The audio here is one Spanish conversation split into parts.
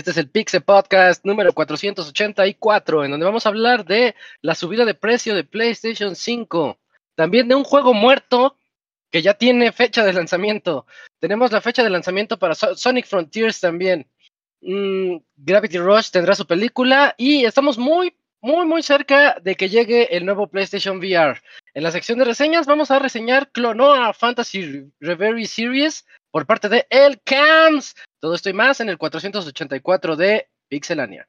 Este es el Pixel Podcast número 484, en donde vamos a hablar de la subida de precio de PlayStation 5. También de un juego muerto que ya tiene fecha de lanzamiento. Tenemos la fecha de lanzamiento para Sonic Frontiers también. Mm, Gravity Rush tendrá su película y estamos muy, muy, muy cerca de que llegue el nuevo PlayStation VR. En la sección de reseñas vamos a reseñar Clonoa Fantasy Reverie Series por parte de El Camps. Todo esto y más en el 484 de Pixelania.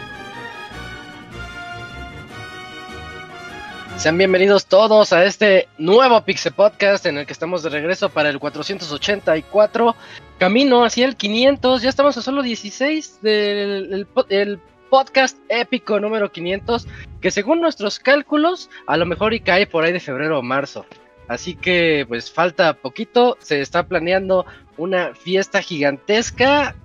Sean bienvenidos todos a este nuevo Pixel Podcast en el que estamos de regreso para el 484, camino hacia el 500, ya estamos a solo 16 del el, podcast épico número 500, que según nuestros cálculos a lo mejor y cae por ahí de febrero o marzo. Así que pues falta poquito, se está planeando una fiesta gigantesca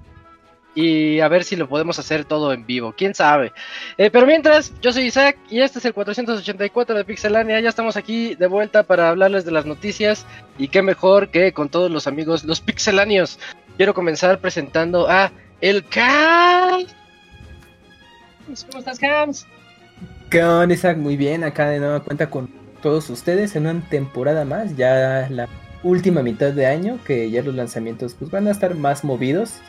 y a ver si lo podemos hacer todo en vivo, quién sabe. Eh, pero mientras, yo soy Isaac y este es el 484 de Pixelania. Ya estamos aquí de vuelta para hablarles de las noticias y qué mejor que con todos los amigos, los pixelanios. Quiero comenzar presentando a el Cams. ¿Cómo estás, Cams? ¿Qué onda, Isaac? Muy bien, acá de nueva cuenta con todos ustedes en una temporada más, ya la última mitad de año, que ya los lanzamientos pues van a estar más movidos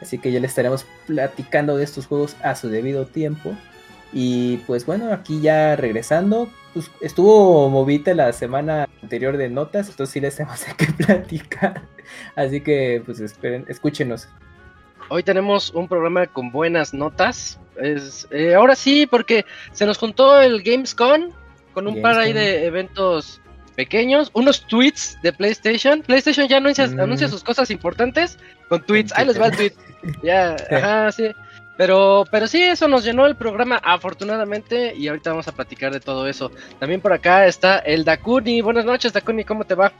Así que ya le estaremos platicando de estos juegos a su debido tiempo. Y pues bueno, aquí ya regresando, pues estuvo movida la semana anterior de notas, entonces sí les tenemos que platicar. Así que pues esperen, escúchenos. Hoy tenemos un programa con buenas notas. Es, eh, ahora sí, porque se nos juntó el Gamescom con un par ahí de eventos pequeños, unos tweets de PlayStation. PlayStation ya anuncia, mm. anuncia sus cosas importantes con tweets. Ahí les va el tweet. Ya, ajá, sí. Pero, pero sí, eso nos llenó el programa, afortunadamente, y ahorita vamos a platicar de todo eso. También por acá está el Dakuni. Buenas noches, Dakuni, ¿cómo te va?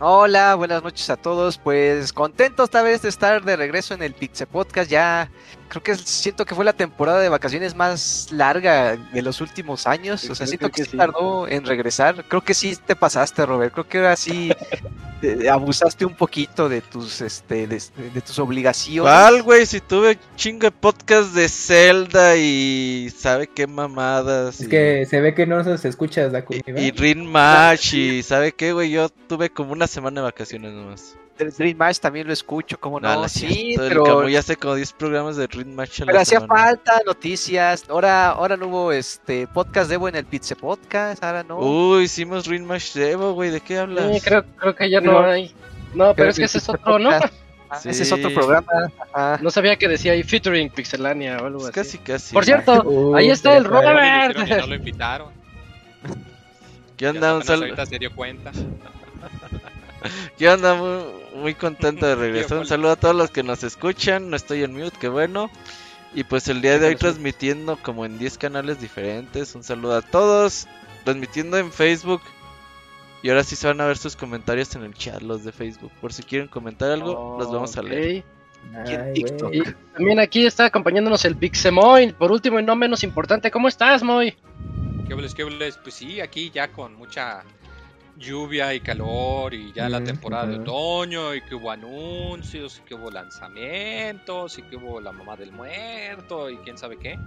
Hola, buenas noches a todos. Pues contento esta vez de estar de regreso en el Pixel Podcast. Ya creo que siento que fue la temporada de vacaciones más larga de los últimos años. o sea, siento que, se tardó en regresar. Creo que sí te pasaste, Robert. Creo que ahora sí abusaste un poquito de tus este de, tus obligaciones. ¿Cuál, güey? Si tuve chingo de podcast de Zelda y sabe qué mamadas. Es que se ve que no se escucha la Y, y Ring Match y sabe qué, güey, yo tuve como una semana de vacaciones nomás. Dream Match también lo escucho, como no? sí, pero ya hace como 10 programas de Dream Match. pero hacía falta noticias. Ahora, ahora no hubo este podcast Devo en el Pizza Podcast. Ahora no. Uy, hicimos Dream Match Devo, güey. ¿De qué hablas? Sí, creo, creo que ya no hay. No, pero es que ese es otro, ¿no? Ah, ese es otro programa. No sabía que decía ahí featuring Pixelania o algo así. Casi, casi. Por cierto, ahí está el Robert. No lo invitaron. ¿Qué onda? Un saludo. Ahorita se dio cuenta. ¿Qué onda? Muy, contento de regresar. Un saludo a todos los que nos escuchan. No estoy en mute, qué bueno. Y pues el día de hoy transmitiendo como en 10 canales diferentes. Un saludo a todos. Transmitiendo en Facebook. Y ahora sí se van a ver sus comentarios en el chat, los de Facebook. Por si quieren comentar algo, los vamos a leer. y también aquí está acompañándonos el Pixemoy. Por último y no menos importante, ¿cómo estás, Moy? ¿Québles, qué Pues sí, aquí ya con mucha lluvia y calor y ya la temporada de otoño y que hubo anuncios y que hubo lanzamientos y que hubo la mamá del muerto y quién sabe qué.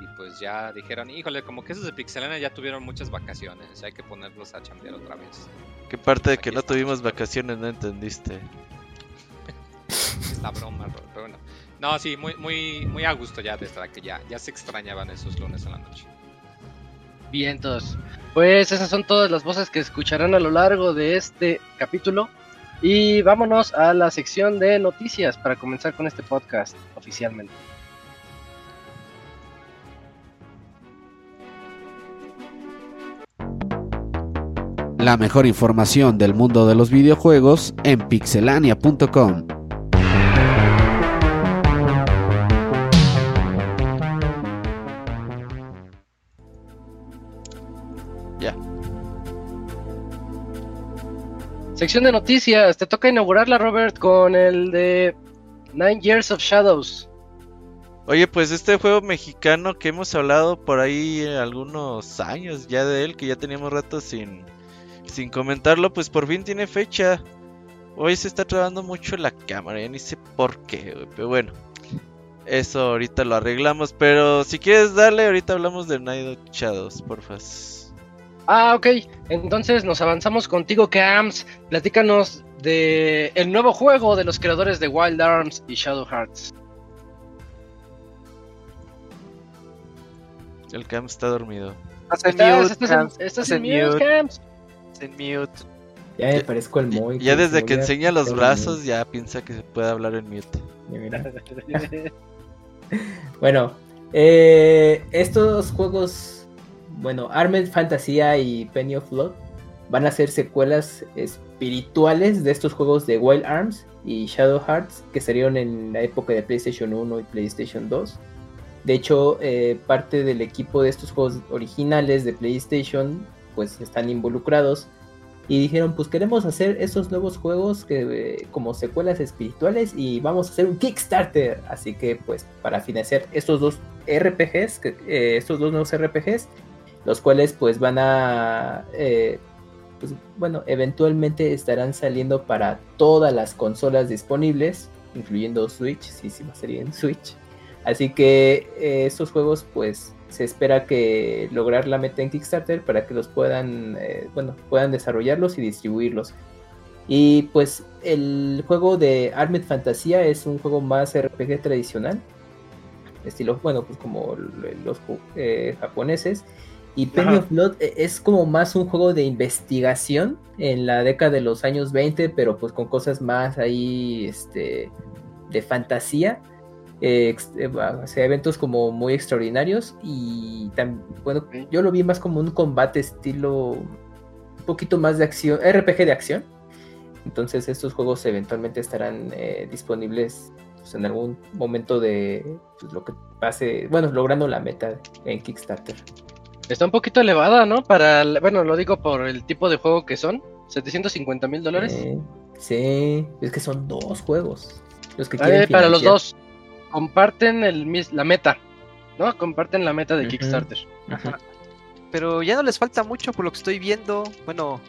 Y pues ya dijeron, híjole, como que esos de Pixelana ya tuvieron muchas vacaciones, hay que ponerlos a chambear otra vez. ¿Qué parte de que no tuvimos vacaciones no entendiste? es la broma, pero bueno. No, sí, muy, muy, muy a gusto ya desde que ya, ya se extrañaban esos lunes en la noche. Vientos. Pues esas son todas las voces que escucharán a lo largo de este capítulo. Y vámonos a la sección de noticias para comenzar con este podcast oficialmente. La mejor información del mundo de los videojuegos en pixelania.com. Sección de noticias. Te toca inaugurarla, Robert, con el de Nine Years of Shadows. Oye, pues este juego mexicano que hemos hablado por ahí algunos años ya de él, que ya teníamos rato sin, sin comentarlo, pues por fin tiene fecha. Hoy se está trabando mucho la cámara, ya ni sé por qué, güey, pero bueno. Eso ahorita lo arreglamos, pero si quieres darle, ahorita hablamos de Night Shadows, porfa. Ah, ok. Entonces nos avanzamos contigo, Cams. Platícanos de el nuevo juego de los creadores de Wild Arms y Shadow Hearts. El Cam está dormido. Estás mute, estás en, Cams, estás estás en en mute, mute, estás en mute. Ya me parezco el Moy. Ya que desde que enseña los brazos, ya piensa que se puede hablar en mute. Mira. Bueno, eh, estos juegos, bueno, Armed Fantasía y Penny of Blood van a ser secuelas espirituales de estos juegos de Wild Arms y Shadow Hearts que salieron en la época de PlayStation 1 y PlayStation 2. De hecho, eh, parte del equipo de estos juegos originales de PlayStation pues están involucrados y dijeron pues queremos hacer estos nuevos juegos que, eh, como secuelas espirituales y vamos a hacer un Kickstarter. Así que pues para financiar estos dos RPGs, eh, estos dos nuevos RPGs, los cuales pues van a, eh, pues bueno, eventualmente estarán saliendo para todas las consolas disponibles, incluyendo Switch, sí, sí va a salir en Switch. Así que eh, estos juegos pues se espera que lograr la meta en Kickstarter para que los puedan, eh, bueno, puedan desarrollarlos y distribuirlos. Y pues el juego de Armed Fantasía es un juego más RPG tradicional, estilo, bueno, pues como los japoneses. Y Penny Ajá. of Blood es como más un juego de investigación en la década de los años 20, pero pues con cosas más ahí, este, de fantasía eh, eh, o sea, eventos como muy extraordinarios y bueno, yo lo vi más como un combate estilo un poquito más de acción, RPG de acción. Entonces estos juegos eventualmente estarán eh, disponibles pues, en algún momento de pues, lo que pase, bueno, logrando la meta en Kickstarter. Está un poquito elevada, ¿no? Para, bueno, lo digo por el tipo de juego que son. 750 mil dólares. Eh, sí, es que son dos juegos los que quieren para los dos. Comparten el, la meta. ¿No? Comparten la meta de. Kickstarter. Ajá. Pero ya no les falta mucho por lo que estoy viendo. Bueno,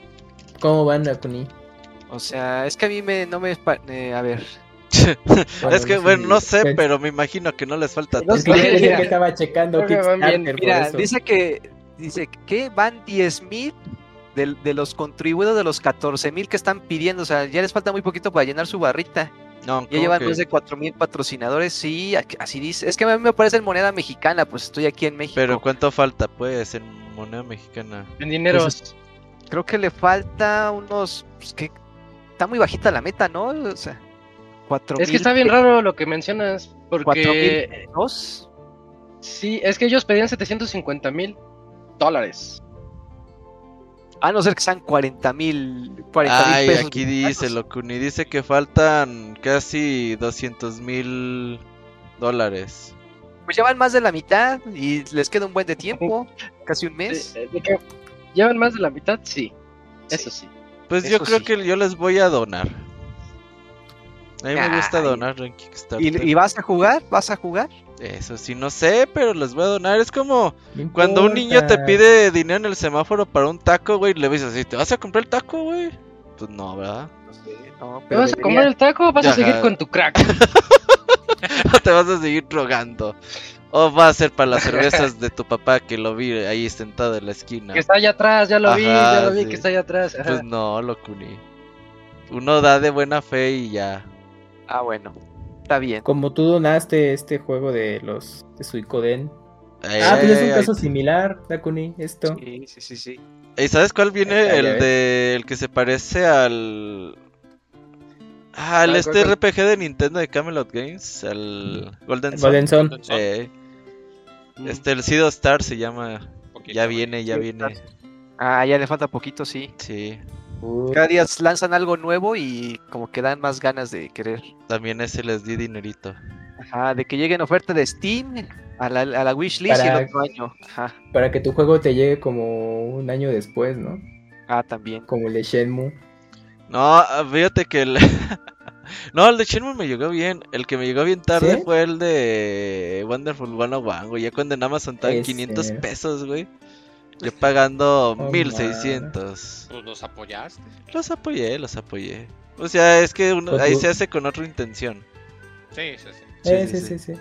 ¿Cómo van, Akuni? o sea, es que a mí me, no me... eh, a ver, Bueno, es que, no bueno, sé, no sé, pero me imagino que no les falta No Es tanto. que estaba checando Mira, eso. dice que dice que van 10.000 de, de los contribuidos de los 14.000 que están pidiendo, o sea, ya les falta muy poquito para llenar su barrita. No, Ya ¿cómo llevan que? más de 4.000 patrocinadores, sí, así dice. Es que a mí me parece en moneda mexicana, pues estoy aquí en México. Pero ¿cuánto falta, pues, en moneda mexicana? En dinero. Pues Creo que le falta unos, pues que está muy bajita la meta, ¿no? O sea, 4.000. es que está bien raro lo que mencionas. Porque 4.000 dos. sí, es que ellos pedían 750 mil dólares. A no ser que sean 40 mil 40 mil Ay, pesos. aquí dice, Locuni, dice que faltan casi 200 mil dólares. Pues llevan más de la mitad y les queda un buen de tiempo, casi un mes. De- de que ¿Llevan más de la mitad? Sí. Eso sí. Pues yo creo sí. que yo les voy a donar. A mí me gusta donar en Kickstarter. ¿Y, y vas a jugar? ¿Vas a jugar? Eso sí, no sé, pero les voy a donar. Es como no cuando un niño te pide dinero en el semáforo para un taco, güey, le dices así, ¿te vas a comprar el taco, güey? Pues no, ¿verdad? No sé, no, ¿Te pero vas a comer el taco o vas a seguir con tu crack? O te vas a seguir drogando. O va a ser para las cervezas de tu papá que lo vi ahí sentado en la esquina. que está allá atrás, ya lo vi, ya lo vi sí. que está allá atrás. Ajá. Pues no, Locuni. Uno da de buena fe y ya. Ah, bueno. Está bien. Como tú donaste este juego de los de Suicoden. Ey, ah, pues es un caso similar, Dakuni, esto. Sí, sí, sí, sí. ¿Y sabes cuál viene? El de el que se parece al Ah, el ¿Cuál, este cuál, RPG de Nintendo de Camelot Games, el Golden Sun. Golden Sun. Eh, Mm, este el Sido Star se llama. poquito, Ya viene, ya viene. Ah, ya le falta poquito, sí. Sí. Cada día lanzan algo nuevo y como que dan más ganas de querer. También ese les di dinerito. Ajá, de que llegue en oferta de Steam a la, a la wishlist y Para- el otro año. Ajá, para que tu juego te llegue como un año después, ¿no? ah, también. Como el de Shenmue. No, ah, fíjate que el. no, el de Shenmue me llegó bien. El que me llegó bien tarde ¿Sí? fue el de Wonderful 101, güey. Ya cuando en Amazon estaban Ese. 500 pesos, güey. Yo pagando Oh, 1600. Pues los apoyaste. Los apoyé, los apoyé. O sea, es que uno- ahí se hace con otra intención. Sí, sí, sí. Sí, Eh, sí, sí, sí. sí, sí.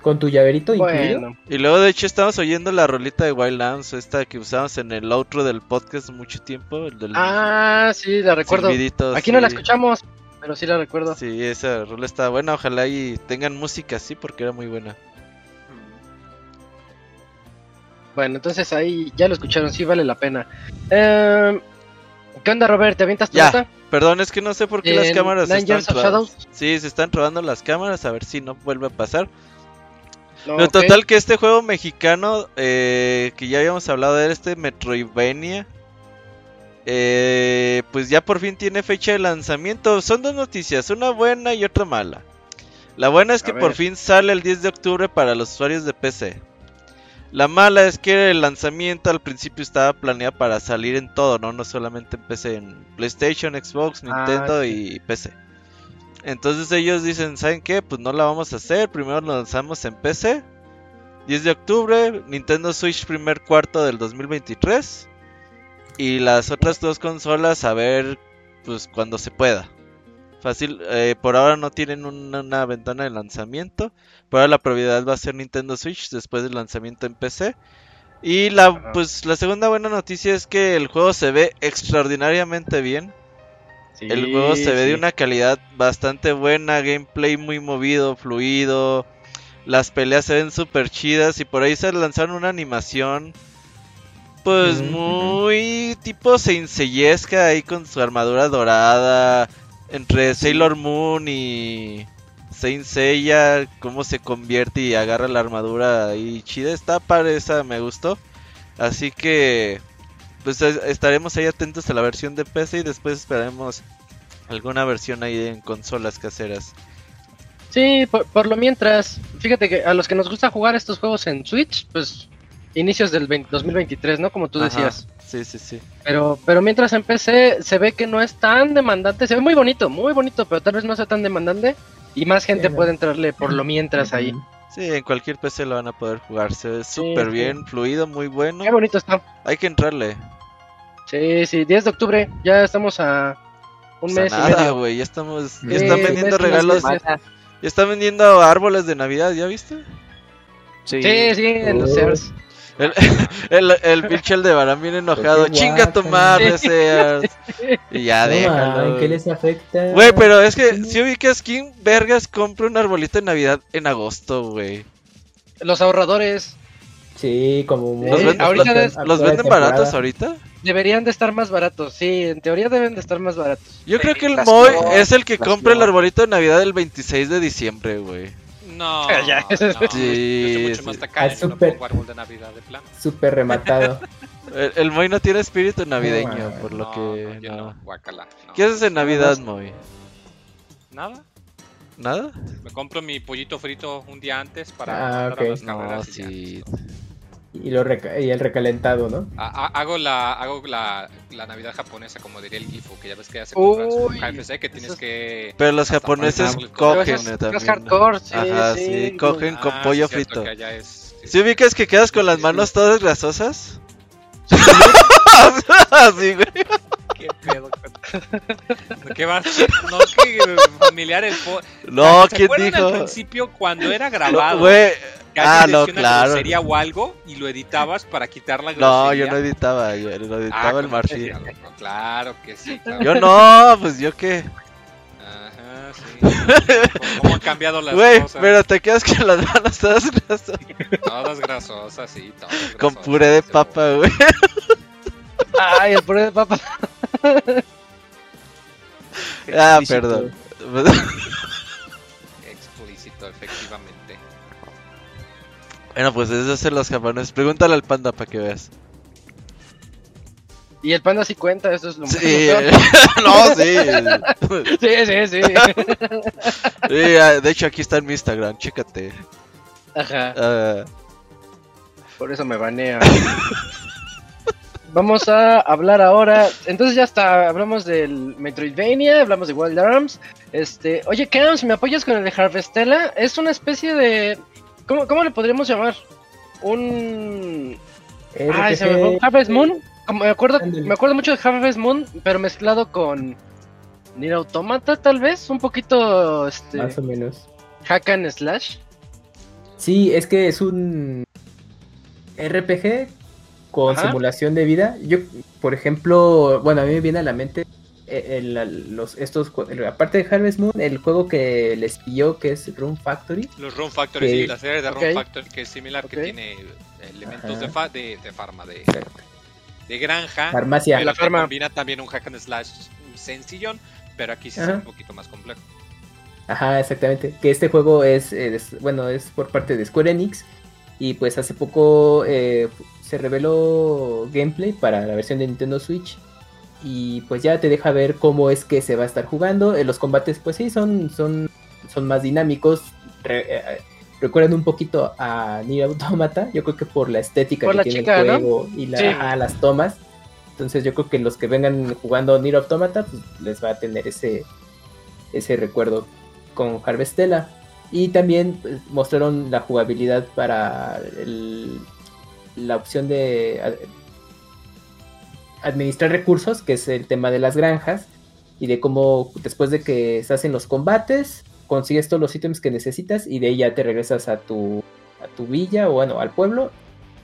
Con tu llaverito incluido. Bueno, Y luego, de hecho, estamos oyendo la rolita de Wildlands, esta que usamos en el outro del podcast mucho tiempo. El del ah, sí, la recuerdo. Aquí no la escuchamos, pero sí la recuerdo. Sí, esa rola está buena. Ojalá y tengan música así porque era muy buena. Bueno, entonces ahí ya lo escucharon, sí vale la pena. Eh, ¿Qué onda, Robert? ¿Te avientas tu nota? Perdón, es que no sé por qué las cámaras Nine están. Shadows. Sí, se están robando las cámaras, a ver si no vuelve a pasar. No, Pero total que este juego mexicano, eh, que ya habíamos hablado de este Metroidvania, eh, pues ya por fin tiene fecha de lanzamiento. Son dos noticias, una buena y otra mala. La buena es que por fin sale el 10 de octubre para los usuarios de PC. La mala es que el lanzamiento al principio estaba planeado para salir en todo, ¿no? No solamente en PC, en PlayStation, Xbox, Ah, Nintendo sí. y PC. Entonces ellos dicen, ¿saben qué? Pues no la vamos a hacer, primero lo lanzamos en PC. 10 de octubre, Nintendo Switch primer cuarto del 2023. Y las otras dos consolas a ver, pues cuando se pueda. Fácil, eh, por ahora no tienen una, una ventana de lanzamiento. Por ahora la prioridad va a ser Nintendo Switch después del lanzamiento en PC. Y la, pues, la segunda buena noticia es que el juego se ve extraordinariamente bien. El juego se ve de una calidad bastante buena, gameplay muy movido, fluido. Las peleas se ven súper chidas y por ahí se lanzaron una animación pues muy tipo Saint Seiesca ahí con su armadura dorada entre Sailor Moon y Saint Seiya, cómo se convierte y agarra la armadura ahí chida, está padre esa, me gustó. Así que pues es- estaremos ahí atentos a la versión de PC y después esperaremos alguna versión ahí en consolas caseras. Sí, por, por lo mientras, fíjate que a los que nos gusta jugar estos juegos en Switch, pues inicios del 20 2023, ¿no? Como tú Ajá, decías. Sí, sí, sí. Pero, pero mientras en PC se ve que no es tan demandante, se ve muy bonito, muy bonito, pero tal vez no sea tan demandante y más gente Sí, puede entrarle por lo mientras ahí. Sí, en cualquier PC lo van a poder jugar. Se ve súper sí. bien, fluido, muy bueno. Qué bonito está. Hay que entrarle. Sí, sí, 10 de octubre, ya estamos a un mes y nada, medio. güey. Ya estamos. Sí, Ya están vendiendo mes, regalos. mes. Ya están vendiendo árboles de Navidad, ¿ya viste? Sí. Sí, sí, en los Oh. El, el, el pinche Aldebarán bien enojado. qué Chinga tu madre, Sears. Y ya No, déjalo. ¿en qué les afecta? Güey, pero es que si ubicas quién vergas compra un arbolito de Navidad en agosto, güey. Los ahorradores Sí, como ¿Los, Eh, venden- ahorita los- los venden baratos ahorita? deberían de estar más baratos, sí, en teoría deben de estar más baratos. Yo creo que el Moy es el que compra el arbolito de Navidad el 26 de diciembre, güey. No, Ya. no, Sí, yo estoy sí. mucho más tacaño, no súper. pongo árbol de Navidad de plano. Súper rematado. El, el Moy no tiene espíritu navideño, No, por lo no, que. no, yo no. no, guácala, no. ¿Qué haces en Navidad, Moy? Nada, ¿Nada? me compro mi pollito frito un día antes para Ah, las No, ya. Y, lo y el recalentado, ¿no? Ha- Hago la hago la, la Navidad japonesa como diría el Gifu, que ya ves que hace Uy, KFC que tienes que Pero los japoneses cogen eh, es- también. es hardcore, sí, Ajá, sí, sí. cogen con Ah, pollo sí, frito. que es- sí, ¿Sí ubicas que quedas con las manos todas grasosas? Así, güey. ¿Qué pedo? con- ¿Qué vas? No, que familiar el po... No, ¿Se ¿quién acuerdan al dijo? principio cuando era No, grabado? Ah, no, decía una claro. grosería o algo y lo editabas para quitar la No, grosería. yo no editaba, yo lo Ah, editaba el como Marfil. loco, Claro que sí. Claro. Yo no, pues yo qué. Ajá, sí. ¿Cómo han cambiado las Güey, cosas? pero te quedas con las manos todas grasosas. Todas grasosas, sí, todas Con grasosas, puré de papa, güey. Ay, el puré de papa. Ah, perdón. Explícito, efectivamente. Bueno, pues eso hacen los japoneses. Pregúntale al panda para que veas. Y el panda sí cuenta, eso es lo Sí, lo peor. no, sí. Sí, sí, sí. Sí, ah, de hecho, aquí está en mi Instagram, chécate. Ajá, Ah, por eso me banea. Vamos a hablar ahora. Entonces ya está, hablamos del Metroidvania, hablamos de Wild Arms. Este, oye, Cam, si me apoyas con el de Harvestella, es una especie de. ¿Cómo, cómo le podríamos llamar? Un. Ay, se me fue. Harvest Moon. Me acuerdo, me acuerdo mucho de Harvest Moon, pero mezclado con Nier Automata, tal vez, un poquito este Más o menos. hack and slash. Sí, es que es un RPG con Ajá. simulación de vida. Yo, por ejemplo, bueno, a mí me viene a la mente eh, el- los estos el- aparte de Harvest Moon, el juego que les pilló que es Room Factory. Los Room Factory, Sí. sí, la serie de Ok. Room Factory que es similar, que tiene elementos Ajá. de, fa de, de farma, de, de granja. Farmacia. pero La farma. combina también un hack and slash sencillón, pero aquí sí es un poquito más complejo. Ajá, exactamente. Que este juego es, des- bueno, es por parte de Square Enix. Y pues hace poco eh, se reveló gameplay para la versión de Nintendo Switch. Y pues ya te deja ver cómo es que se va a estar jugando. Eh, los combates, pues sí, son, son, son más dinámicos. Re- eh, recuerdan un poquito a Nier Automata. Yo creo que por la estética Por que la tiene chica, el ¿no? juego y la- Sí. ajá, las tomas. Entonces yo creo que los que vengan jugando Nier Automata, pues les va a tener ese, ese recuerdo con Harvestella. Y también pues, mostraron la jugabilidad para el- la opción de ad- administrar recursos, que es el tema de las granjas, y de cómo después de que estás en los combates, consigues todos los ítems que necesitas y de ahí ya te regresas a tu, a tu villa o bueno, al pueblo.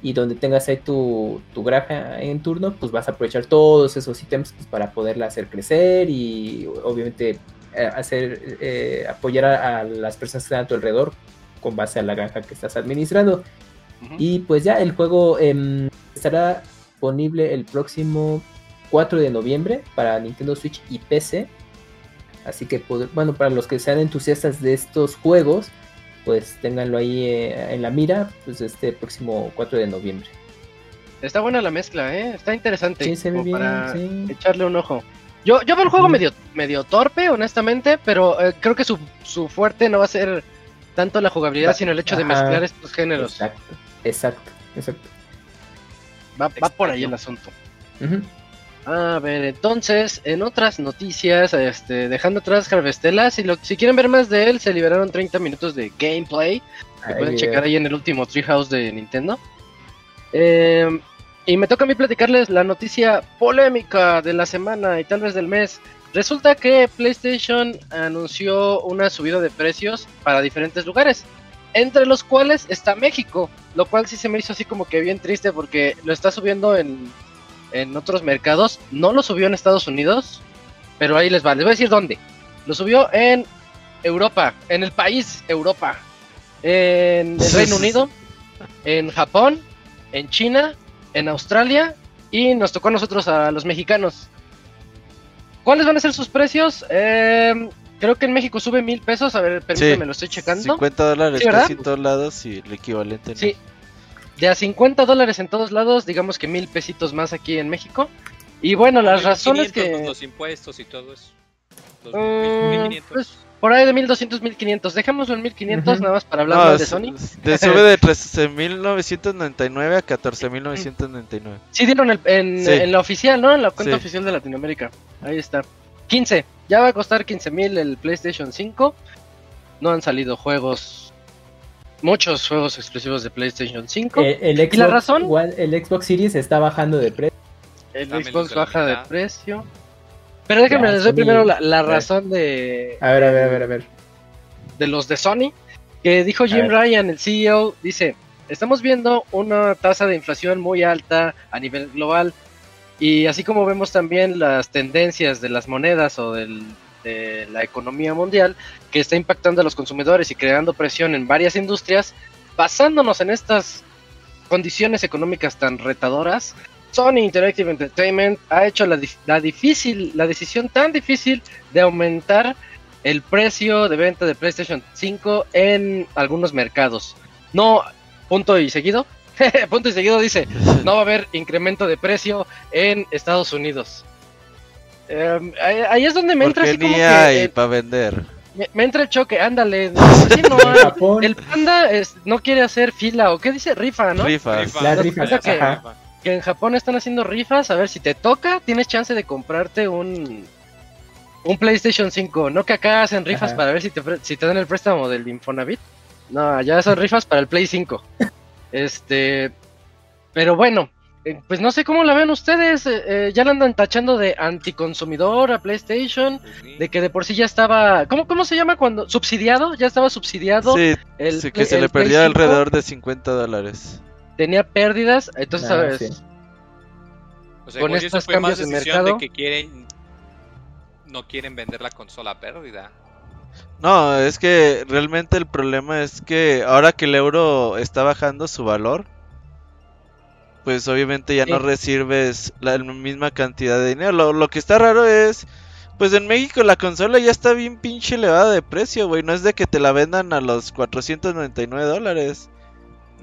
Y donde tengas ahí tu, tu granja en turno, pues vas a aprovechar todos esos ítems pues, para poderla hacer crecer y obviamente eh, hacer eh, apoyar a, a las personas que están a tu alrededor con base a la granja que estás administrando. Y pues ya el juego em, estará disponible el próximo 4 de noviembre para Nintendo Switch y PC. Así que, bueno, para los que sean entusiastas de estos juegos, pues ténganlo ahí eh, en la mira, pues este próximo 4 de noviembre. Está buena la mezcla, ¿eh? Está interesante. Sí, se ve bien, para sí. echarle un ojo. Yo, yo veo el juego medio, medio torpe, honestamente, pero eh, creo que su, su fuerte no va a ser tanto la jugabilidad, Va- sino el hecho de mezclar estos géneros. Exacto, exacto, exacto. Va, va por ahí el asunto. Ujú. A ver, entonces, en otras noticias, este, dejando atrás Harvestella, si, lo, si quieren ver más de él, se liberaron 30 minutos de gameplay. Que pueden checar ahí en el último Treehouse de Nintendo. Eh, y me toca a mí platicarles la noticia polémica de la semana y tal vez del mes. Resulta que PlayStation anunció una subida de precios para diferentes lugares, entre los cuales está México, lo cual sí se me hizo así como que bien triste porque lo está subiendo en, en otros mercados, no lo subió en Estados Unidos, pero ahí les va, les voy a decir dónde. Lo subió en Europa, en el país Europa, en el Reino Unido, en Japón, en China, en Australia y nos tocó a nosotros a los mexicanos. ¿Cuáles van a ser sus precios? Eh, creo que en México sube mil pesos. A ver, permítame, lo estoy checando. 50 dólares Sí, en todos lados y el equivalente. ¿no? Sí, de a 50 dólares en todos lados, digamos que mil pesitos más aquí en México. Y bueno, las razones 1500 que... más Los impuestos y todo eso. Los 1500. pues, por ahí de 1200, 1500. Dejémoslo en 1500 Ujú. nada más para hablar No, mal de Sony. de- sube de 13.999 a 14.999. Sí dieron el- en, Sí. en la oficial, ¿no? En la cuenta Sí. oficial de Latinoamérica. Ahí está. 15. Ya va a costar 15 mil el PlayStation 5. No han salido juegos... Muchos juegos exclusivos de PlayStation 5. Eh, el, Xbox, ¿Y la razón? igual, el Xbox Series está bajando de precio. el Dame Xbox baja de precio. Pero déjenme les doy Sony- primero la, la razón de, A ver, a ver, a ver, a ver. de los de Sony. Que dijo Jim. Ryan, el CEO, dice, estamos viendo una tasa de inflación muy alta a nivel global. Y así como vemos también las tendencias de las monedas o de la economía mundial que está impactando a los consumidores y creando presión en varias industrias, basándonos en estas condiciones económicas tan retadoras, Sony Interactive Entertainment ha hecho la, la difícil, la decisión tan difícil de aumentar el precio de venta de PlayStation 5 en algunos mercados. No, punto y seguido. punto y seguido dice, no va a haber incremento de precio en Estados Unidos. Em, ahí, ahí es donde me entra Porque así como ni que, hay eh, para vender. me, me entra el choque, ándale. no, sí, no El panda es- no quiere hacer fila o qué dice rifa, ¿no? Rifas. Rifa, Las rifa, ya rifa. Que en Japón están haciendo rifas, a ver si te toca, tienes chance de comprarte un un PlayStation 5, no que acá hacen rifas Ajá. para ver si te si te dan el préstamo del Infonavit. No, allá son rifas para el Play 5. Este, pero bueno, eh, pues no sé cómo la ven ustedes, eh, eh, ya la andan tachando de anticonsumidor a PlayStation, Pues sí. de que de por sí ya estaba, ¿cómo cómo se llama cuando subsidiado? Ya estaba subsidiado. Sí, el sí, que se el le perdía 5 alrededor de 50 dólares. tenía pérdidas, entonces Ah, ¿sabes? sí. O sea, con estos fue más cambios de mercado. de que quieren no quieren vender la consola a pérdida. No, es que realmente el problema es que ahora que el euro está bajando su valor, pues obviamente ya no recibes la misma cantidad de dinero. Lo, lo que está raro es, pues en México la consola ya está bien pinche elevada de precio, güey. No es de que te la vendan a los 499 dólares.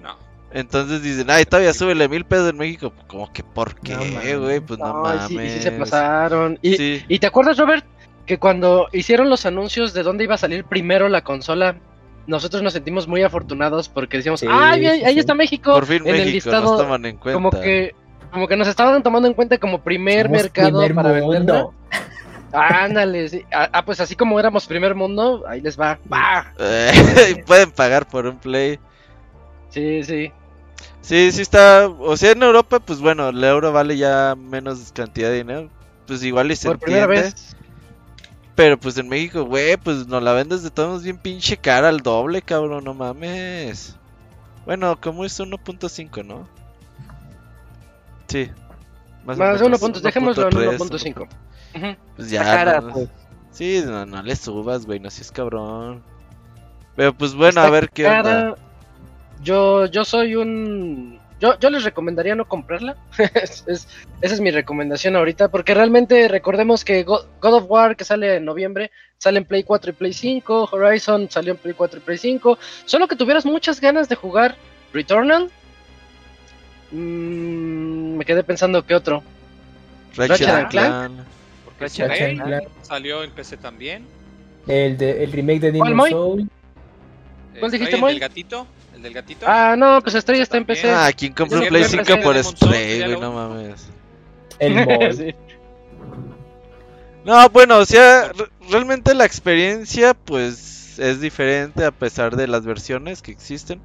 No. Entonces dicen, ay, todavía súbele mil pesos en México. Como que, ¿por qué, güey? Pues no mames. sí, sí se pasaron. Y. ¿Y te acuerdas, Robert, que cuando hicieron los anuncios de dónde iba a salir primero la consola, nosotros nos sentimos muy afortunados porque decíamos, Sí, ¡ay, ahí, sí, ahí sí. está México! Por fin en el listado, nos toman en cuenta. como que como que nos estaban tomando en cuenta como primer Somos mercado primer para mundo. venderla. Ándale, sí. ah, ah, pues así como éramos primer mundo, ahí les va. ¡Bah! y pueden pagar por un play. Sí, sí. Sí, sí está. O sea, en Europa, pues bueno, el euro vale ya menos cantidad de dinero. Pues igual y se Por primera entiende. vez. Pero pues en México, güey, pues nos la vendes de todos bien pinche cara al doble, cabrón, no mames. Bueno, como es 1.5, ¿no? Sí. Más o de menos, 1. punto- Dejémoslo en 1.3, 1.5. Ujú. Pues ya. Cara, no- pues. Sí, no, no le subas, güey, no seas cabrón. Pero pues bueno, a ver qué onda. Yo, yo soy un. Yo, yo les recomendaría no comprarla. Es- es- esa es mi recomendación ahorita. Porque realmente recordemos que Go- God of War, que sale en noviembre, sale en Play 4 y Play 5. Horizon salió en Play 4 y Play 5. Solo que tuvieras muchas ganas de jugar Returnal. Mm, me quedé pensando que otro. Ratchet Ratchet Clank. Clank. Porque Ratchet Rey and Clank. salió en PC también. El, de, el remake de ¿Cuál, Demon Moy? Soul. ¿Cuál dijiste, el Moy? del gatito. El del gatito. Ah, no, pues Stray está en. PC. Ah, ¿quién compra un Play siempre 5 sí, por Stray, güey? No mames. El mod. Sí. No, bueno, o sea, re- realmente la experiencia pues es diferente a pesar de las versiones que existen.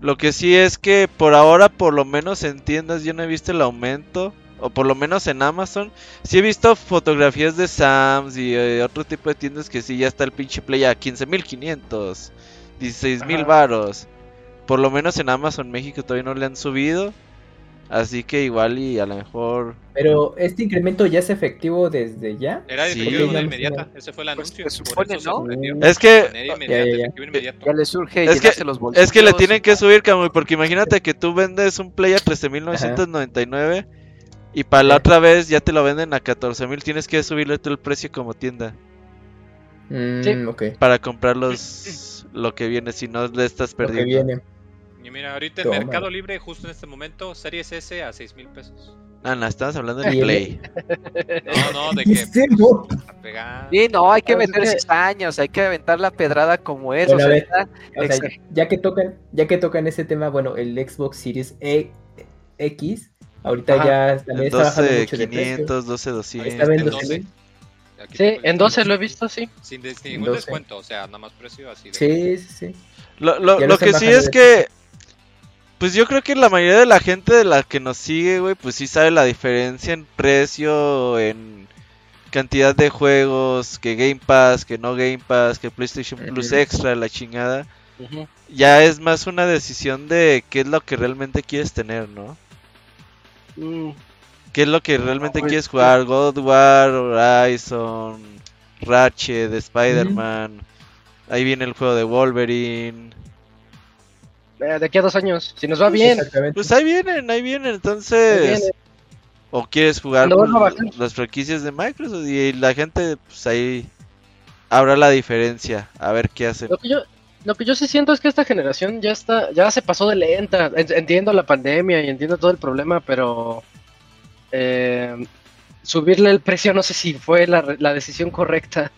Lo que sí es que por ahora, por lo menos en tiendas, yo no he visto el aumento. O por lo menos en Amazon. Sí he visto fotografías de Sams y eh, otro tipo de tiendas que sí ya está el pinche Play a 15.500, 16.000 Ajá. varos. Por lo menos en Amazon México todavía no le han subido. Así que igual y a lo mejor... Pero este incremento ya es efectivo desde ya. Era de Sí. no, inmediata. Ese fue el Pues, anuncio. por supone, ¿no? Es que... Ya, le surge Es que- los bolsillos. Es que le tienen que subir, Camuy, porque imagínate que tú vendes un Play a 13.999 y para la otra vez ya te lo venden a 14.000. Tienes que subirle tú el precio como tienda Mm, Sí. ok. para comprar los, lo que viene, si no le estás Lo que perdiendo. viene. Y mira, ahorita en Toma. Mercado Libre, justo en este momento, Series S a 6 mil pesos. Ah, no, estamos hablando el- Play. No, no, de ¿Qué que. Sí, no, hay que meter cizaños, hay que aventar la pedrada como es. Bueno, o sea, ver, está- O sea, ya que tocan, ya que tocan ese tema, bueno, el Xbox Series E- X, ahorita Ajá. ya también está bajando 12, mucho de precio. 500, 12, Ahí está 200. en En 12 12. mil. Aquí Sí, en 12 lo he visto, sí. Sin, de- ningún 12. descuento, o sea, nada más precio así de. Sí, sí, sí. Lo, lo- lo que sí es de que, pues yo creo que la mayoría de la gente de la que nos sigue, güey, pues sí sabe la diferencia en precio, en cantidad de juegos, que Game Pass, que no Game Pass, que PlayStation Plus. Extra, la chingada. Ya es más una decisión de qué es lo que realmente quieres tener, ¿no? Mm, ¿Qué es lo que realmente quieres jugar? God of War, Horizon, Ratchet, de Spider-Man. Ahí viene el juego de Wolverine. Eh, de aquí a dos años, si nos va bien. Pues ahí vienen, ahí vienen. Entonces, Ahí o quieres jugar las franquicias de Microsoft y la gente, pues ahí habrá la diferencia. A ver qué hacen. Lo que yo, lo que yo sí siento es que esta generación ya está, ya se pasó de lenta. En- Entiendo la pandemia y entiendo todo el problema, pero eh, subirle el precio no sé si fue la, re- la decisión correcta.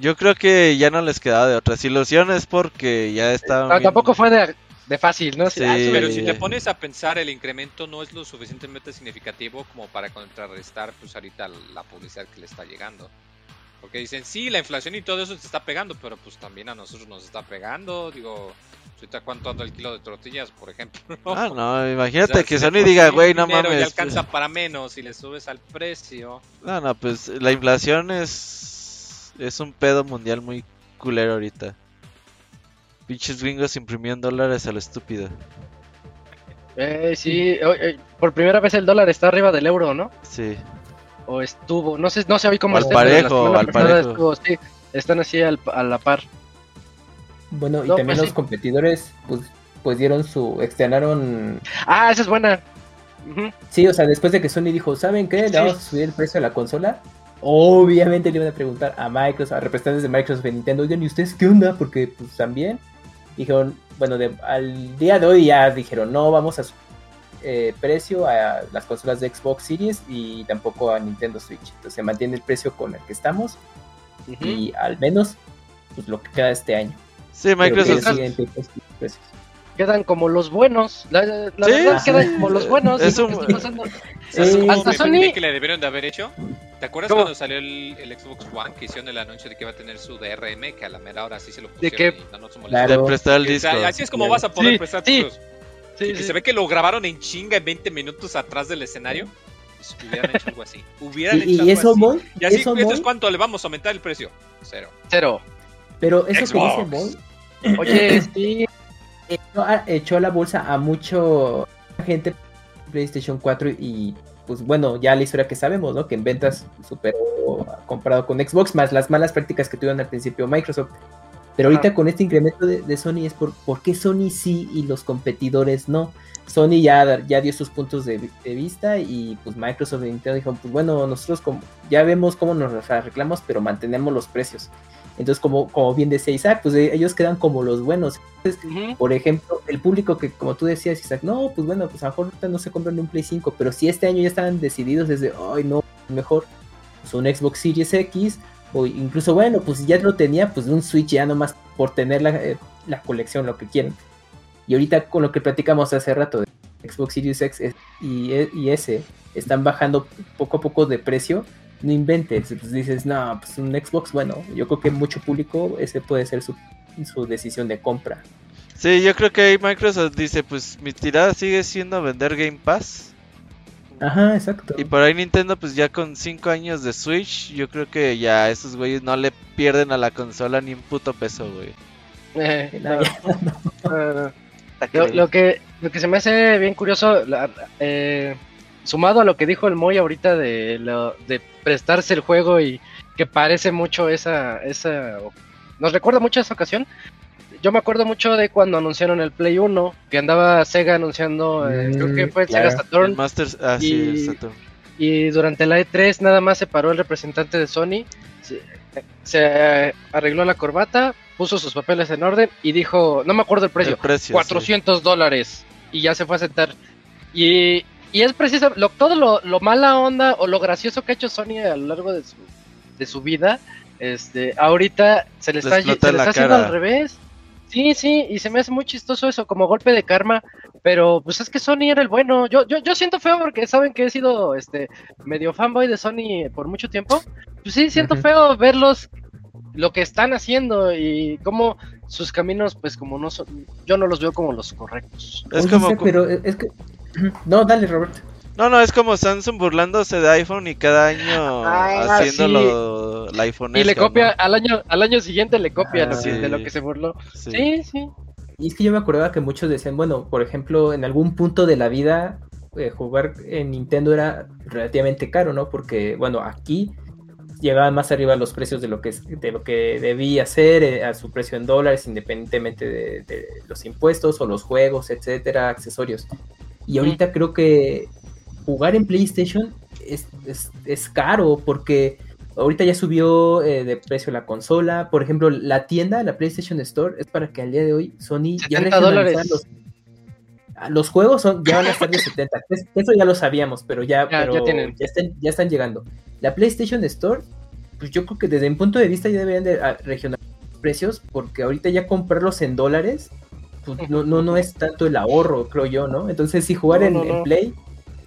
Yo creo que ya no les quedaba de otra. Si lo hicieron es porque ya estaban. Bien- tampoco fue de, de fácil, ¿no? Sí. Ah, sube- Pero si te pones a pensar, el incremento no es lo suficientemente significativo como para contrarrestar, pues ahorita la publicidad que le está llegando. Porque dicen, sí, la inflación y todo eso te está pegando, pero pues también a nosotros nos está pegando. Digo, ahorita cuánto anda el kilo de tortillas, por ejemplo. Ah, no, O imagínate sea, que si Sony diga, sí güey, no mames. Ya alcanza para menos y le subes al precio. No, no, pues la inflación es. Es un pedo mundial muy culero ahorita. Pinches gringos imprimiendo dólares a lo estúpido. Eh, sí, o- eh, por primera vez el dólar está arriba del euro, ¿no? Sí. O estuvo, no sé, no sé hoy cómo Al parejo, al parejo. estuvo, sí, están así al- a la par. Bueno, y también pues los sí. competidores, pues, pues dieron su, externaron, Ah, esa es buena. Sí, o sea, después de que Sony dijo, ¿saben qué? Le Sí. vamos a subir el precio de la consola. Obviamente le iban a preguntar a Microsoft, a representantes de Microsoft y Nintendo, oigan, ¿y ustedes qué onda? Porque pues también dijeron, bueno, de- al día de hoy ya dijeron, no vamos a subir eh, precio a las consolas de Xbox Series y tampoco a Nintendo Switch. Entonces se mantiene el precio con el que estamos y al menos pues lo que queda este año. Sí, Pero que Quedan como los buenos. La, la Sí, verdad, sí. quedan como los buenos. Es ¿qué un- Sí, cómo hasta Sony- que le debieron de haber hecho? ¿Te acuerdas ¿Cómo? cuando salió el, el Xbox One que hicieron el anuncio de que iba a tener su DRM? Que a la mera hora sí se lo ¿De pusieron qué? y no nos. Claro. De prestar el O sea, disco. así es como vas a poder Sí, prestar sí. tus... Sí, y que se ve que lo grabaron en chinga en 20 minutos atrás del escenario. Pues hubieran hecho algo así. Hubieran Y, hecho y algo eso, así. Moy, Y así, eso, ¿esto es cuánto le vamos a aumentar el precio? Cero. Cero. pero eso que dice Xbox. Moy, Oye, sí. Echó a, echó a la bolsa a mucho gente PlayStation 4 y pues bueno, ya la historia que sabemos, ¿no? Que en ventas superó comparado con Xbox, más las malas prácticas que tuvieron al principio Microsoft. Pero ahorita con este incremento de, de Sony es por, por qué Sony sí y los competidores no. Sony ya, ya dio sus puntos de, de vista y pues Microsoft y Nintendo dijeron, pues bueno, nosotros como, ya vemos cómo nos arreglamos, pero mantenemos los precios. Entonces, como, como bien decía Isaac, pues eh, ellos quedan como los buenos. Entonces, Ujú. por ejemplo, el público que, como tú decías, Isaac, no, pues bueno, pues a lo mejor no se compran un Play 5, pero si este año ya estaban decididos desde, ay, no, mejor pues, un Xbox Series X, o incluso, bueno, pues si ya lo tenía, pues un Switch ya nomás por tener la, eh, la colección, lo que quieran. Y ahorita con lo que platicamos hace rato de Xbox Series X y, e- y S, están bajando poco a poco de precio. No inventes, pues dices, no, pues un Xbox, bueno, yo creo que mucho público, ese puede ser su, su decisión de compra. Sí, yo creo que ahí Microsoft dice, pues mi tirada sigue siendo vender Game Pass. Ajá, exacto. Y por ahí Nintendo, pues ya con 5 años de Switch, yo creo que ya esos güeyes no le pierden a la consola ni un puto peso, güey. Eh, No, no, no, no. Lo, lo que, lo que se me hace bien curioso, la- eh, sumado a lo que dijo el Moy ahorita de, lo, de prestarse el juego y que parece mucho esa, esa... Nos recuerda mucho esa ocasión. Yo me acuerdo mucho de cuando anunciaron el Play 1, que andaba Sega anunciando, eh, Mm, creo que fue claro. Sega El Saturn, Masters, ah, sí, Y- el Saturn. y durante la E3 nada más se paró el representante de Sony, se, se arregló la corbata, puso sus papeles en orden y dijo, no me acuerdo el precio, El precio, 400 dólares y ya se fue a sentar. Y, y es preciso, lo, todo lo, lo mala onda o lo gracioso que ha hecho Sony a lo largo de su, de su vida, este, ahorita se le Le está, se en le la está haciendo al revés. Sí, sí, y se me hace muy chistoso eso, como golpe de karma, pero pues es que Sony era el bueno. Yo, yo, yo siento feo porque saben que he sido este medio fanboy de Sony por mucho tiempo. Pues sí, siento feo verlos lo que están haciendo y cómo sus caminos, pues como no son, yo no los veo como los correctos. Es Oye, como... Isaac, pero es que... No, dale, Robert. No, no, es como Samsung burlándose de iPhone y cada año Ah, haciéndolo el iPhone. Y le copia, al año al año siguiente le copia Ah, lo que- sí. de lo que se burló. Sí. Sí, sí. Y es que yo me acordaba que muchos decían, bueno, por ejemplo, en algún punto de la vida eh, jugar en Nintendo era relativamente caro, ¿no? Porque, bueno, aquí llegaban más arriba los precios de lo que, de lo que debía ser eh, a su precio en dólares, independientemente de, de, los impuestos o los juegos, etcétera, accesorios. Y ahorita creo que jugar en PlayStation es, es, es caro porque ahorita ya subió eh, de precio la consola. Por ejemplo, la tienda, la PlayStation Store, es para que al día de hoy Sony ya dólares. Los, los juegos son, ya van a estar de 70. Eso ya lo sabíamos, pero ya, Ya, pero ya están, ya están llegando. La PlayStation Store, pues yo creo que desde mi punto de vista ya deberían de ah, regionalizar precios, porque ahorita ya comprarlos en dólares, pues no, no, no es tanto el ahorro, creo yo, ¿no? Entonces, si jugar No, en, no, en no. Play,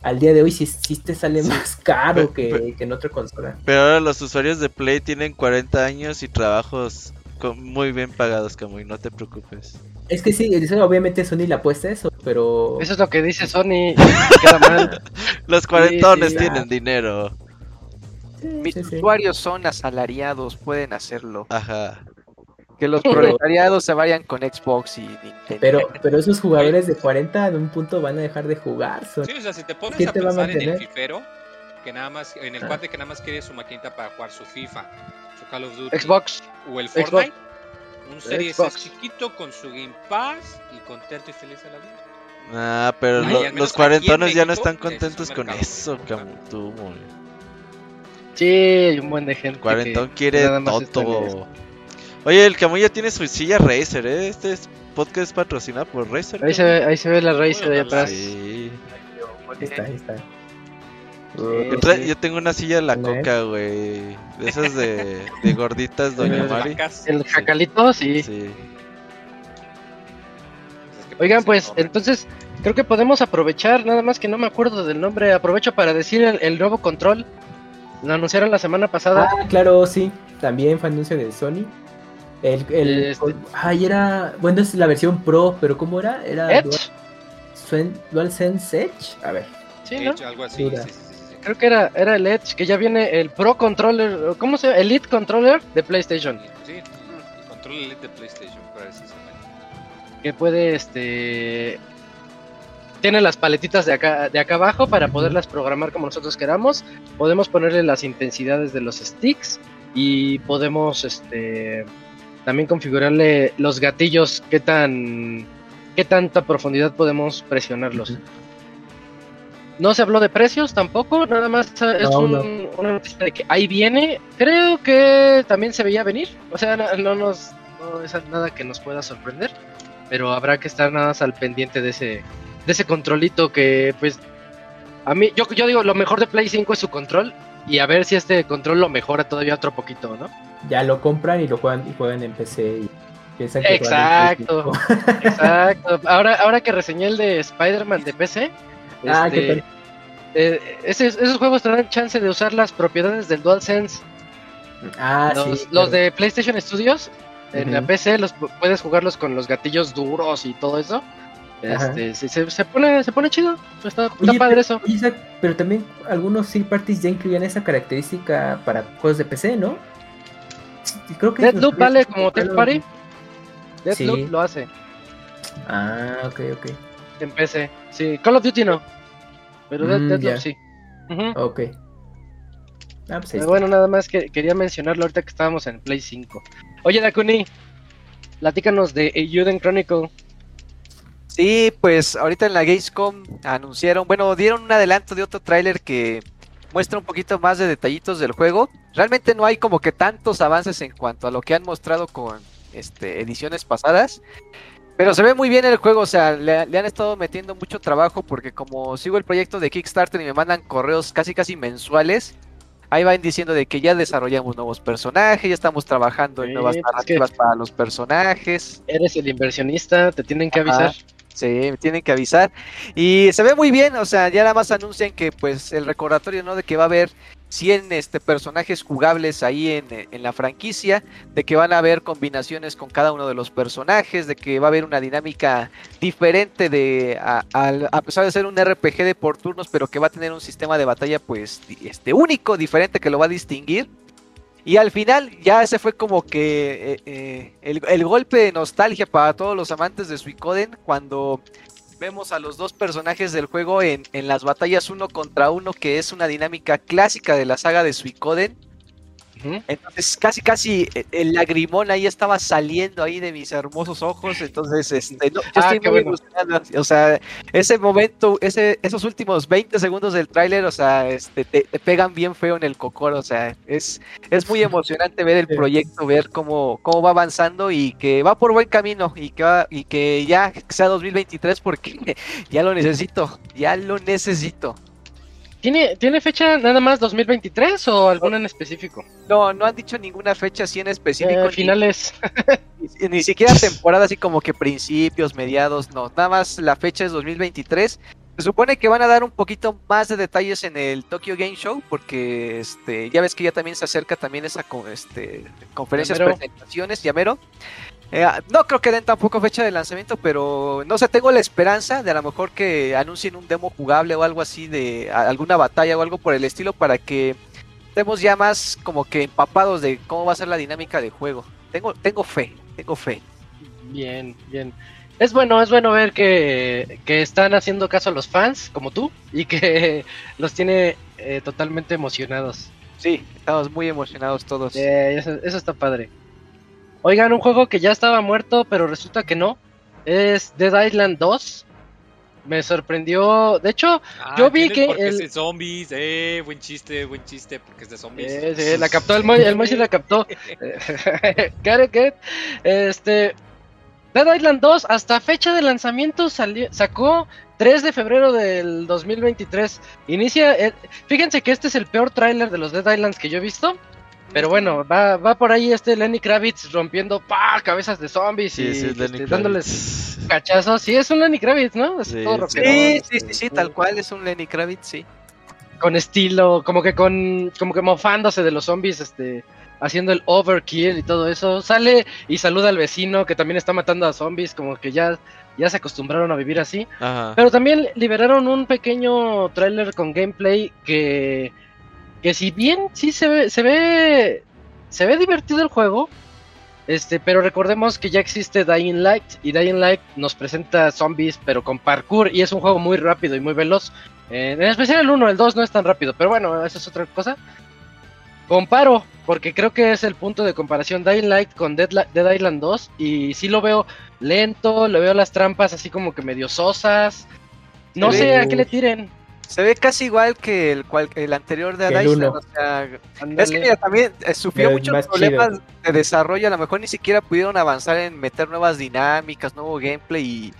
al día de hoy sí, sí te sale más caro que, que en otra consola. Pero ahora los usuarios de Play tienen 40 años y trabajos con- muy bien pagados, Camuy, no te preocupes. Es que sí, obviamente Sony le apuesta a eso, pero... Eso es lo que dice Sony. Queda mal. Los cuarentones sí, tienen dinero. Sí, Mis sí, sí. usuarios son asalariados, pueden hacerlo. Ajá. Que los proletariados se vayan con Xbox y Nintendo. Pero, pero esos jugadores de 40 en un punto van a dejar de jugar. Son- Sí, o sea, si te pones ¿Quién a te a pensar en el fifero, que nada más, en el Ah. cuate que nada más quiere su maquinita para jugar su FIFA, su Call of Duty Xbox. o el Xbox. Fortnite, un Series Xbox. Chiquito con su Game Pass y contento y feliz de la vida. Ah, pero Ay, lo- los cuarentones ya no están es contentos con eso, muy. Sí, hay un buen de gente. Cuarentón que quiere nada más está en todo. Oye, el Camuy ya tiene su silla Razer, ¿eh? Este es- podcast es patrocinado por Razer. Ahí se, ve, ahí se ve la raíz de atrás. Sí. Ahí está, ahí está. Yo, tra- yo tengo una silla de la coca, güey. De esas de, de gorditas, Doña Mari. El jacalito, sí. Oigan, pues entonces creo que podemos aprovechar, nada más que no me acuerdo del nombre, aprovecho para decir el, el nuevo control. Lo anunciaron la semana pasada. Ah, claro, sí. También fue anuncio de Sony. El, el, Este- Ay, era. Bueno, es la versión Pro, pero ¿cómo era? Era Edge, Dual, DualSense Edge. A ver. sí, ¿no? Edge, algo así. Duda. Sí, sí, sí, sí, sí. Creo que era, era el Edge, que ya viene el Pro Controller, ¿cómo se llama? Elite Controller de PlayStation. Sí, el control elite de PlayStation, precisamente. que puede este tiene las paletitas de acá de acá abajo para poderlas programar como nosotros queramos podemos ponerle las intensidades de los sticks y podemos este también configurarle los gatillos qué tan qué tanta profundidad podemos presionarlos no se habló de precios tampoco nada más es No, un- no. una noticia de que ahí viene creo que también se veía venir o sea no, no nos no es nada que nos pueda sorprender pero habrá que estar nada más al pendiente de ese de ese controlito que pues a mí yo yo digo lo mejor de Play 5 es su control y a ver si este control lo mejora todavía otro poquito, ¿no? Ya lo compran y lo juegan y juegan en PC y piensan que Exacto. Exacto. Ahora ahora que reseñé el de Spider-Man de PC, Ah, este, ¿qué eh, ese- esos juegos te dan chance de usar las propiedades del DualSense. Ah, los, sí. los claro. de PlayStation Studios en la. PC los pu- puedes jugarlos con los gatillos duros y todo eso. Este, se, se- se pone se pone chido. Está, está Oye, padre pero- eso. pero también algunos third parties ya incluían esa característica para juegos de PC, ¿no? Creo que Deadloop los- vale como third Halo- party. Deadloop Sí. lo hace Ah, ok, ok. en PC. Sí, Call of Duty no. Pero Mm, Deadloop ya. sí. Ujú. Ok. Ah, pues Pero bueno, nada más que quería mencionarlo ahorita que estábamos en Play 5. Oye, Dakuni, platícanos de Euden Chronicle. Sí, pues ahorita en la Gamescom anunciaron, bueno, dieron un adelanto de otro tráiler que muestra un poquito más de detallitos del juego. Realmente no hay como que tantos avances en cuanto a lo que han mostrado con este, ediciones pasadas. Pero se ve muy bien el juego, o sea, le, le han estado metiendo mucho trabajo porque como sigo el proyecto de Kickstarter y me mandan correos casi casi mensuales, ahí van diciendo de que ya desarrollamos nuevos personajes, ya estamos trabajando en nuevas narrativas para los personajes. Eres el inversionista, te tienen que Ajá. avisar. Sí, me tienen que avisar. Y se ve muy bien, o sea, ya nada más anuncian que pues el recordatorio, ¿no? De que va a haber 100 este, personajes jugables ahí en, en la franquicia, de que van a haber combinaciones con cada uno de los personajes, de que va a haber una dinámica diferente de, a, al- a pesar de ser un RPG de por turnos, pero que va a tener un sistema de batalla pues este, único, diferente, que lo va a distinguir. Y al final ya ese fue como que eh, eh, el, el golpe de nostalgia para todos los amantes de Suicoden cuando vemos a los dos personajes del juego en, en las batallas uno contra uno, que es una dinámica clásica de la saga de Suicoden. Entonces casi casi eh, el lagrimón ahí estaba saliendo ahí de mis hermosos ojos. Entonces, este, no, yo Ah, estoy muy bueno. emocionado. O sea, ese momento, ese, esos últimos 20 segundos del tráiler, o sea, este, te, te pegan bien feo en el cocor. O sea, es, es muy emocionante ver el proyecto, ver cómo, cómo va avanzando y que va por buen camino y que, va, y que ya sea 2023 porque ya lo necesito, ya lo necesito. ¿Tiene, ¿Tiene fecha nada más 2023 o alguna en específico? No, no han dicho ninguna fecha así en específico. Eh, ni- finales. Ni, ni siquiera temporada así como que principios, mediados, no. Nada más la fecha es 2023. Se supone que van a dar un poquito más de detalles en el Tokyo Game Show porque este ya ves que ya también se acerca también esa este, conferencias, presentaciones, ya mero. Eh, no creo que den tampoco fecha de lanzamiento, pero no sé, tengo la esperanza de a lo mejor que anuncien un demo jugable o algo así de alguna batalla o algo por el estilo para que estemos ya más como que empapados de cómo va a ser la dinámica del juego. Tengo, tengo fe, tengo fe. Bien, bien. Es bueno, es bueno ver que, que están haciendo caso a los fans, como tú, y que los tiene eh, totalmente emocionados. Sí, estamos muy emocionados todos. Eh, eso, eso está padre. Oigan, un juego que ya estaba muerto, pero resulta que no. Es Dead Island 2. Me sorprendió. De hecho, Ah, Yo vi que Porque el- es de zombies, eh, buen chiste, buen chiste, porque es de zombies. eh, sí, la captó el Moy, el Moy sí la captó. Got it, get it. Este. Dead Island 2, hasta fecha de lanzamiento salió, sacó 3 de febrero del 2023. Inicia. eh, fíjense que este es el peor tráiler de los Dead Islands que yo he visto. Pero bueno, va, va por ahí este Lenny Kravitz rompiendo pa cabezas de zombies Sí, y sí, es este, dándoles cachazos. Sí, es un Lenny Kravitz, ¿no? Es Sí, todo sí. rockerón, Sí, sí, sí, sí, tal cual es un Lenny Kravitz, sí. Con estilo, como que con, como que mofándose de los zombies, este, haciendo el overkill y todo eso. Sale y saluda al vecino que también está matando a zombies, como que ya, ya se acostumbraron a vivir así. Ajá. Pero también liberaron un pequeño tráiler con gameplay que, que si bien sí se ve, se ve, se ve divertido el juego, este, pero recordemos que ya existe Dying Light y Dying Light nos presenta zombies pero con parkour y es un juego muy rápido y muy veloz. Eh, en especial el 1, el 2 no es tan rápido, pero bueno, eso es otra cosa. Comparo, porque creo que es el punto de comparación Dying Light con Dead, Dead Island 2 y sí lo veo lento, le veo las trampas así como que medio sosas. No sé a qué le tiren. Se ve casi igual que el, cual, el anterior de uno. o sea, es que mira, también eh, sufrió Pero muchos problemas de desarrollo, a lo mejor ni siquiera pudieron avanzar en meter nuevas dinámicas, nuevo gameplay y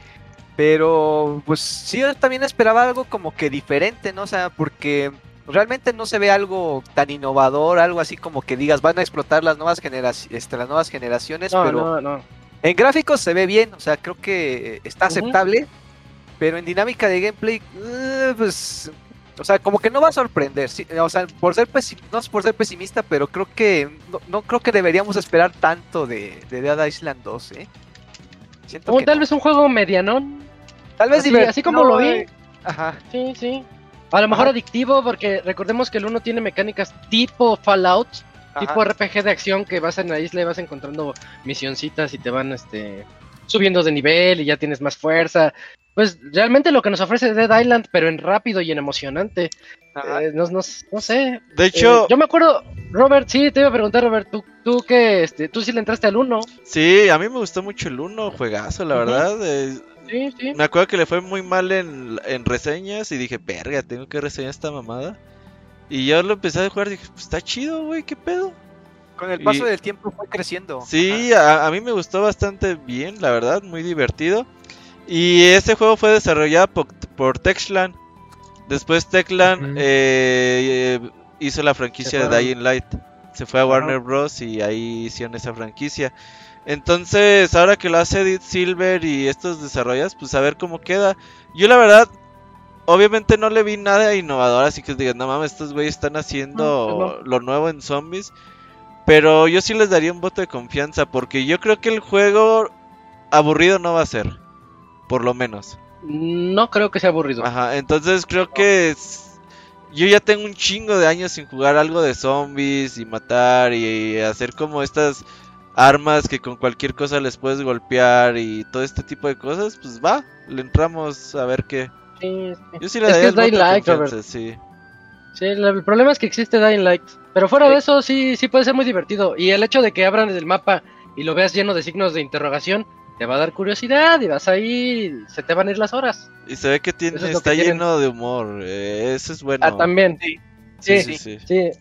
pero pues sí yo también esperaba algo como que diferente, ¿no? O sea, porque realmente no se ve algo tan innovador, algo así como que digas van a explotar las nuevas generaciones, este, las nuevas generaciones, No, pero no, no. en gráficos se ve bien, o sea, creo que está aceptable, pero en dinámica de gameplay, eh, pues, o sea, como que no va a sorprender, sí, o sea, por ser no es por ser pesimista, pero creo que no, no creo que deberíamos esperar tanto de, de Dead Island 2, ¿eh? Siento que tal no. vez un juego medianón. tal vez así- así como lo vi. eh, Ajá. Sí, sí. A lo mejor Ajá. adictivo, porque recordemos que el 1 tiene mecánicas tipo Fallout, tipo. RPG de acción que vas en la isla y vas encontrando misioncitas y te van este subiendo de nivel y ya tienes más fuerza. Pues realmente lo que nos ofrece Dead Island, pero en rápido y en emocionante. Eh, no, no, no sé. De hecho, Eh, yo me acuerdo, Robert, sí, te iba a preguntar, Robert, tú, tú que este, tú sí le entraste al 1. sí, a mí me gustó mucho el 1, juegazo, la verdad. eh, Sí, sí. me acuerdo que le fue muy mal en, en reseñas y dije, verga, tengo que reseñar esta mamada. Y yo lo empecé a jugar y dije, pues está chido, güey, ¿qué pedo? Con el paso y- del tiempo fue creciendo. Sí, a, a mí me gustó bastante bien, la verdad, muy divertido. Y este juego fue desarrollado por, por Techland. Después Techland eh, eh, hizo la franquicia de. Dying Light. Se fue a. Warner Bros. y ahí hicieron esa franquicia. Entonces, ahora que lo hace Edith Silver y estos desarrollas, pues a ver cómo queda. Yo la verdad, obviamente no le vi nada innovador, así que digan, no mames, estos güeyes están haciendo No, pues lo nuevo en zombies. Pero yo sí les daría un voto de confianza, porque yo creo que el juego aburrido no va a ser. Por lo menos. No creo que sea aburrido. Ajá, entonces creo que es- yo ya tengo un chingo de años sin jugar algo de zombies y matar y hacer como estas armas que con cualquier cosa les puedes golpear y todo este tipo de cosas, pues va, le entramos a ver qué. Sí, sí. Yo sí le Es que es Light, confianza, sí. El problema es que existe Dying Light. Pero fuera de eso, sí, sí puede ser muy divertido. Y el hecho de que abran el mapa y lo veas lleno de signos de interrogación, te va a dar curiosidad y vas ahí, se te van a ir las horas. Y se ve que tiene, es está que lleno de humor. eh, eso es bueno. Ah, también. Sí, Sí, sí, sí, sí. sí.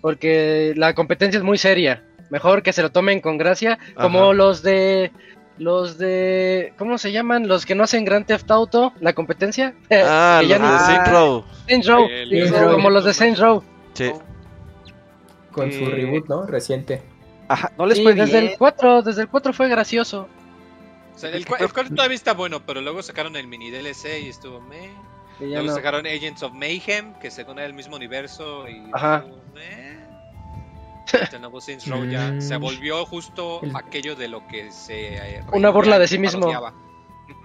Porque la competencia es muy seria. Mejor que se lo tomen con gracia. Como Ajá. los de. Los de. ¿Cómo se llaman? Los que no hacen Grand Theft Auto, la competencia. Ah, Que los ya de ni- Saint Row. Saints Row. El- Sí. Como los de Saints Row. Sí. Con su Eh, reboot, ¿no? Reciente. Ajá, no les Sí, fue desde bien. el 4, desde el 4 fue gracioso. O sea, el, cua- el cuarto todavía está bueno, pero luego sacaron el mini DLC y estuvo meh. Y Luego no. sacaron Agents of Mayhem, que según era el mismo universo y Ajá. estuvo meh. Este nuevo Saints Row ya Mm. se volvió justo El- aquello de lo que se eh, Una burla de sí mismo. parodiaba.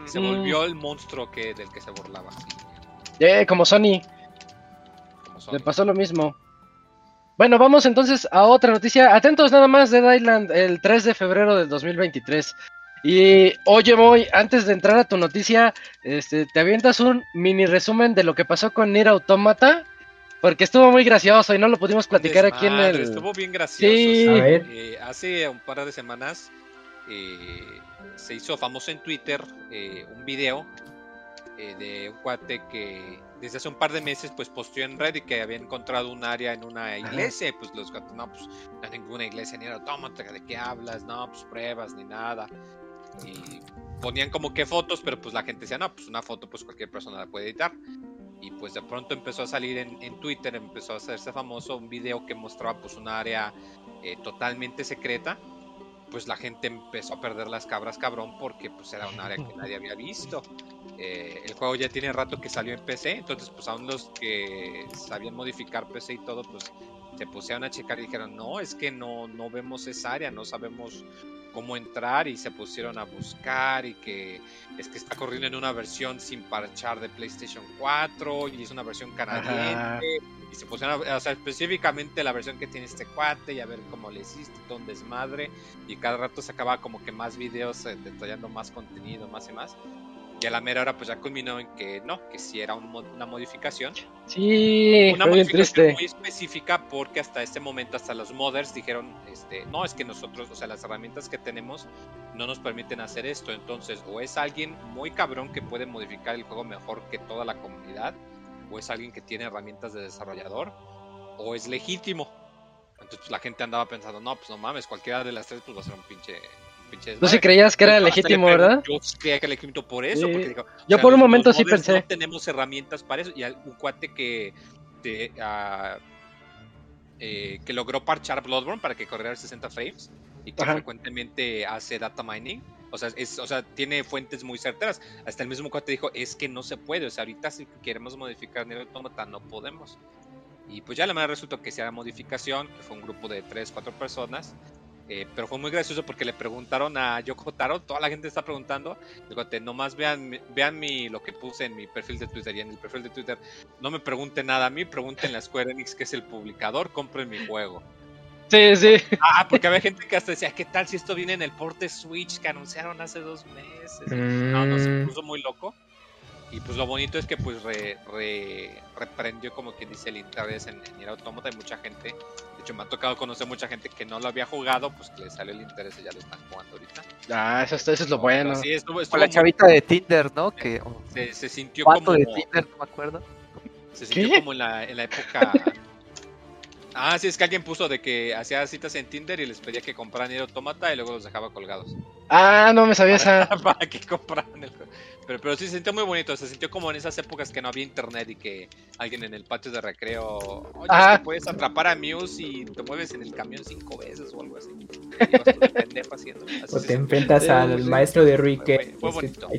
Se Mm. volvió el monstruo que del que se burlaba. sí, Eh, como Sony, como Sony. le pasó lo mismo. Bueno, vamos entonces a otra noticia. Atentos nada más, Dead Island, el 3 de febrero del 2023. Y oye, Moy, antes de entrar a tu noticia, este, te avientas un mini resumen de lo que pasó con Nier Automata, porque estuvo muy gracioso y no lo pudimos platicar aquí en el. Estuvo bien gracioso. Sí. Eh, hace un par de semanas eh, se hizo famoso en Twitter eh, un video eh, de un cuate que desde hace un par de meses pues posteó en Reddit que había encontrado un área en una iglesia y pues los cuates, no, pues no hay ninguna iglesia ni era autómata, ¿de qué hablas? No, pues pruebas ni nada. Y ponían como que fotos, pero pues la gente decía, no, pues una foto pues cualquier persona la puede editar. Y pues de pronto empezó a salir en, en Twitter, empezó a hacerse famoso un video que mostraba pues un área eh, totalmente secreta. Pues la gente empezó a perder las cabras cabrón porque pues era un área que nadie había visto. Eh, el juego ya tiene rato que salió en PC, entonces pues aún los que sabían modificar PC y todo pues se pusieron a checar y dijeron no, es que no, no vemos esa área, no sabemos cómo entrar y se pusieron a buscar y que es que está corriendo en una versión sin parchar de PlayStation 4 y es una versión canadiense y se pusieron a, o sea, específicamente la versión que tiene este cuate y a ver cómo le hiciste, todo un desmadre y cada rato sacaba como que más videos eh, detallando más contenido, más y más. Y a la mera hora pues ya culminó en que no, que sí era un una modificación. Sí, una modificación triste. muy específica porque hasta este momento hasta los modders dijeron este no es que nosotros o sea las herramientas que tenemos no nos permiten hacer esto entonces o es alguien muy cabrón que puede modificar el juego mejor que toda la comunidad o es alguien que tiene herramientas de desarrollador o es legítimo. Entonces pues, la gente andaba pensando no pues no mames cualquiera de las tres pues va a ser un pinche un pinche Tú sí desmadre". creías que era legítimo, ¿verdad? Yo creía que era legítimo por eso. Sí. porque digo, Yo o sea, por un momento sí pensé. No tenemos herramientas para eso. Y un cuate que, ah, eh, que logró parchar Bloodborne para que corriera a 60 frames y que Ajá. frecuentemente hace data mining. O sea, es, o sea, tiene fuentes muy certeras. Hasta el mismo cuate dijo, es que no se puede. O sea, ahorita si queremos modificar Nier Automata no podemos. Y pues ya la manera resultó que se la modificación, que fue un grupo de 3, 4 personas. Eh, pero fue muy gracioso porque le preguntaron a Yoko Taro, toda la gente está preguntando, digo, nomás vean, vean mi, lo que puse en mi perfil de Twitter y en el perfil de Twitter, no me pregunten nada a mí, pregunten a Square Enix que es el publicador, compren mi juego. Sí, sí. Ah, porque había gente que hasta decía, ¿qué tal si esto viene en el port de Switch que anunciaron hace dos meses? No, no, se Mm. puso muy loco. Y pues lo bonito es que pues re, re- reprendió como quien dice el interés en, en Nier Automata. Hay mucha gente, de hecho me ha tocado conocer mucha gente que no lo había jugado, pues que le salió el interés y ya lo están jugando ahorita. Ah, eso, es- eso es lo bueno. Sí, estuvo, Con estuvo la muy- chavita de Tinder, ¿no? Que oh, se, se sintió como de Tinder, no me acuerdo. se sintió ¿Qué? como en la, en la época Ah, sí, es que alguien puso de que hacía citas en Tinder y les pedía que compraran Nier Automata y luego los dejaba colgados. Ah, no me sabía esa. para que compraran el. Pero, pero sí se sintió muy bonito, se sintió como en esas épocas que no había internet y que alguien en el patio de recreo, oye, Ajá. es que puedes atrapar a Muse y te mueves en el camión cinco veces o algo así. Pendejo O te enfrentas Sí, al sí. maestro de Rique. Fue- fue bonito.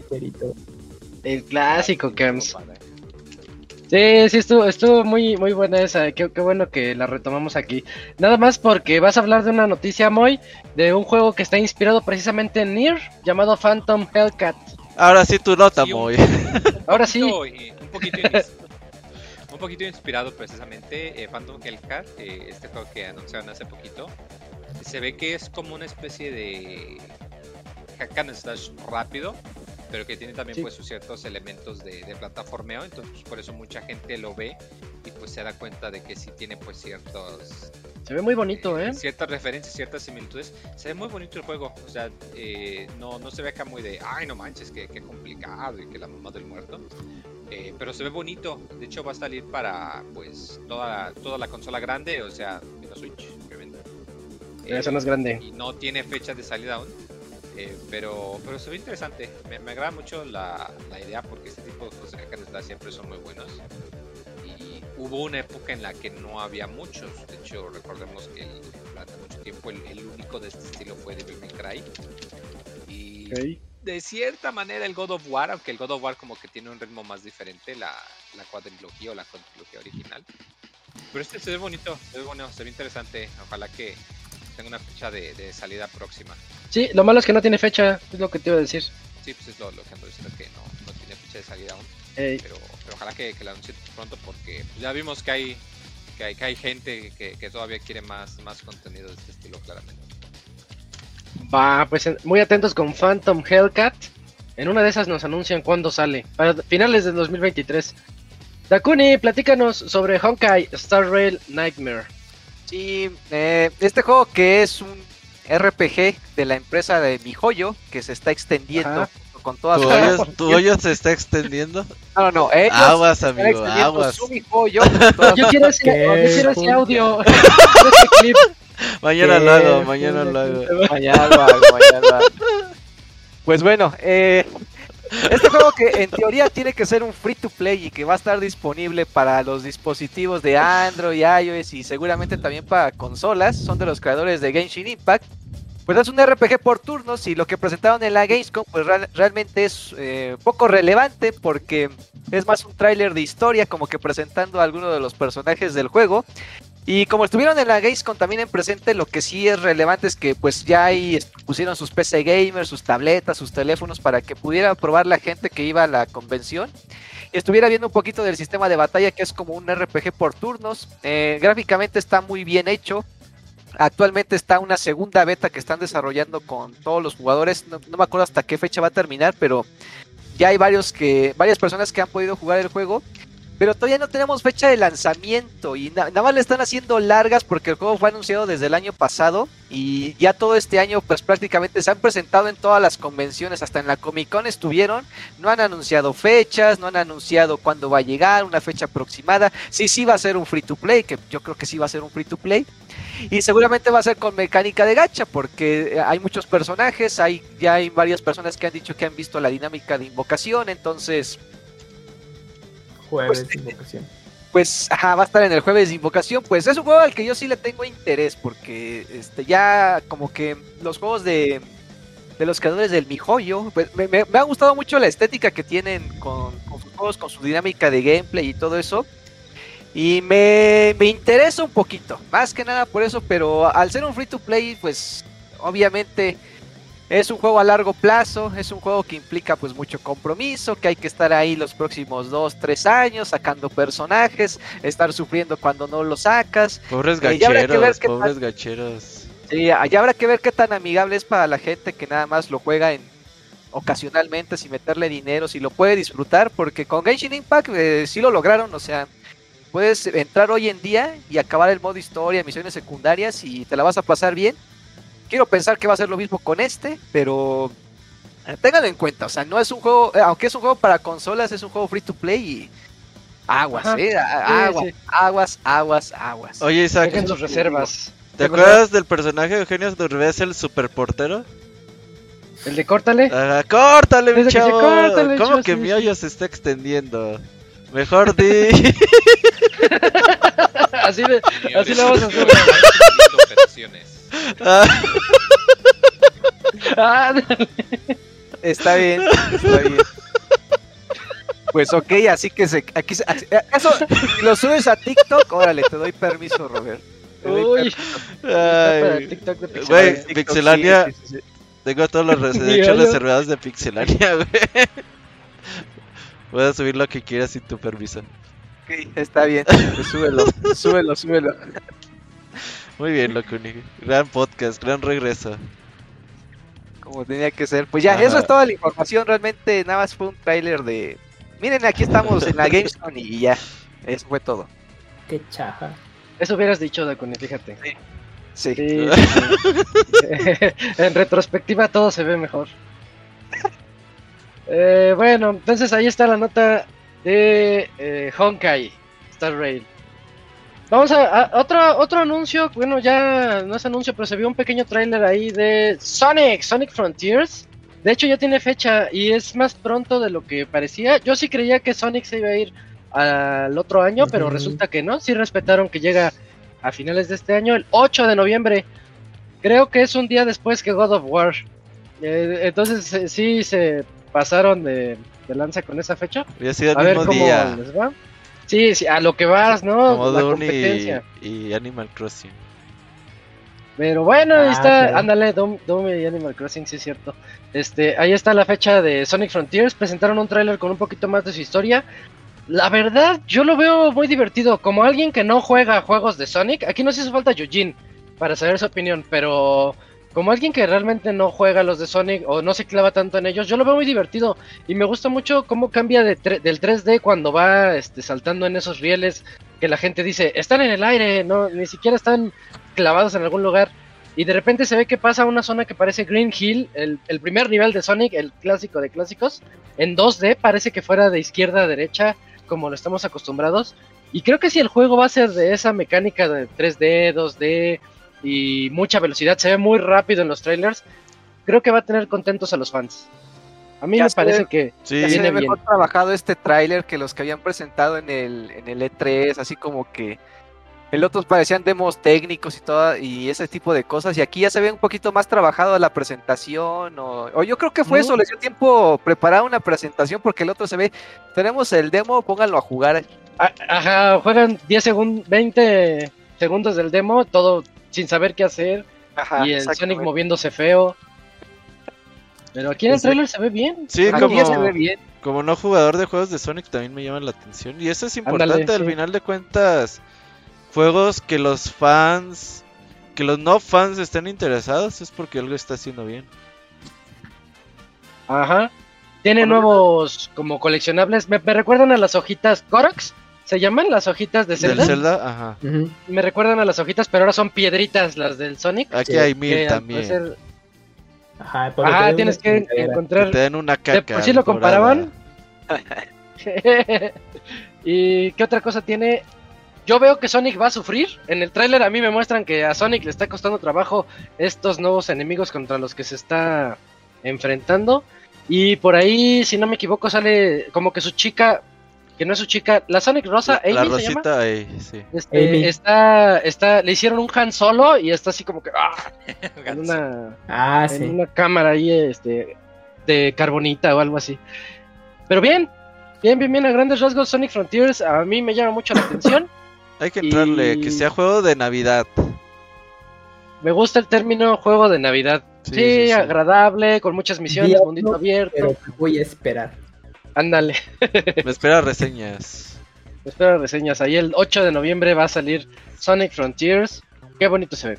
El clásico, padre. Sí, sí, estuvo, estuvo muy, muy buena esa. Qué, qué bueno que la retomamos aquí. Nada más porque vas a hablar de una noticia, Moy, de un juego que está inspirado precisamente en Nier, llamado Phantom Hellcat. Ahora sí tu nota, Sí, Moy. Ahora sí. un poquito un poquito inspirado precisamente eh, Phantom Hellcat, eh, este juego que anunciaron hace poquito. Se ve que es como una especie de hack and slash rápido, pero que tiene también Sí. pues sus ciertos elementos de, de plataformeo, entonces pues, por eso mucha gente lo ve y pues se da cuenta de que sí tiene pues ciertos Se ve muy bonito, ¿eh? Ciertas referencias, ciertas similitudes. Se ve muy bonito el juego. O sea, eh, no, no se ve acá muy de, ay, no manches, qué, qué complicado y que la mamá del muerto. Eh, pero se ve bonito. De hecho, va a salir para pues toda, toda la consola grande, o sea, la Switch, obviamente. Esa no es grande. Y no tiene fecha de salida aún. Eh, pero, pero se ve interesante. Me, me agrada mucho la, la, idea porque este tipo de juegos de hack siempre son muy buenos. Hubo una época en la que no había muchos. De hecho, recordemos que el, durante mucho tiempo el, el, único de este estilo fue Devil May Cry. Y de cierta manera el God of War, aunque el God of War como que tiene un ritmo más diferente, la, la cuadrilogía o la cuadrilogía original. Pero este se ve bonito, se ve bueno, se ve interesante. Ojalá que tenga una fecha de, de salida próxima. Sí, lo malo es que no tiene fecha, es lo que te iba a decir. Sí, pues es lo, lo que ando diciendo que no, no tiene fecha de salida aún. Pero, pero ojalá que, que la anuncien pronto porque ya vimos que hay que hay, que hay gente que, que todavía quiere más, más contenido de este estilo, claramente. Va, pues muy atentos con Phantom Hellcat. En una de esas nos anuncian cuándo sale. Para finales del 2023. Dakuni, platícanos sobre Honkai Star Rail Nightmare. Sí, eh, este juego que es un RPG de la empresa de Mijoyo, que se está extendiendo Ajá. Con todas ¿Tu hoyo, tu hoyo se está extendiendo? No, no, no, ellos Aguas, amigo, aguas. su Yo quiero ese, yo quiero ese audio. Quiero ese clip. Mañana lo hago, mañana lo hago. Mañana lo hago, mañana lo hago. Pues bueno, eh, este juego que en teoría tiene que ser un free to play y que va a estar disponible para los dispositivos de Android, iOS y seguramente también para consolas, son de los creadores de Genshin Impact. Pues es un RPG por turnos y lo que presentaron en la Gamescom pues real- realmente es eh, poco relevante porque es más un tráiler de historia como que presentando a algunos de los personajes del juego. Y como estuvieron en la Gamescom también en presente, lo que sí es relevante es que pues ya ahí pusieron sus PC gamers, sus tabletas, sus teléfonos para que pudiera probar la gente que iba a la convención. Estuviera viendo un poquito del sistema de batalla que es como un RPG por turnos. Eh, gráficamente está muy bien hecho. Actualmente está una segunda beta que están desarrollando con todos los jugadores. No, me acuerdo hasta qué fecha va a terminar, pero ya hay varios que, varias personas que han podido jugar el juego. Pero todavía no tenemos fecha de lanzamiento y na- nada más le están haciendo largas porque el juego fue anunciado desde el año pasado y ya todo este año pues prácticamente se han presentado en todas las convenciones, hasta en la Comic Con estuvieron, no han anunciado fechas, no han anunciado cuándo va a llegar, una fecha aproximada, sí, sí va a ser un free to play, que yo creo que sí va a ser un free to play y seguramente va a ser con mecánica de gacha porque eh, hay muchos personajes, hay ya hay varias personas que han dicho que han visto la dinámica de invocación, entonces Jueves Pues, invocación. pues ajá, va a estar en el jueves de invocación. Pues es un juego al que yo sí le tengo interés, porque este ya como que los juegos de, de los creadores del Mijoyo, pues me, me- me ha gustado mucho la estética que tienen con, con sus juegos, con su dinámica de gameplay y todo eso. Y me, me interesa un poquito, más que nada por eso, pero al ser un free to play, pues obviamente es un juego a largo plazo, es un juego que implica pues mucho compromiso, que hay que estar ahí los próximos 2, 3 años sacando personajes, estar sufriendo cuando no lo sacas. Pobres Eh, que gacheros, pobres gacheros. Sí, allá habrá que ver qué tan amigable es para la gente que nada más lo juega en ocasionalmente sin meterle dinero, si lo puede disfrutar, porque con Genshin Impact eh, sí lo lograron, o sea, puedes entrar hoy en día y acabar el modo historia, misiones secundarias y te la vas a pasar bien. Quiero pensar que va a ser lo mismo con este, pero eh, ténganlo en cuenta, o sea, no es un juego, eh, aunque es un juego para consolas, es un juego free to play y aguas, Ajá. eh, Sí, aguas, sí. aguas, aguas, aguas. Oye, Isaac, Dejen sus reservas. ¿te acuerdas del personaje de Eugenio Derbez, el superportero? El de córtale. Ajá, córtale, mi chavo. córtale, ¿Cómo chavo, que sí, mi sí. hoyo se está extendiendo? Mejor di. así de, así le vamos a hacer. Operaciones. Ah, Está bien, está bien. Pues ok, así que se, aquí se- así- eso, si lo subes a TikTok, órale, te doy permiso, Robert. Te doy Uy, para ay. TikTok de Güey, Pixelania. TikTok, Pixelania. sí, sí, sí. Tengo todos los res- hoyo. reservados de Pixelania, güey. Puedes subir lo que quieras sin tu permiso. Ok, está bien, pues súbelo, súbelo, súbelo. Muy bien, Locuni. Gran podcast, gran regreso. Como tenía que ser. Pues ya, Ajá. eso es toda la información. Realmente nada más fue un tráiler de. Miren, aquí estamos en la Gamescom y ya. Eso fue todo. Qué chafa. Eso hubieras dicho, Dakuni, fíjate. Sí. Sí, sí, sí. en retrospectiva todo se ve mejor. Eh, bueno, entonces ahí está la nota de eh, Honkai Star Rail. Vamos a, a- otro otro anuncio, bueno ya no es anuncio, pero se vio un pequeño tráiler ahí de Sonic, Sonic Frontiers. De hecho ya tiene fecha y es más pronto de lo que parecía. Yo sí creía que Sonic se iba a ir al otro año, pero resulta que no. Sí respetaron que llega a finales de este año, el 8 de noviembre. Creo que es un día después que God of War. Eh, entonces eh, sí se pasaron de, de lanza con esa fecha. Sido el A ver cómo día. les va. Sí, sí, a lo que vas, ¿no? Como La Dune competencia. y, y Animal Crossing. Pero bueno, ahí Ah, está, claro. ándale, Doom, Doom y Animal Crossing, sí es cierto. Este, ahí está la fecha de Sonic Frontiers, presentaron un tráiler con un poquito más de su historia. La verdad, yo lo veo muy divertido. Como alguien que no juega juegos de Sonic, aquí nos hizo falta Yujin para saber su opinión, pero como alguien que realmente no juega los de Sonic o no se clava tanto en ellos, yo lo veo muy divertido y me gusta mucho cómo cambia de del 3D cuando va este, saltando en esos rieles que la gente dice, están en el aire, no, ni siquiera están clavados en algún lugar. Y de repente se ve que pasa una zona que parece Green Hill, el, el primer nivel de Sonic, el clásico de clásicos, en 2D, parece que fuera de izquierda a derecha, como lo estamos acostumbrados. Y creo que si el juego va a ser de esa mecánica de 3D, 2D y mucha velocidad, se ve muy rápido en los trailers, creo que va a tener contentos a los fans. A mí Ya me parece ve- que Sí, Ya se viene ve mejor bien. trabajado este tráiler que los que habían presentado en el, en el E3, así como que el otros parecían demos técnicos y todo, y ese tipo de cosas, y aquí ya se ve un poquito más trabajado la presentación, o, o yo creo que fue Mm. eso, les dio tiempo preparar una presentación, porque el otro se ve, tenemos el demo, pónganlo a jugar, A- Ajá, juegan 10 segundos, 20 segundos del demo, todo sin saber qué hacer. Ajá, y el Sonic moviéndose feo. Pero aquí en el trailer se ve bien. Sí, Aquí como- se ve bien. Como no jugador de juegos de Sonic también me llama la atención. Y eso es importante Ándale, al sí. final de cuentas. Juegos que los fans, que los no fans estén interesados es porque algo está haciendo bien. Ajá. Tiene nuevos como coleccionables. Me, me recuerdan a las hojitas Koroks. ¿Se llaman las hojitas de Zelda? Del Zelda, ajá. Me recuerdan a las hojitas, pero ahora son piedritas las del Sonic. Aquí Sí, hay mil también. parecer- Ajá, por Ajá, tener tienes que chingadera. Que encontrar. te den una De caca. por sí lo comparaban. ¿Y qué otra cosa tiene? Yo veo que Sonic va a sufrir. En el tráiler a mí me muestran que a Sonic le está costando trabajo estos nuevos enemigos contra los que se está enfrentando. Y por ahí, si no me equivoco, sale como que su chica, que no es su chica, la Sonic Rosa, La Amy se llama. rosita ahí, sí. Este, Amy. está, está, le hicieron un Han Solo y está así como que ¡ah! en una Ah, en sí. una cámara ahí este de carbonita o algo así. Pero bien, bien, bien, bien, a grandes rasgos Sonic Frontiers a mí me llama mucho la atención. Hay que entrarle, Y- que sea juego de Navidad. Me gusta el término juego de Navidad. Sí, Sí, sí, sí. agradable, con muchas misiones, Diablo, mundito abierto. Pero voy a esperar. Ándale, Me espera reseñas. espero reseñas. Ahí el 8 de noviembre va a salir Sonic Frontiers. Qué bonito se ve.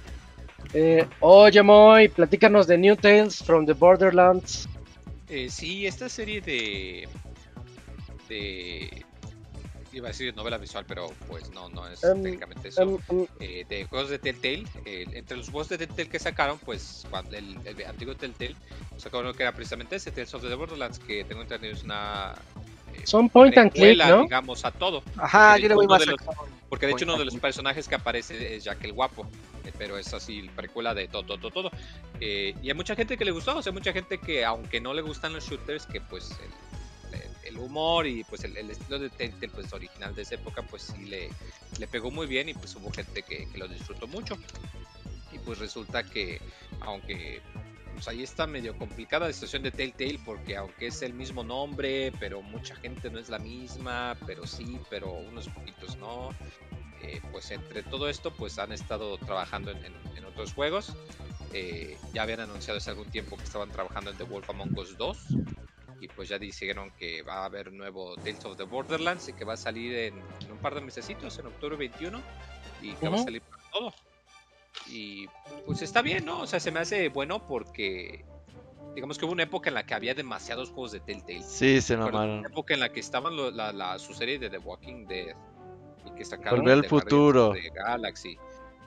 Eh, oye, Moy, platícanos de New Tales from the Borderlands. Eh, sí, esta serie de. de. Iba a decir novela visual, pero pues no, no es Em, técnicamente eso. Em, em, eh, de juegos de Telltale. eh, entre los juegos de Telltale que sacaron, pues cuando el, el antiguo Telltale sacaron lo que era precisamente ese Tales of the Borderlands, que tengo entendido es una. eh, son point and click, ¿no? digamos, a todo. Ajá, yo le voy más de los- Porque de hecho uno de los personajes que aparece es Jack el Guapo, eh, pero es así, precuela de todo, todo, todo. Eh, y hay mucha gente que le gustó, o sea, mucha gente que aunque no le gustan los shooters, que pues el, humor y pues el, el estilo de Telltale pues original de esa época pues sí le, le pegó muy bien y pues hubo gente que, que lo disfrutó mucho. Y pues resulta que aunque pues ahí está medio complicada la situación de Telltale porque aunque es el mismo nombre, pero mucha gente no es la misma, pero sí, pero unos poquitos no. Eh, pues entre todo esto pues han estado trabajando en, en- en otros juegos. Eh, ya habían anunciado hace algún tiempo que estaban trabajando en The Wolf Among Us 2 y pues ya dijeron que va a haber un nuevo Tales of the Borderlands y que va a salir en, en un par de mesecitos, en octubre 21 y que va a salir para todo. Y pues está bien, ¿no? O sea, se me hace bueno porque digamos que hubo una época en la que había demasiados juegos de Telltale. Sí, se mamaron. Una época en la que estaban lo- la, la- su serie de The Walking Dead. y que sacaron Volver al futuro. de Galaxy.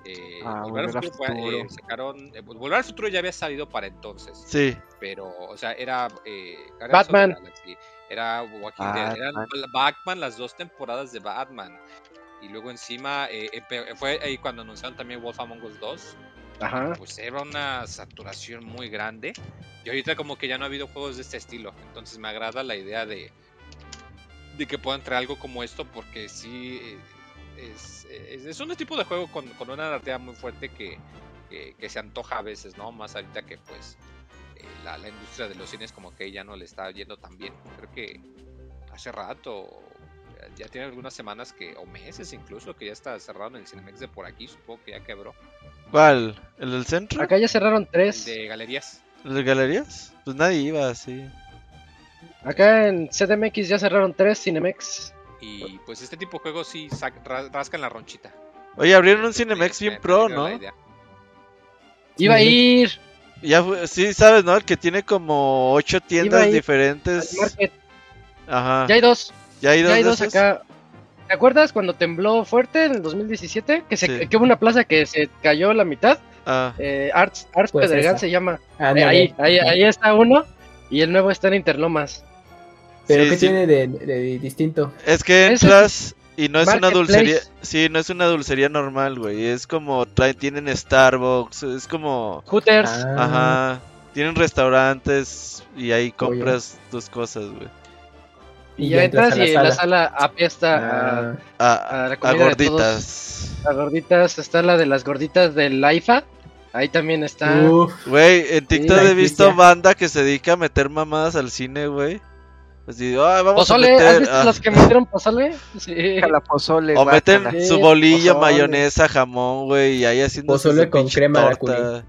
Eh, Ah, Volver al Volver al futuro, eh, sacaron, eh, Volver al futuro ya había salido para entonces, Sí, pero, o sea, era eh, Batman. Galaxy, era Walking Dead, eran Batman. Batman, las dos temporadas de Batman. Y luego encima eh, fue ahí cuando anunciaron también Wolf Among Us 2. Ajá. Pues era una saturación muy grande. Y ahorita como que ya no ha habido juegos de este estilo. Entonces me agrada la idea de, de que puedan traer algo como esto porque sí es, es, es un tipo de juego con, con una narrativa muy fuerte que, que, que se antoja a veces, ¿no? Más ahorita que pues eh, la, la industria de los cines como que ya no le está yendo tan bien. Creo que hace rato, ya tiene algunas semanas que, o meses incluso, que ya está cerrado en el Cinemex de por aquí, supongo que ya quebró. ¿cuál? ¿El del centro? Acá ya cerraron El tres. de galerías. ¿El de galerías? Pues nadie iba así. Acá en CDMX ya cerraron tres Cinemex. Y pues este tipo de juegos sí rascan la ronchita. Oye, abrieron un Cinemex Me- bien pro, ¿no? Iba a ir Ya fue- sí, sabes, ¿no? El que tiene como ocho tiendas diferentes. market. Ajá. Ya hay dos. Ya hay dos, Ya hay dos acá. ¿Te acuerdas cuando tembló fuerte en el 2017? Que, se, Sí. que hubo una plaza que se cayó la mitad. Ah, Eh, Arts, Arts Pues Pedregal esa. se llama. Ándale. ahí, ahí, ahí está uno. Y el nuevo está en Interlomas. Pero Sí, ¿qué sí. tiene de, de distinto? es que entras y no es una dulcería. Sí, no es una dulcería normal, güey. Es como traen, tienen Starbucks, es como. Hooters. Ah, Ajá. Tienen restaurantes y ahí compras tus cosas, güey. y ya entras y la sala apesta Ah, A, a, a la a de gorditas. todos. A gorditas. Está la de las gorditas del AIFA. Ahí también está. Güey, en TikTok he visto banda que se dedica a meter mamadas al cine, güey. Así, "Ay, vamos ¿Pozole? a meter. ¿Has visto ah". los que metieron pozole? Sí. la pozole, O meten su bolillo, pozole. mayonesa, jamón, güey, y ahí haciendo Pozole con crema de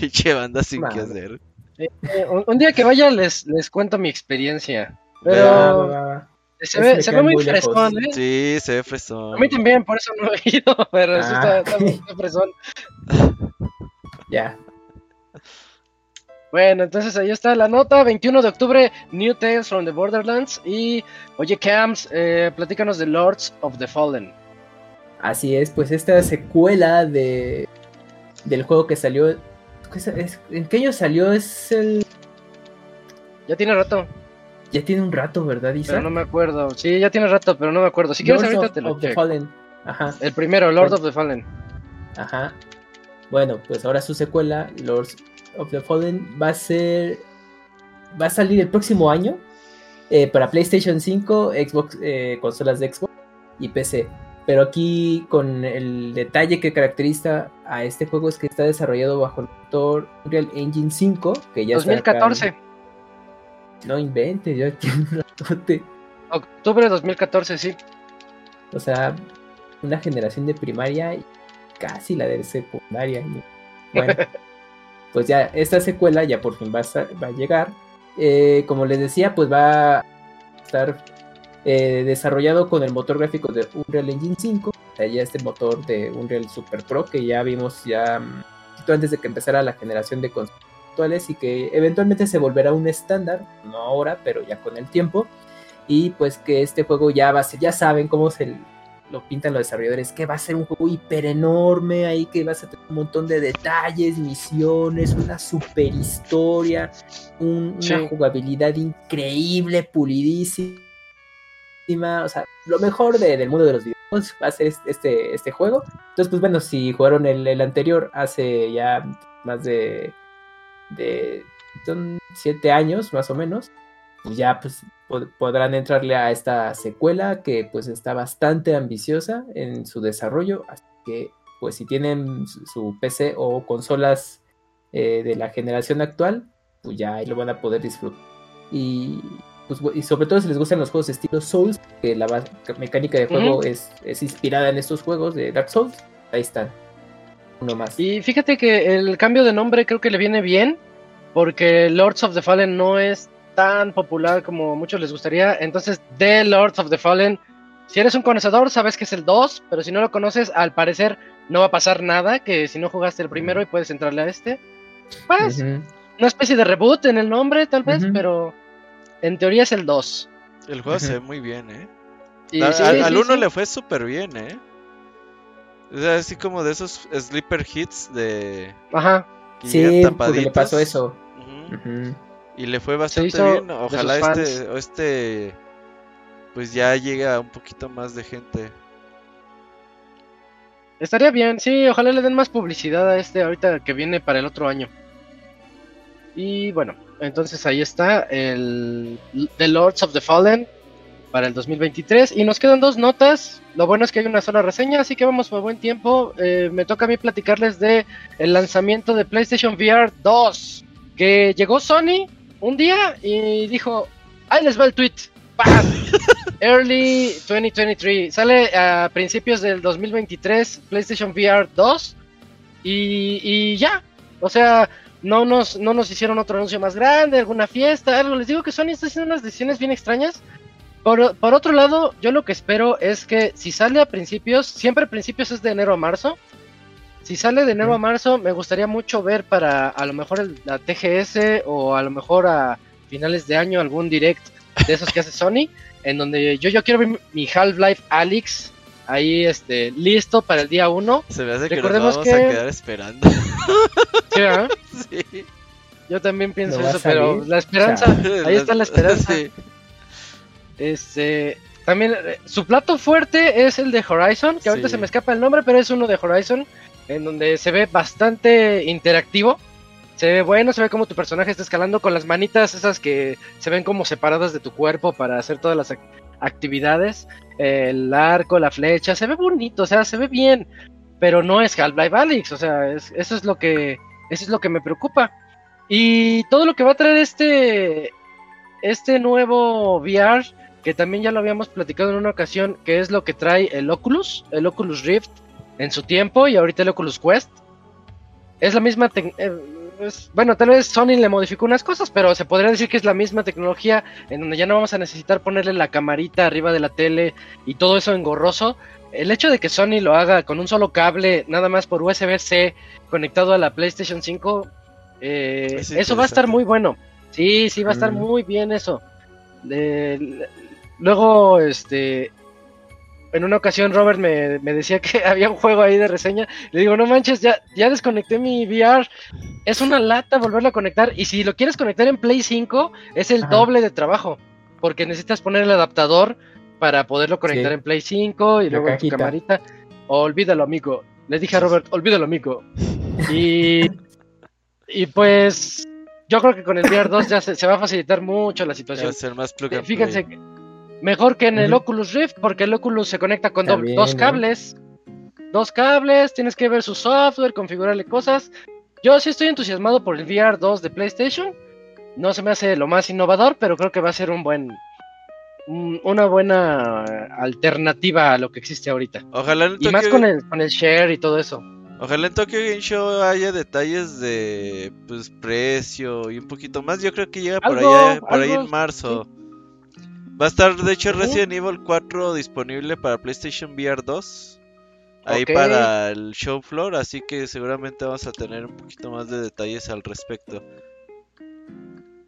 y che banda sin qué Madre. hacer. Eh, un, un día que vaya les, les cuento mi experiencia. Pero se ve, se ve muy frescón, ¿eh? Sí, se ve fresón. A mí también, por eso no he ido, pero está, Ah. está muy fresón. Ya. Bueno, entonces ahí está la nota, 21 de octubre, New Tales from the Borderlands. Y, oye, Cams, eh, platícanos de Lords of the Fallen. Así es, pues esta secuela de del juego que salió. ¿qué es- es- ¿En qué año salió? Es el. Ya tiene rato, Ya tiene un rato, ¿verdad, Isa? pero no me acuerdo. Sí, ya tiene rato, pero no me acuerdo. Si quieres, ahorita of- te lo of the. Fallen. Ajá, El primero, Lords of the Fallen. ajá. Bueno, pues ahora su secuela, Lords of the Fallen, va a ser. Va a salir el próximo año eh, para PlayStation 5, Xbox, eh, consolas de Xbox y PC. Pero aquí con el detalle que caracteriza a este juego es que está desarrollado bajo el motor Unreal Engine 5, que ya está acá en- 2014, No inventes, un ratote. octubre de 2014, sí. O sea, una generación de primaria y casi la de secundaria. y- Bueno, pues ya esta secuela ya por fin va a, llegar. Eh, como les decía, pues va a estar eh, desarrollado con el motor gráfico de Unreal Engine 5. O sea, ya este motor de Unreal Super Pro que ya vimos ya mm, antes de que empezara la generación de consolas actuales y que eventualmente se volverá un estándar, no ahora, pero ya con el tiempo. Y pues que este juego ya va a ser, ya saben cómo se lo pintan los desarrolladores, que va a ser un juego hiper enorme ahí, que vas a tener un montón de detalles, misiones, una super historia, un- Sí. una jugabilidad increíble, pulidísima. O sea, lo mejor de- del mundo de los videojuegos va a ser este- este, este juego. Entonces, pues bueno, si jugaron el, el anterior hace ya más de, de son siete años más o menos, pues ya pues pod- podrán entrarle a esta secuela que pues está bastante ambiciosa en su desarrollo, así que pues si tienen su, PC o consolas eh, de la generación actual, pues ya ahí lo van a poder disfrutar. Y, pues, y sobre todo si les gustan los juegos estilo Souls, que la mecánica de juego es, es inspirada en estos juegos de Dark Souls, ahí están. Uno más. Y fíjate que el cambio de nombre creo que le viene bien, porque Lords of the Fallen no es tan popular como muchos les gustaría. Entonces, The Lords of the Fallen, si eres un conocedor, sabes que es el 2, pero si no lo conoces, al parecer no va a pasar nada, que si no jugaste el primero y puedes entrarle a este. Pues, una especie de reboot en el nombre, tal vez, pero en teoría es el 2. El juego se ve muy bien, ¿eh? Y A- sí, al sí, al uno sí. le fue súper bien, ¿eh? O sea, así como de esos sleeper hits de... Ajá. Sí, porque le pasó eso. Ujú. Y le fue bastante bien. Ojalá este, este, pues ya llegue a un poquito más de gente. Estaría bien, sí, ojalá le den más publicidad a este ahorita que viene para el otro año. Y bueno, entonces ahí está el The Lords of the Fallen para el 2023 y nos quedan dos notas. Lo bueno es que hay una sola reseña, así que vamos por buen tiempo. Eh, me toca a mí platicarles de el lanzamiento de PlayStation VR 2, que llegó Sony un día y dijo, ahí les va el tweet. ¡Pam! Early 2023. Sale a principios del 2023 PlayStation VR 2 y, y ya. O sea, no nos, no nos hicieron otro anuncio más grande, alguna fiesta, algo. Les digo que Sony está haciendo unas decisiones bien extrañas. Por, por otro lado, yo lo que espero es que si sale a principios, siempre a principios es de enero a marzo. Si sale de enero a marzo, me gustaría mucho ver para a lo mejor el- la TGS o a lo mejor a finales de año algún direct de esos que hace Sony, en donde yo, yo quiero ver mi- Half-Life Alyx ahí este, listo para el día 1. Se me hace que nos Recordemos vamos a que- quedar esperando. Sí, ¿verdad? sí. Yo también pienso ¿No va a eso, pero la esperanza, ahí está la esperanza. Sí. Este, también eh, su plato fuerte es el de Horizon, que ahorita se me escapa el nombre, pero es uno de Horizon, en donde se ve bastante interactivo. Se ve bueno, se ve como tu personaje está escalando con las manitas esas que se ven como separadas de tu cuerpo para hacer todas las ac- actividades. El arco, la flecha, se ve bonito, o sea, se ve bien, pero no es Half-Life Alyx, o sea, es- eso es lo que eso es lo que me preocupa. Y todo lo que va a traer este este nuevo VR que también ya lo habíamos platicado en una ocasión, que es lo que trae el Oculus, el Oculus Rift en su tiempo y ahorita el Oculus Quest. Es la misma, eh, es- bueno, tal vez Sony le modificó unas cosas, pero se podría decir que es la misma tecnología en donde ya no vamos a necesitar ponerle la camarita arriba de la tele y todo eso engorroso. El hecho de que Sony lo haga con un solo cable, nada más por USB-C conectado a la PlayStation 5, eh, Es eso va a estar muy bueno. Sí, sí, va a estar Mm. muy bien eso. Luego, este, en una ocasión Robert me, me decía que había un juego ahí de reseña. Le digo, no manches, ya, ya desconecté mi VR. Es una lata volverlo a conectar. Y si lo quieres conectar en Play 5, es el Ajá. doble de trabajo. Porque necesitas poner el adaptador para poderlo conectar Sí. en Play 5 y La luego en tu camarita. Olvídalo, amigo. Le dije a Robert, olvídalo, amigo. Y, y pues yo creo que con el VR 2 ya se, se va a facilitar mucho la Va situación. a ser más plug Eh, and Fíjense, play. que- mejor que en el. Oculus Rift, porque el Oculus se conecta con dos ¿no? cables. Dos cables, tienes que ver su software, configurarle cosas. Yo sí estoy entusiasmado por el VR 2 de PlayStation. No se me hace lo más innovador, pero creo que va a ser un buen. un- una buena alternativa a lo que existe ahorita. Ojalá en Y más con el, con el share y todo eso. Ojalá en Tokyo Game Show haya detalles de pues precio y un poquito más. Yo creo que llega por allá, por ahí en marzo. Va a estar de hecho. Resident Evil 4 disponible para PlayStation VR 2. Ahí para el show floor, así que seguramente vamos a tener un poquito más de detalles al respecto.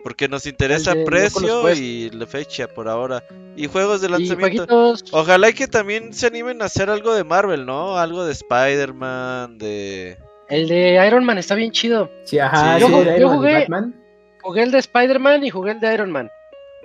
Porque nos interesa El de precio y la fecha por ahora. Y juegos de lanzamiento. Ojalá y que también se animen a hacer algo de Marvel, ¿no? Algo de Spider-Man, de... El de Iron Man está bien chido. Sí, ajá, Sí, sí, yo jugué- Batman. Jugué el de Spider-Man y jugué el de Iron Man.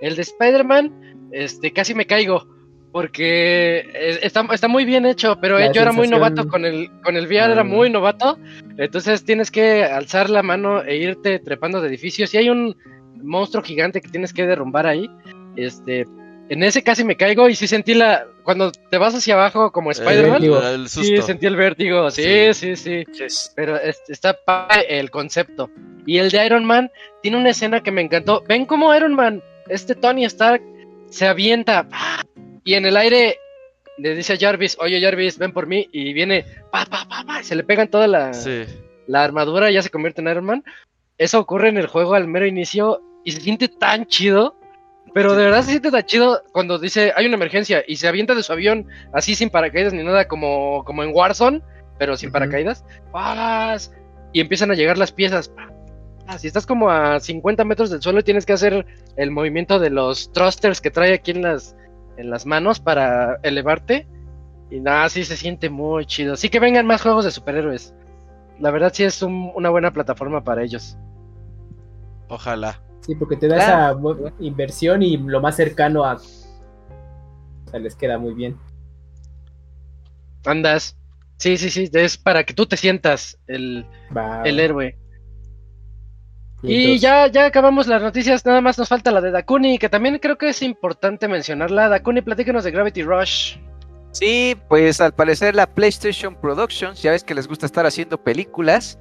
El de Spider-Man, este, casi me caigo. Porque eh, está, está muy bien hecho, pero La yo era muy novato con el, con el VR, era Mm. muy novato. Entonces tienes que alzar la mano e irte trepando de edificios. Y hay un monstruo gigante que tienes que derrumbar ahí. Este, en ese casi me caigo y sí sentí la. Cuando te vas hacia abajo como Spider-Man, sí sentí el vértigo. Sí, sí, sí. Pero es- está padre el concepto. Y el de Iron Man tiene una escena que me encantó. Ven cómo Iron Man, este Tony Stark, se avienta y en el aire le dice a Jarvis, oye Jarvis, ven por mí. Y viene, pa, pa, pa, pa, y se le pegan toda la, Sí. la armadura y ya se convierte en Iron Man. Eso ocurre en el juego al mero inicio y se siente tan chido. Pero de verdad se siente tan chido cuando dice hay una emergencia y se avienta de su avión así sin paracaídas ni nada como, como en Warzone, pero sin Ujú. paracaídas. ¡Paz! Y empiezan a llegar las piezas. Ah, si estás como a 50 metros del suelo, tienes que hacer el movimiento de los thrusters que trae aquí en las, en las manos para elevarte. Y nada, sí se siente muy chido. Sí que vengan más juegos de superhéroes. La verdad sí es un- una buena plataforma para ellos. Ojalá. Sí, porque te da esa bu- inversión y lo más cercano a. O sea, les queda muy bien. Andas. Sí, sí, sí. Es para que tú te sientas el, el héroe. Y ya, ya acabamos las noticias, nada más nos falta la de Dakuni, que también creo que es importante mencionarla. Dakuni, platícanos de Gravity Rush. Sí, pues al parecer la PlayStation Productions, ya ves que les gusta estar haciendo películas,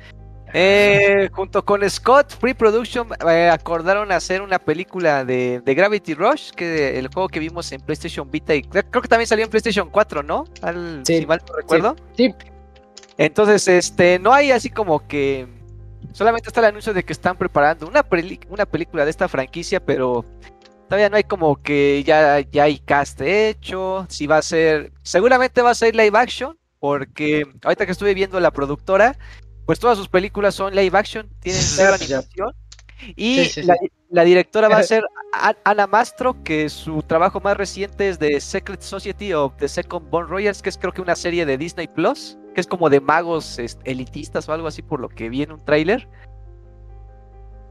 eh, junto con Scott Free Production eh, acordaron hacer una película de, de Gravity Rush, que el juego que vimos en PlayStation Vita y creo que también salió en PlayStation 4, ¿no? Al, Sí, si mal no recuerdo. Sí, Entonces, este, no hay así como que solamente está el anuncio de que están preparando una, una película de esta franquicia, pero todavía no hay como que ya, ya hay cast hecho, si va a ser, seguramente va a ser live action, porque ahorita que estuve viendo la productora, pues todas sus películas son live action, tienen cero animación. Y Sí, sí, la, sí. la directora va a ser A- Ana Mastro, que su trabajo más reciente es de Secret Society of the Second Born Royals, que es creo que una serie de Disney Plus, que es como de magos es, elitistas o algo así por lo que vi en un tráiler.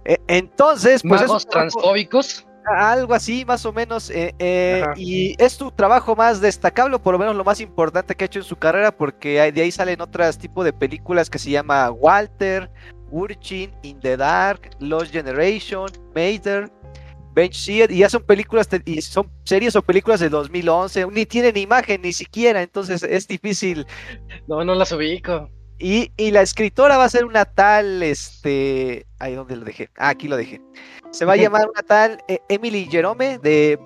E- Entonces, pues es magos transfóbicos. algo así, más o menos. eh, eh, y es su trabajo más destacable, o por lo menos lo más importante que ha hecho en su carrera, porque hay- de ahí salen otras tipos de películas que se llama Walter, Urchin, In the Dark, Lost Generation, Mater, Bench Seat, y ya son películas, y son series o películas de 2011, ni tienen imagen ni siquiera, entonces es difícil. No, no las ubico. Y, y la escritora va a ser una tal, este, ahí donde lo dejé, ah, aquí lo dejé. Se va a llamar una tal eh, Emily Jerome de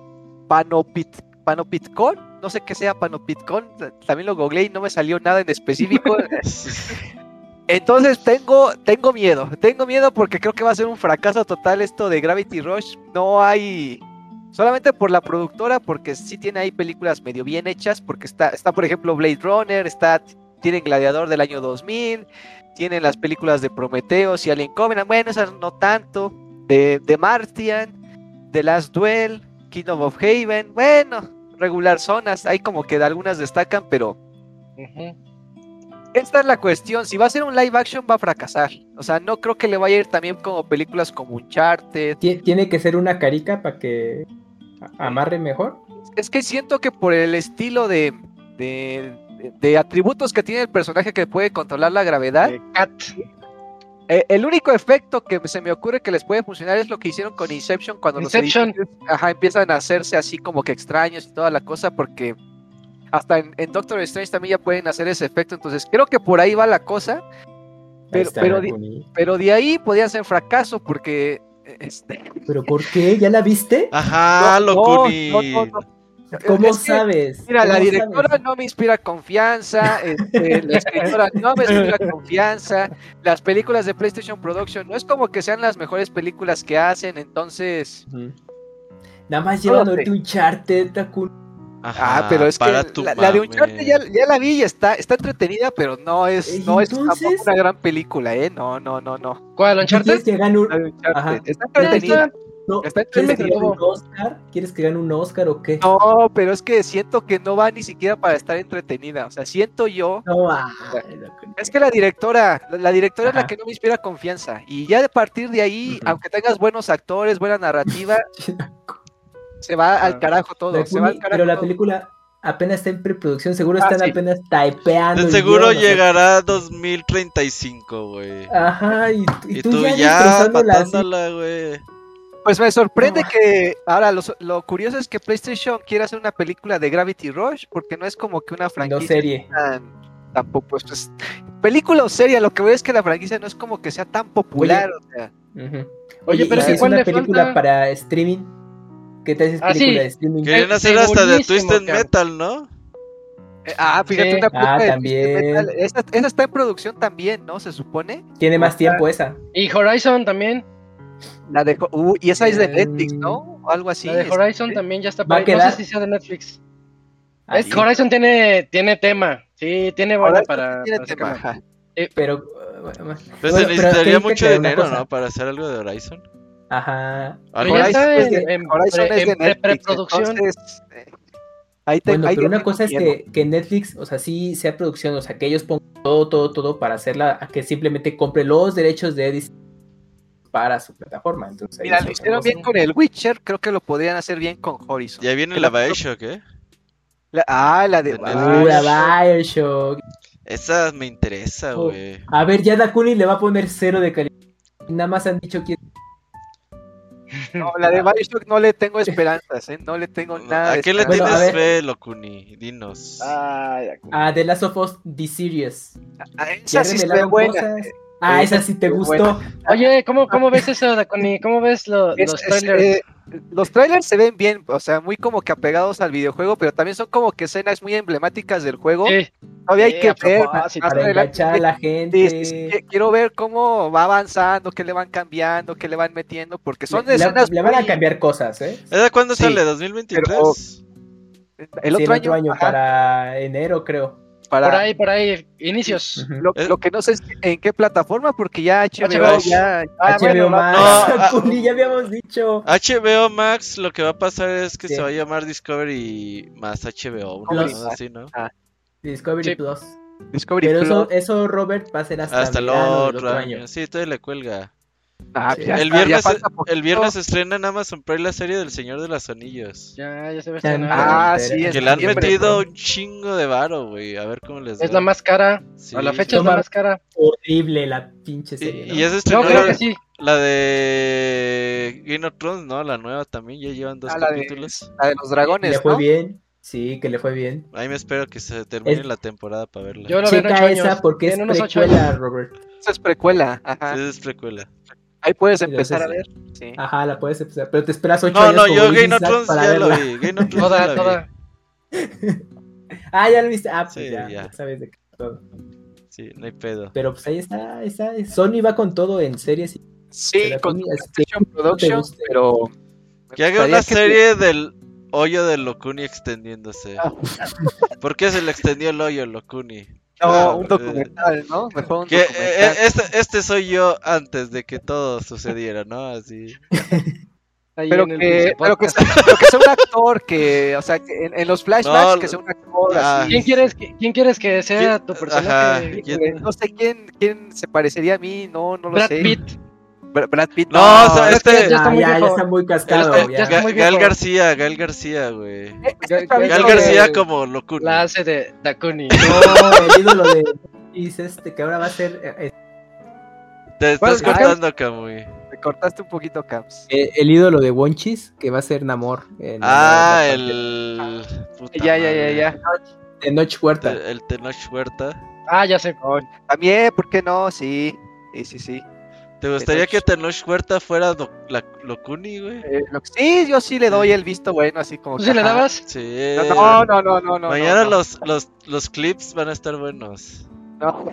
Panopit, Panopitcon, no sé qué sea Panopitcon, también lo googleé y no me salió nada en específico. Entonces tengo, tengo miedo, tengo miedo porque creo que va a ser un fracaso total esto de Gravity Rush. No hay, solamente por la productora, porque sí tiene ahí películas medio bien hechas, porque está, está por ejemplo Blade Runner, está, tienen Gladiador del año 2000, tienen las películas de Prometheus y Alien Covenant, bueno, esas no tanto, de, de Martian, The Last Duel, Kingdom of Haven, bueno, regular zonas, hay como que algunas destacan, pero Ujú. Esta es la cuestión, si va a ser un live action va a fracasar. O sea, no creo que le vaya a ir también como películas como Uncharted. Tie- Tiene que ser una carica para que amarre mejor. Es que siento que por el estilo de, de, de- de atributos que tiene el personaje que puede controlar la gravedad, Eh, Cat. eh, el único efecto que se me ocurre que les puede funcionar es lo que hicieron con Inception cuando Inception. los edificios, ajá, empiezan a hacerse así como que extraños y toda la cosa, porque hasta en, en Doctor Strange también ya pueden hacer ese efecto. Entonces creo que por ahí va la cosa. Pero- pero di- Dakuni. Pero de ahí podía ser fracaso porque este, ¿Pero por qué? ¿Ya la viste? Ajá, no, Locuni. no, no, no. ¿Cómo Es que, sabes? Mira, la ¿Cómo directora sabes? no me inspira confianza, este, la escritora no me inspira confianza, las películas de PlayStation Production no es como que sean las mejores películas que hacen, entonces... Nada más llevan ahorita un charter, Dakuni. Ajá, ah, pero es que para la, tu la de. Uncharted ya, ya la vi y está, está entretenida, pero no es, no es tampoco una gran película, ¿eh? No, no, no, no. ¿Cuál? ¿Qué ¿Quieres ¿Uncharted? que gane un, Uncharted Ajá. Está entretenida. está. no, Está ¿quieres que gane un Oscar? ¿Quieres que gane un Oscar o qué? No, pero es que siento que no va ni siquiera para estar entretenida. O sea, siento yo No, Dakuni. Es que la directora, la- directora es la que no me inspira confianza. Y ya de partir de ahí, aunque tengas buenos actores, buena narrativa, se va al carajo todo. Se va al Dakuni, carajo pero la todo. película apenas está en preproducción, seguro Ah, están sí. apenas typeando. De seguro guion, o sea, llegará a 2035, güey. Ajá, y, y Y tú, tú ya, ya matándola, güey. Pues me sorprende No. que. Ahora, lo, lo curioso es que PlayStation quiere hacer una película de Gravity Rush, porque no es como que una No franquicia serie. tan. Tampoco, pues, pues, película o serie, lo que veo es que la franquicia no es como que sea tan popular. o sea. Oye, Oye, pero ¿y que si es ¿cuál una película falta? para streaming? ¿Qué tal si es Ah, película sí. de streaming? Quieren Eh, hacer hasta de Twisted cabrón. Metal, ¿no? eh, ah, fíjate, Sí. una película Ah, de también. Twisted Metal. Esa, esa está en producción también, ¿no? Se supone. Tiene más tiempo esa. Y Horizon también. La de, uh, y esa es de Mm. Netflix, ¿no? O algo así. la de este, Horizon también ya está. No sé si sea de Netflix. Es Horizon tiene, tiene tema. Sí, tiene buena para, tiene para tema. Pero, bueno, Pues bueno, se pero necesitaría mucho dinero. ¿no? Para hacer algo de Horizon. Ajá. Es de- en Horizon pre- es de en pre- Netflix, preproducción. entonces, eh, ahí te- Bueno, ahí pero te una cosa es que, que Netflix, o sea, sí sea producción, o sea, que ellos pongan todo, todo, todo para hacerla, a que simplemente compre los derechos de Edison para su plataforma. Entonces, Mira, lo hicieron bien con el Witcher, creo que lo podrían hacer bien con Horizon. Ya viene la Bioshock, ¿eh? La- ah, la de De Uh, la Bioshock. Bioshock. Esa me interesa, Oh. güey. A ver, ya Dakuni le va a poner cero de calidad. Nada más han dicho que No, la de Bioshock no le tengo esperanzas, ¿eh? No le tengo nada ¿A qué le Bueno, tienes ver. fe, Locuni? Dinos. Ay, a The Last of Us The Series. ah, esa sí se ve revelaron buena. cosas. Ah, esa sí te gustó. Oye, ¿cómo, cómo ves eso, Daconi? ¿Cómo ves lo- Es- los es, trailers? eh, los trailers se ven bien, o sea, muy como que apegados al videojuego, pero también son como que escenas muy emblemáticas del juego. Sí. Todavía hay que a ver. más Para enganchar a la gente. sí, sí, que- quiero ver cómo va avanzando, qué le van cambiando, qué le van metiendo, porque son le, escenas le van a cambiar cosas, ¿eh? ¿Esa cuándo Sí, sale? ¿2023? El Sí, otro año, para enero, creo. Para- Por ahí, por ahí, inicios. Lo, Eh. lo que no sé es en qué plataforma, porque ya HBO, HBO. ya... Ah, HBO bueno, Max. no, ah, Dakuni, ya habíamos dicho. HBO Max lo que va a pasar es que Sí. se va a llamar Discovery más HBO, Plus. así, ¿no? Discovery Sí. Plus. Discovery Pero eso, Plus. eso, Robert, va a ser hasta, Hasta el otro año. Sí, todavía le cuelga. Ah, Sí. ya El ya viernes, el estrena en Amazon Prime la serie del Señor de los Anillos. Ya, ya se ve Tan- estrenar. Ah, sí, Que le han metido ¿no? un chingo de varo, güey. A ver cómo les Es va. la más cara. Sí. A la fecha es la más cara. Horrible la pinche Y, serie. ¿no? y No, estrenó creo la, que sí. la de Game of Thrones, ¿no? La nueva también, ya llevan dos Ah, la de- capítulos. La de los le dragones, fue ¿no? bien. Sí, que le fue bien. Ahí me espero que se termine Es- la temporada para verla. Yo lo veo en ocho Checa años. esa porque es precuela. Robert. Esa es precuela, ajá. Sí, es precuela. Ahí puedes empezar a ver. Sí. Ajá, la puedes empezar. Pero te esperas ocho No, años no, como yo Game of Thrones para ya lo vi. Game of Thrones ya Toda, toda. Ah, ya lo viste. Ah, pues Sí, ya, ya. sabes de qué todo. Sí, no hay pedo. Pero pues ahí está, ahí está. Sony va con todo en series. y- Sí, con PlayStation Production, guste. pero... Que haga una que- serie del hoyo de Locuni extendiéndose. Ah. ¿Por qué se le extendió el hoyo Locuni? No, un Eh, documental, ¿no? Mejor un Que eh, documental. eh, este, este soy yo antes de que todo sucediera, ¿no? Así. Ahí pero que, pero, que pero que sea un actor que, o sea, que en, en los flashbacks No, que sea un actor ah, así. ¿Quién quieres, que, ¿Quién quieres que sea ¿Quién- tu ajá, personaje? ¿quién- Híjole, No sé quién, quién se parecería a mí, no, no lo Brad sé. Pitt. Bra- Brad Pitt. No, o sea, es que este- ya está muy ya, ya está muy cascado. ya. está muy Gael. García, Gael García, güey. Este Gael García como Locuni. La hace de Dakuni. No, el ídolo de dice este que ahora va a ser eh, eh, Te estás cortando, Camuy. Me cortaste un poquito, Caps. eh, el ídolo de Wonchis que va a ser Namor en Ah, la- el. puta Ya, ya, ya, ya. de Noche Huerta. El, el Tenoch Huerta. Ah, ya sé. También, ¿por qué no? Sí, sí, sí, sí. ¿Te gustaría Tenoch- que Tenoch Huerta fuera do- la, Locuni, güey? Eh, lo sí, yo sí le doy el visto bueno, así como. ¿Tú que, sí le dabas? Sí. No, no, no, no, no. Mañana no, Los, los, los clips van a estar buenos. no.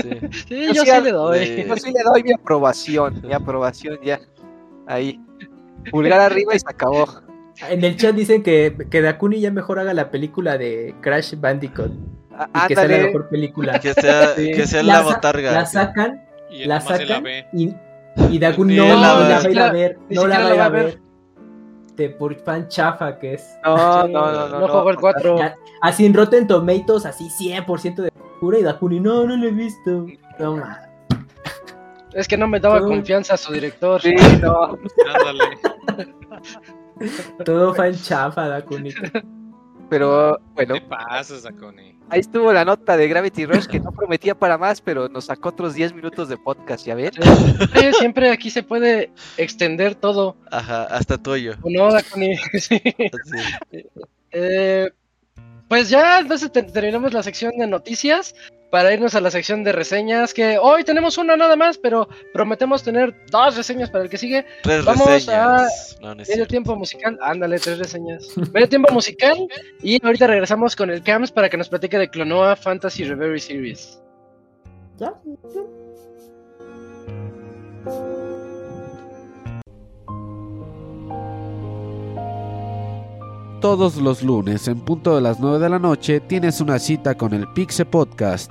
Sí. Sí, Yo yo sí le doy. de- Yo sí le doy mi aprobación, mi aprobación ya. Ahí. Pulgar arriba y se acabó. En el chat dicen que, que Dakuni ya mejor haga la película de Crash Bandicoot Ah, y que sea la mejor película. Que sea, Sí. que sea La la botarga. La sacan, Y la se la sacan ve. y, y no, la no va- la va a ir a ver, no la va a ir a a ver. De por fan chafa que es. No, no, no, no. no jugó el o sea, 4. Ya- así en Rotten Tomatoes, así 100% de pura y Dakuni, no, no lo he visto. No, ma. Es que no me daba Todo- confianza su director. Sí, no. Ándale. todo fan chafa Dakuni. Pero ¿Qué bueno, pasa, ahí estuvo la nota de Gravity Rush que no prometía para más, pero nos sacó otros 10 minutos de podcast, ¿ya ven? Sí, siempre aquí se puede extender todo. Ajá, hasta tuyo. ¿O no, Dakuni? Sí. Eh, pues ya, entonces te- terminamos la sección de noticias para irnos a la sección de reseñas, que hoy tenemos una nada más, pero prometemos tener dos reseñas para el que sigue. Tres Vamos reseñas. No, no es Medio tiempo musical, ándale, tres reseñas. Medio tiempo musical y ahorita regresamos con el Cams para que nos platique de Clonoa Fantasy Reverie Series. ¿Ya? Todos los lunes, en punto de las 9 de la noche, tienes una cita con el Pixe Podcast.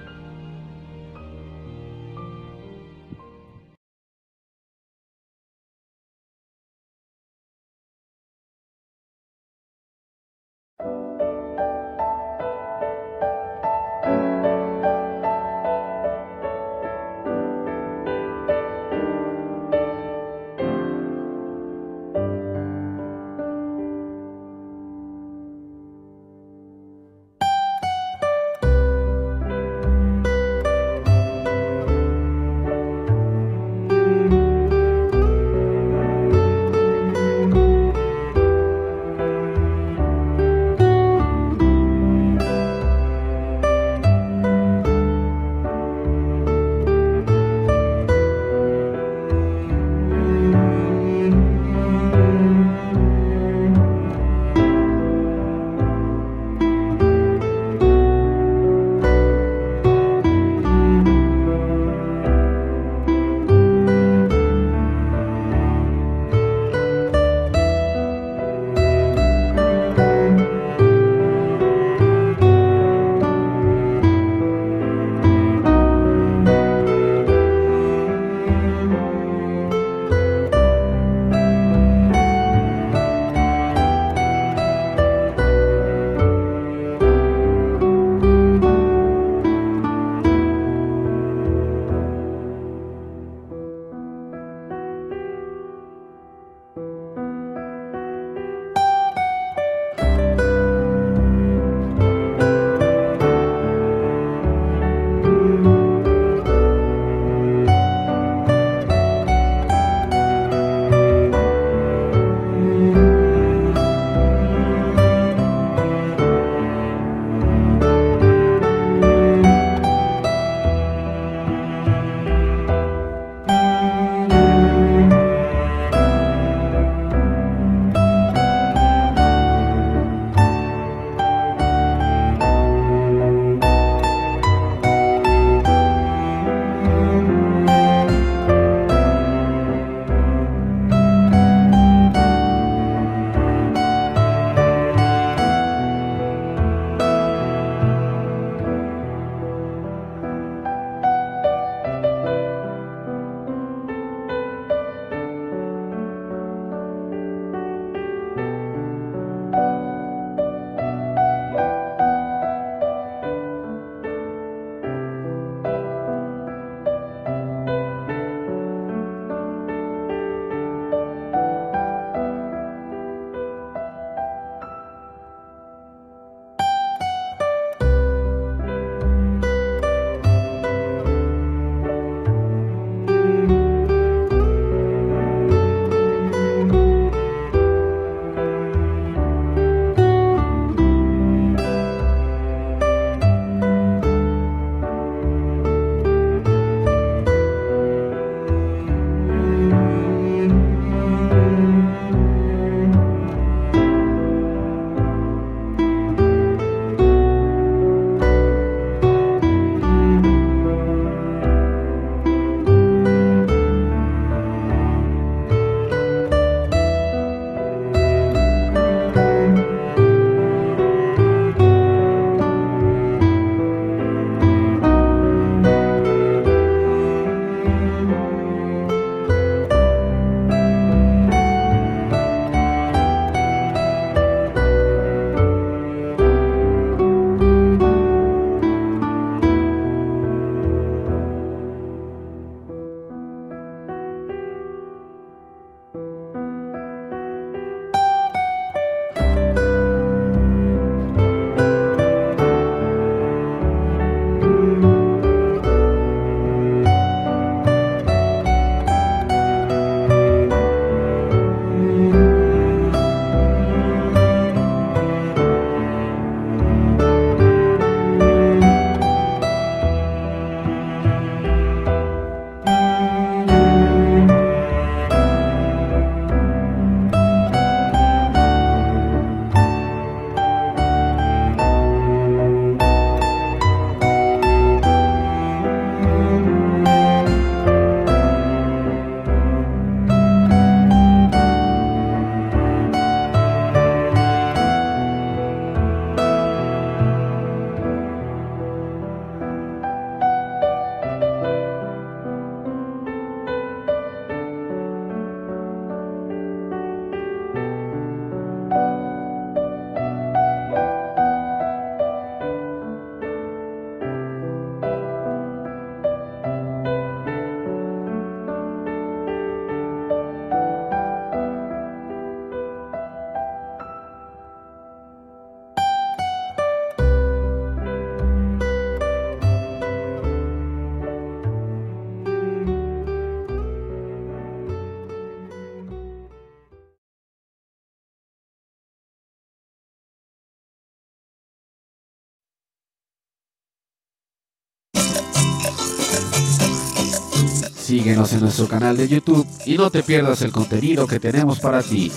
Síguenos en nuestro canal de YouTube y no te pierdas el contenido que tenemos para ti.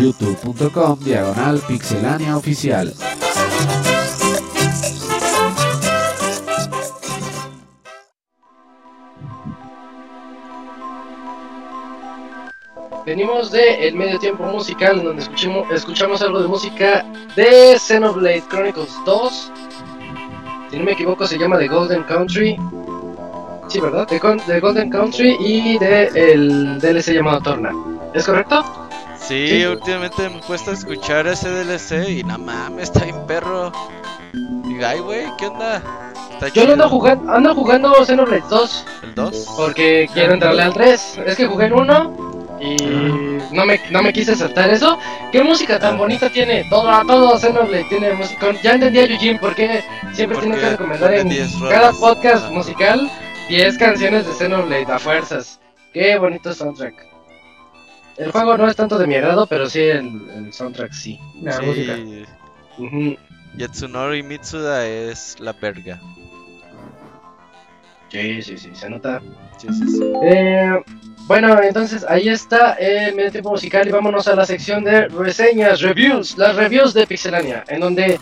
youtube.com diagonal pixelania oficial. Venimos de el medio tiempo musical, donde escuchamos, escuchamos algo de música de Xenoblade Chronicles 2. Si no me equivoco, se llama The Golden Country. Sí, ¿verdad? The, Con- The Golden Country y de el DLC llamado Torna. ¿Es correcto? Sí, Sí. últimamente me he puesto a escuchar ese DLC y no mames, está bien perro. Y ay, güey, ¿qué onda? Está Yo lo ando jugando, ando jugando Xenoblade 2 ¿El 2? porque quiero entrarle al 3. Es que jugué el 1 y no me, no me quise saltar eso. ¿Qué música tan bonita tiene? Todo, todo Xenoblade tiene música. Ya entendí a Eugene por qué siempre tiene Porque que recomendar en 10 cada podcast musical 10 canciones de Xenoblade a fuerzas. Qué bonito soundtrack. El juego no es tanto de mi agrado, pero sí el, el soundtrack sí. La música. Yatsunori Mitsuda es la verga. Sí, sí, sí, se nota. Sí, sí, sí. Eh, bueno, entonces ahí está el medio tiempo musical y vámonos a la sección de reseñas, reviews, las reviews de Pixelania, en donde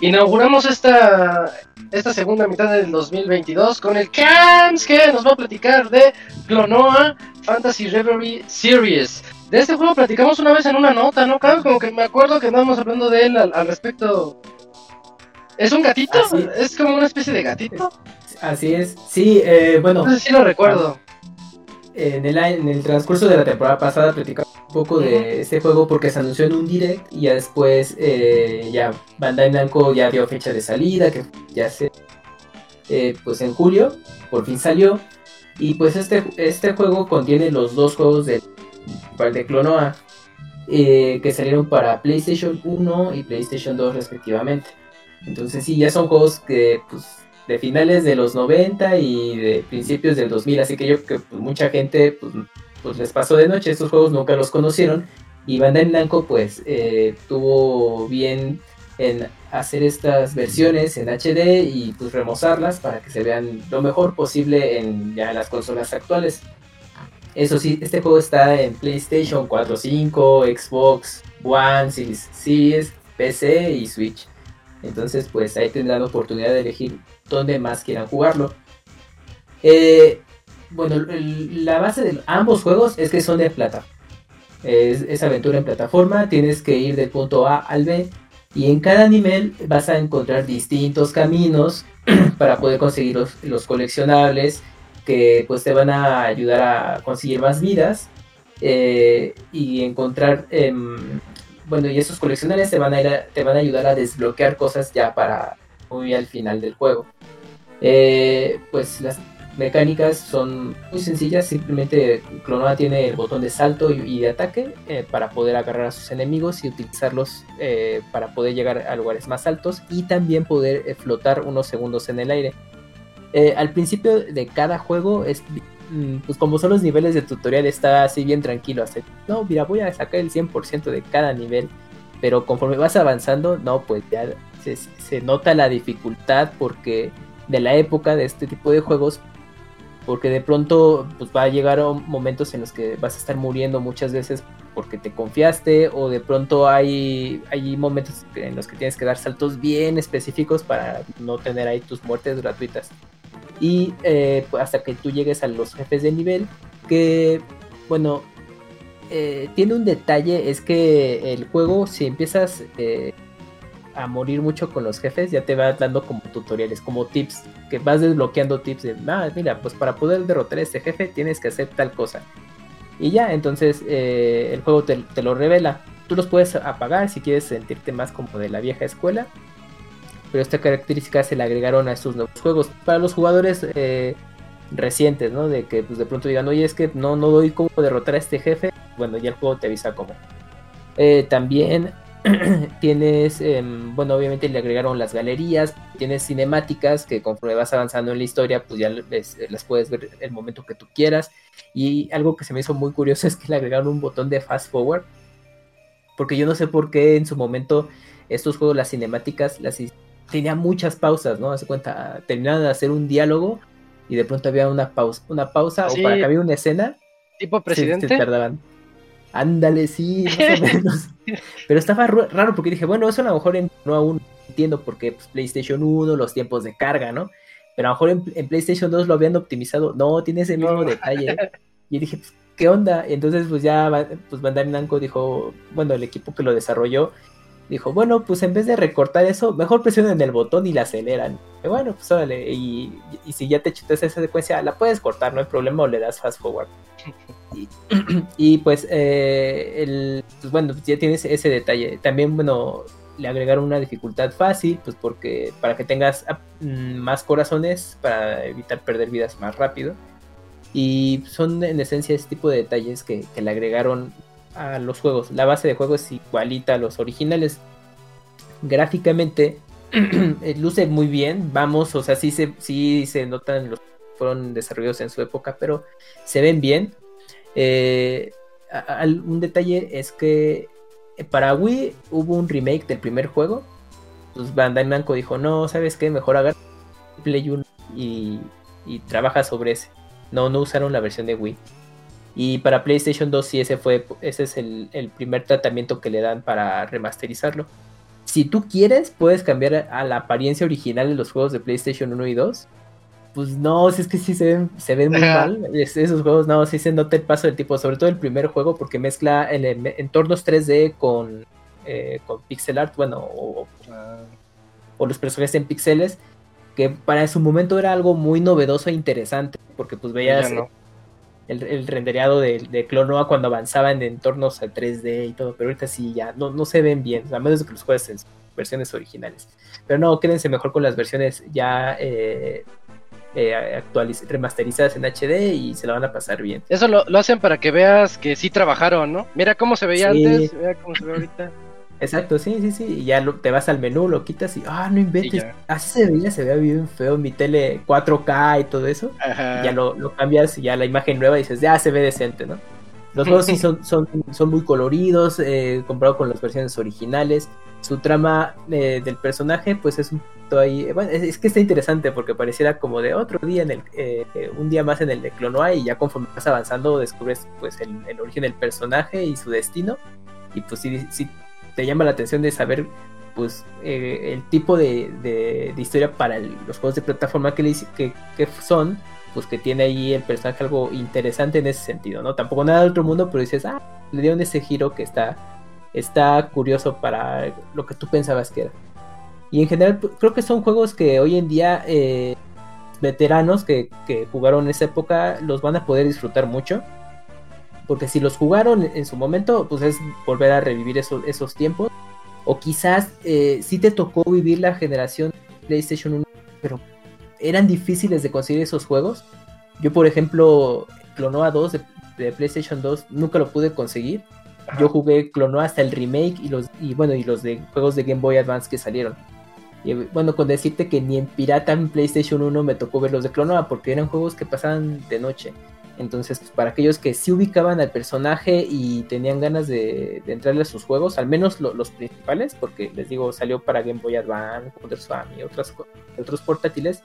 inauguramos esta, esta segunda mitad del 2022 con el Cams que nos va a platicar de Clonoa Fantasy Reverie Series. De este juego platicamos una vez en una nota, ¿no, Cams? Como que me acuerdo que andábamos hablando de él al, al respecto. ¿Es un gatito? Ah. Es como una especie de gatito. Así es. Sí, eh, bueno, No sé si lo recuerdo. en el, en el transcurso de la temporada pasada platicamos poco de este juego porque se anunció en un direct y ya después eh, ya Bandai Namco ya dio fecha de salida, que ya se... eh, pues en julio, por fin salió. Y pues este, este juego contiene los dos juegos de, de Clonoa, eh, que salieron para PlayStation 1 y PlayStation 2 respectivamente. Entonces sí, ya son juegos que pues de finales de los 90 y de principios del 2000, así que yo que mucha gente pues, pues, les pasó de noche, estos juegos nunca los conocieron y Bandai Namco pues eh, tuvo bien en hacer estas versiones en HD y pues remozarlas para que se vean lo mejor posible en ya las consolas actuales. Eso sí, este juego está en PlayStation 4, 5, Xbox One, Series, PC y Switch. Entonces, pues ahí tendrán la oportunidad de elegir dónde más quieran jugarlo. Eh, bueno, la base de ambos juegos es que son de plata. Es, es aventura en plataforma, tienes que ir del punto A al B y en cada nivel vas a encontrar distintos caminos para poder conseguir los, los coleccionables que pues te van a ayudar a conseguir más vidas eh, y encontrar em, bueno y esos coleccionables te van a ir a- te van a ayudar a desbloquear cosas ya para muy al final del juego Eh, pues las mecánicas son muy sencillas simplemente Clonoa tiene el botón de salto y, de ataque eh, para poder agarrar a sus enemigos y utilizarlos eh, para poder llegar a lugares más altos y también poder eh, flotar unos segundos en el aire. Al principio de cada juego es mm, pues como son los niveles de tutorial está así bien tranquilo no mira voy a sacar el 100% de cada nivel pero conforme vas avanzando no pues ya se nota la dificultad porque de la época de este tipo de juegos porque de pronto pues va a llegar momentos en los que vas a estar muriendo muchas veces porque te confiaste o de pronto hay, hay momentos en los que tienes que dar saltos bien específicos para no tener ahí tus muertes gratuitas. Y eh, pues, hasta que tú llegues a los jefes de nivel que bueno eh, tiene un detalle es que el juego si empiezas eh, a morir mucho con los jefes ya te va dando como tutoriales como tips que vas desbloqueando tips de ah, mira pues para poder derrotar a este jefe tienes que hacer tal cosa y ya entonces eh, el juego te, lo revela tú los puedes apagar si quieres sentirte más como de la vieja escuela pero esta característica se le agregaron a estos nuevos juegos para los jugadores eh, recientes, ¿no? De que pues de pronto digan, oye, es que no, no doy cómo derrotar a este jefe. Bueno, ya el juego te avisa cómo. Eh, también tienes, eh, bueno, obviamente le agregaron las galerías, tienes cinemáticas que conforme vas avanzando en la historia, pues ya les, las puedes ver el momento que tú quieras. Y algo que se me hizo muy curioso es que le agregaron un botón de fast forward. Porque yo no sé por qué en su momento estos juegos, las cinemáticas, las tenía muchas pausas, ¿no? Hace cuenta, terminaban de hacer un diálogo y de pronto había una pausa, una pausa Sí. o para que había una escena, Tipo se- presidente. se tardaban. Ándale, sí, más o menos. Pero estaba raro porque dije, bueno, eso a lo mejor en, no aún entiendo porque pues, PlayStation 1, los tiempos de carga, ¿no? Pero a lo mejor en, en PlayStation 2 lo habían optimizado. No, tiene ese mismo No. detalle. Y dije, pues, ¿qué onda? Y entonces, pues ya, pues Bandai Namco dijo, bueno, el equipo que lo desarrolló, dijo, bueno, pues en vez de recortar eso, mejor presionen el botón y la aceleran. Y bueno, pues órale, y, y si ya te chutas esa secuencia, la puedes cortar, no hay problema, o le das fast forward. Y, pues, eh, el, pues bueno, ya tienes ese detalle. También, bueno, le agregaron una dificultad fácil, pues porque para que tengas ah, mm, más corazones, para evitar perder vidas más rápido. Y son en esencia ese tipo de detalles que, que le agregaron a los juegos. La base de juego es igualita a los originales. Gráficamente eh, luce muy bien, vamos, o sea, sí se, sí se notan los fueron desarrollados en su época, pero se ven bien. Eh, un detalle es que para Wii hubo un remake del primer juego. Pues Bandai Namco dijo, no, ¿sabes qué? Mejor agarra Play 1 y, y trabaja sobre ese. No, no usaron la versión de Wii. Y para PlayStation 2 sí ese fue, ese es el, el primer tratamiento que le dan para remasterizarlo. Si tú quieres, puedes cambiar a la apariencia original de los juegos de PlayStation 1 y 2. Pues no, si es que sí se ven, se ven muy mal. Es- esos juegos no, sí se nota el paso del tipo, sobre todo el primer juego, porque mezcla el, entornos 3D con, eh, con pixel art, bueno, o, o los personajes en píxeles, que para su momento era algo muy novedoso e interesante, porque pues veías no. El, el rendereado de, de Clonoa cuando avanzaba en entornos a 3D y todo, pero ahorita sí ya no, no se ven bien, a menos que los juegues en versiones originales. Pero no, quédense mejor con las versiones ya eh, eh, actualiz- remasterizadas en HD y se la van a pasar bien. Eso lo, lo hacen para que veas que sí trabajaron, ¿no? Mira cómo se veía Sí. antes, mira cómo se ve ahorita. Exacto, sí, sí, sí. Y ya lo- te vas al menú, lo quitas y, ah, no inventes. Así se veía, se veía bien feo mi tele 4K y todo eso. Ajá. y ya lo, lo cambias y ya la imagen nueva y dices, ya se ve decente, ¿no? Los juegos sí son, son, son muy coloridos, eh, comparado con las versiones originales. Su trama eh, del personaje, pues es un poquito ahí. Bueno, es, es que está interesante porque pareciera como de otro día en el. eh, eh, un día más en el de Clonoa y ya conforme vas avanzando descubres pues el, el origen del personaje y su destino. Y pues sí, sí te llama la atención de saber pues eh, el tipo de, de- historia para los juegos de plataforma que, le que, que son, pues que tiene ahí el personaje algo interesante en ese sentido, ¿no? Tampoco nada de otro mundo, pero dices, ah, le dieron ese giro que está, está curioso para lo que tú pensabas que era. Y en general pues, creo que son juegos que hoy en día eh, veteranos que, que jugaron en esa época los van a poder disfrutar mucho. Porque si los jugaron en su momento, pues es volver a revivir esos, esos tiempos. O quizás eh, sí te tocó vivir la generación PlayStation 1, pero eran difíciles de conseguir esos juegos. Yo, por ejemplo, Clonoa 2 de, de PlayStation 2 nunca lo pude conseguir. Ajá. Yo jugué Clonoa hasta el remake y los y bueno y los de juegos de Game Boy Advance que salieron. Y bueno, con decirte que ni en pirata en PlayStation 1 me tocó ver los de Clonoa porque eran juegos que pasaban de noche. Entonces, pues, para aquellos que sí ubicaban al personaje y tenían ganas de, de entrarle a sus juegos, al menos lo- los principales, porque les digo, salió para Game Boy Advance, Wonder Swan y otras, otros portátiles,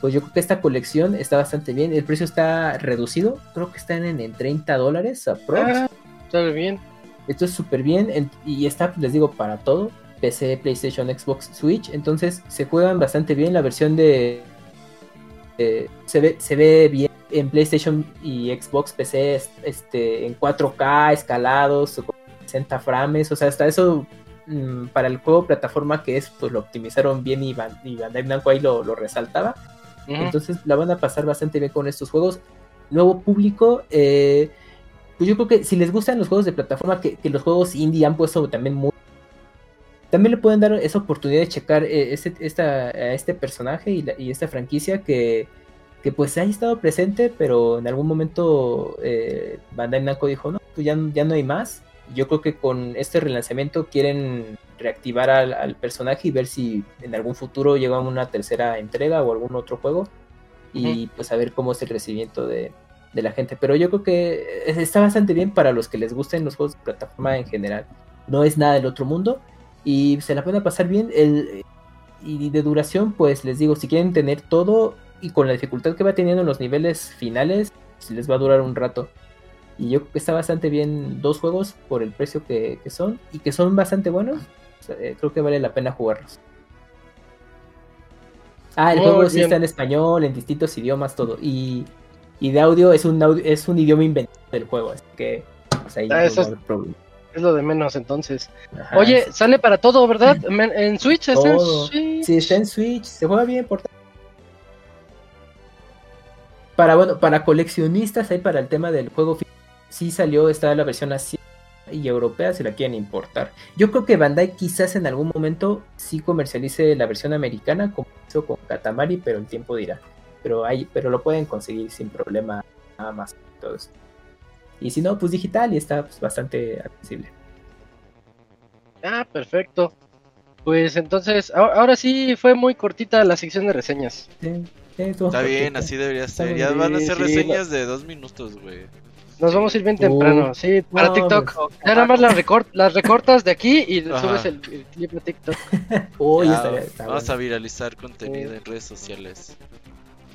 pues yo creo que esta colección está bastante bien. El precio está reducido, creo que están en, en 30 dólares aprox. Ah, está bien. Esto es súper bien en- y está, les digo, para todo. PC, PlayStation, Xbox, Switch. Entonces se juegan bastante bien. La versión de... eh, se, ve, se ve bien en PlayStation y Xbox PC es- este, en 4K, escalados, con 60 frames. O sea, hasta eso mm, para el juego plataforma que es, pues lo optimizaron bien y, Ban- y Bandai Namco ahí lo, lo resaltaba. Entonces la van a pasar bastante bien con estos juegos. Nuevo público, eh, pues yo creo que si les gustan los juegos de plataforma, que, que los juegos indie han puesto también muy... También le pueden dar esa oportunidad de checar eh, este, esta, a este personaje y, la- y esta franquicia que, que pues ha estado presente, pero en algún momento eh, Bandai Namco dijo, no, pues ya, ya no hay más. Yo creo que con este relanzamiento quieren reactivar al, al personaje y ver si en algún futuro llega una tercera entrega o algún otro juego y pues a ver cómo es el recibimiento de, de la gente. Pero yo creo que es- está bastante bien para los que les gusten los juegos de plataforma en general. No es nada del otro mundo y se la pueden pasar bien. El, y de duración, pues les digo, si quieren tener todo, y con la dificultad que va teniendo en los niveles finales, pues, les va a durar un rato. Y yo creo que está bastante bien dos juegos por el precio que, que son y que son bastante buenos. O sea, eh, creo que vale la pena jugarlos. Ah, el Muy juego sí está en español, en distintos idiomas, todo. Y, y de audio es un audio, es un idioma inventado del juego, así que pues, ahí Ah, eso problema. Es lo de menos entonces. Ajá, Oye, sí. sale para todo, ¿verdad? En Switch está en. Switch. Sí, está en Switch, se juega bien por Para bueno, para coleccionistas, ahí para el tema del juego sí salió, está la versión asiática y europea si la quieren importar. Yo creo que Bandai quizás en algún momento sí comercialice la versión americana como hizo con Katamari, pero el tiempo dirá. Pero hay, pero lo pueden conseguir sin problema nada más todo eso. Y si no, pues digital y está pues, bastante accesible. Ah, perfecto. Pues entonces, ahora, ahora sí fue muy cortita la sección de reseñas. Sí, Está bien, así debería ser. Ya van a ser reseñas de dos minutos, güey. Nos vamos a ir bien Uh, temprano, sí, para no, TikTok. Ya nada más las, recort- las recortas de aquí y subes el, el clip a TikTok. Uy, bueno. a viralizar contenido en redes sociales.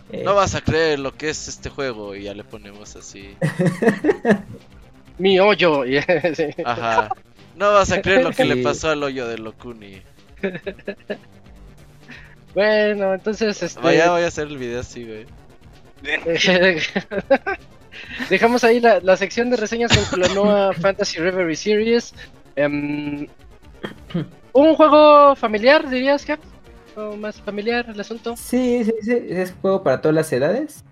Eh, No vas a creer lo que es este juego y ya le ponemos así. Mi hoyo. Ajá. No vas a creer lo que le pasó al hoyo de Lokuni. Bueno, entonces, este... Vaya, voy a hacer el video así, güey. Dejamos ahí la, la sección de reseñas con Clonoa Fantasy Reverie Series. Em, un juego familiar, dirías, Cap? ¿O más familiar el asunto? Sí, sí, sí, es juego para todas las edades.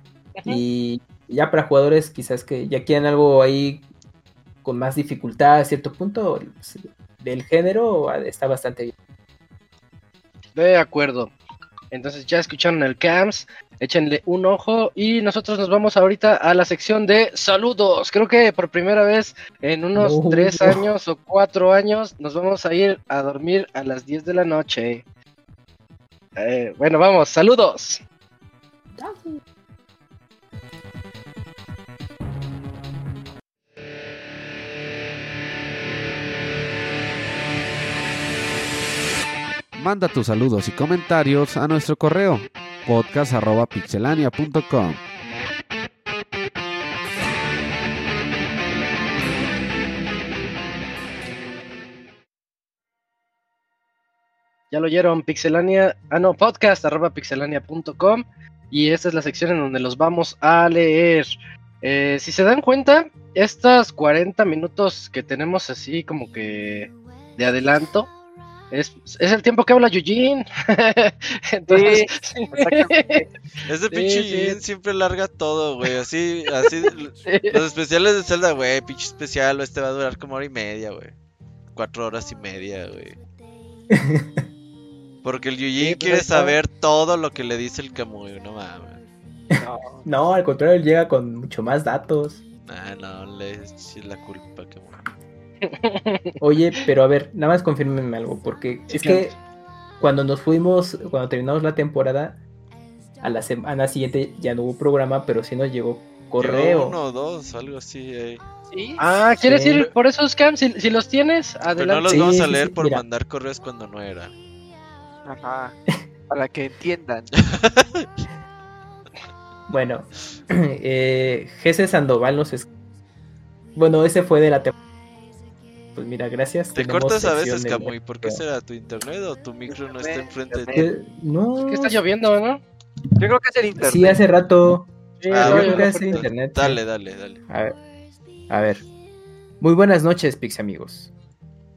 Y ya para jugadores quizás que ya quieran algo ahí con más dificultad a cierto punto, pues, del género está bastante bien. De acuerdo. Entonces ya escucharon el CAMS, échenle un ojo y nosotros nos vamos ahorita a la sección de saludos. Creo que por primera vez en unos No. tres años o cuatro años nos vamos a ir a dormir a las 10 de la noche. Eh, bueno, vamos, saludos. Manda tus saludos y comentarios a nuestro correo podcast.pixelania.com. Ya lo oyeron, pixelania, ah no, podcast arroba pixelania.com y esta es la sección en donde los vamos a leer. Eh, si se dan cuenta, estas 40 minutos que tenemos así como que de adelanto, es, es el tiempo que habla Eugene. Entonces, exactamente. Ese Sí, pinche sí. Jin siempre larga todo, güey. Así, así. Los especiales de Zelda, güey, pinche especial, este va a durar como hora y media, güey. Cuatro horas y media, güey. Porque el Yujin Sí, pues, quiere está. saber todo lo que le dice el Kamui, no mames. No, al contrario, él llega con mucho más datos. Ah, no, le es la culpa, Kamui. Oye, pero a ver, nada más confírmenme algo, porque Sí, es que cuando nos fuimos, cuando terminamos la temporada, a la semana siguiente ya no hubo programa, pero sí nos llegó Llegó correo. uno o dos, algo así, eh. ¿Sí? ah, ¿quieres Sí. ir por esos scams? Si, si los tienes, Pero no adelante. los Sí, vamos a sí, leer sí, por mira. mandar correos cuando no era. Ajá. Para que entiendan. Bueno, eh, Jesse Sandoval nos es... Bueno, ese fue de la temporada. Pues mira, gracias. Te cortas a veces, Kamui. ¿Por qué será tu internet o tu micro no está enfrente de ti? Que- No, Que está lloviendo, ¿no? Yo creo que es el internet. sí, hace rato. Sí, Ah, yo creo que es el internet. Dale, dale, dale. A ver, a ver. Muy buenas noches, Pix amigos.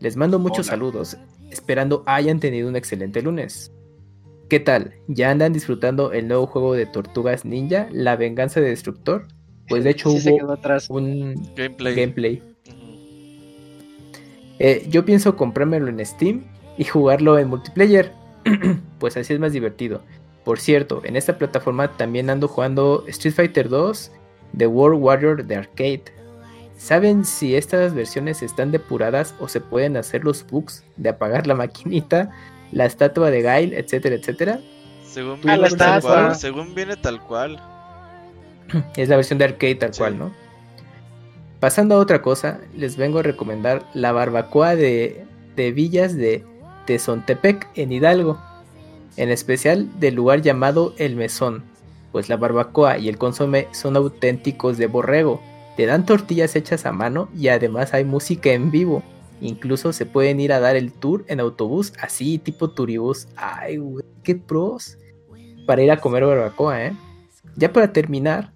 Les mando muchos Hola. saludos, esperando hayan tenido un excelente lunes. ¿Qué tal? ¿Ya andan disfrutando el nuevo juego de Tortugas Ninja, La Venganza de Destructor? Pues de hecho Sí hubo atrás. un Gameplay. gameplay. Eh, yo pienso comprármelo en Steam y jugarlo en multiplayer, pues así es más divertido. Por cierto, en esta plataforma también ando jugando Street Fighter 2, The World Warrior de Arcade. ¿Saben si estas versiones están depuradas o se pueden hacer los bugs de apagar la maquinita, la estatua de Gail, etcétera, etcétera? Según Ah, viene tal cual. Según viene tal cual. Es la versión de arcade tal Sí. cual, ¿no? Pasando a otra cosa, les vengo a recomendar la barbacoa de, de Villas de Tezontepec en Hidalgo, en especial del lugar llamado El Mesón. pues la barbacoa y el consomé son auténticos de borrego. Te dan tortillas hechas a mano y además hay música en vivo. Incluso se pueden ir a dar el tour en autobús, así tipo turibús. Ay, güey, qué pros. Para ir a comer barbacoa, ¿eh? Ya para terminar,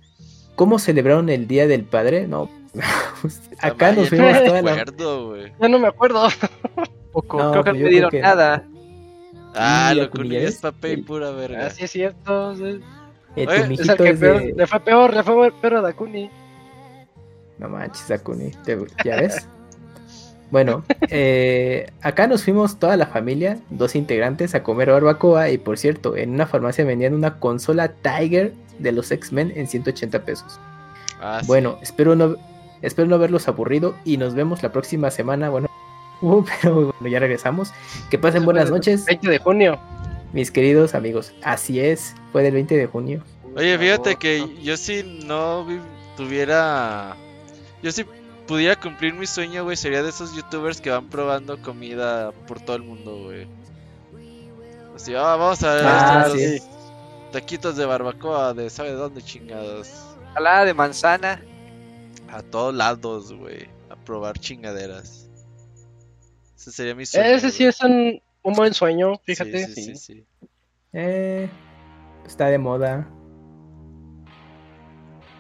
¿cómo celebraron el Día del Padre? No, acá nos fuimos no toda me la... acuerdo. Ya no me acuerdo. Poco, No, creo que no yo me dieron que- nada. Ah, Sí, lo que es papel y pura verga. Así es cierto. sí. Eh, tu Oye, Es el mijito que es peor, de- le fue peor, le fue peor a Dakuni. No manches, Dakuni, te- ¿ya ves? Bueno, eh, acá nos fuimos toda la familia, dos integrantes, a comer barbacoa y por cierto, en una farmacia vendían una consola Tiger de los X-Men en 180 pesos. Ah, sí. Bueno, espero no, espero no haberlos aburrido y nos vemos la próxima semana. Bueno, uh, pero bueno, ya regresamos. Que pasen buenas noches, 20 de junio. mis queridos amigos. Así es, fue del 20 de junio. Oye, fíjate que yo si no vi- tuviera... Yo si pudiera cumplir mi sueño, güey, sería de esos youtubers que van probando comida por todo el mundo, güey. Así, ah, vamos a ver Ah, estos sí. taquitos de barbacoa de sabe dónde chingados. Salada de manzana. A todos lados, güey. A probar chingaderas. Ese sería mi sueño. Ese sí es un, un buen sueño, Sí, fíjate. sí, sí. sí, sí. Eh, está de moda.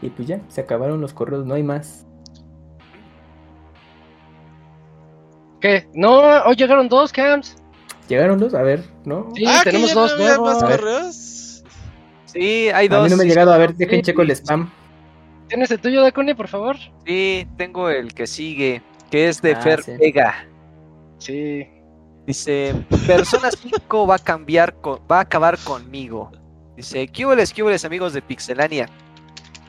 Y pues ya, se acabaron los correos, no hay más. ¿Qué? No, hoy llegaron dos camps. Llegaron dos, a ver, ¿no? Sí, Ah, ¿que tenemos dos nuevos. más A correos? Sí, hay A dos. mí no me ha llegado, a ver, dejen sí. checo el spam. ¿Tienes el tuyo, Dakuni, por favor? Sí, tengo el que sigue, que es de Ah, Fer sí. Vega. Sí. Dice, Persona 5 va a cambiar, con, va a acabar conmigo. Dice, ¿qué hubo amigos de Pixelania?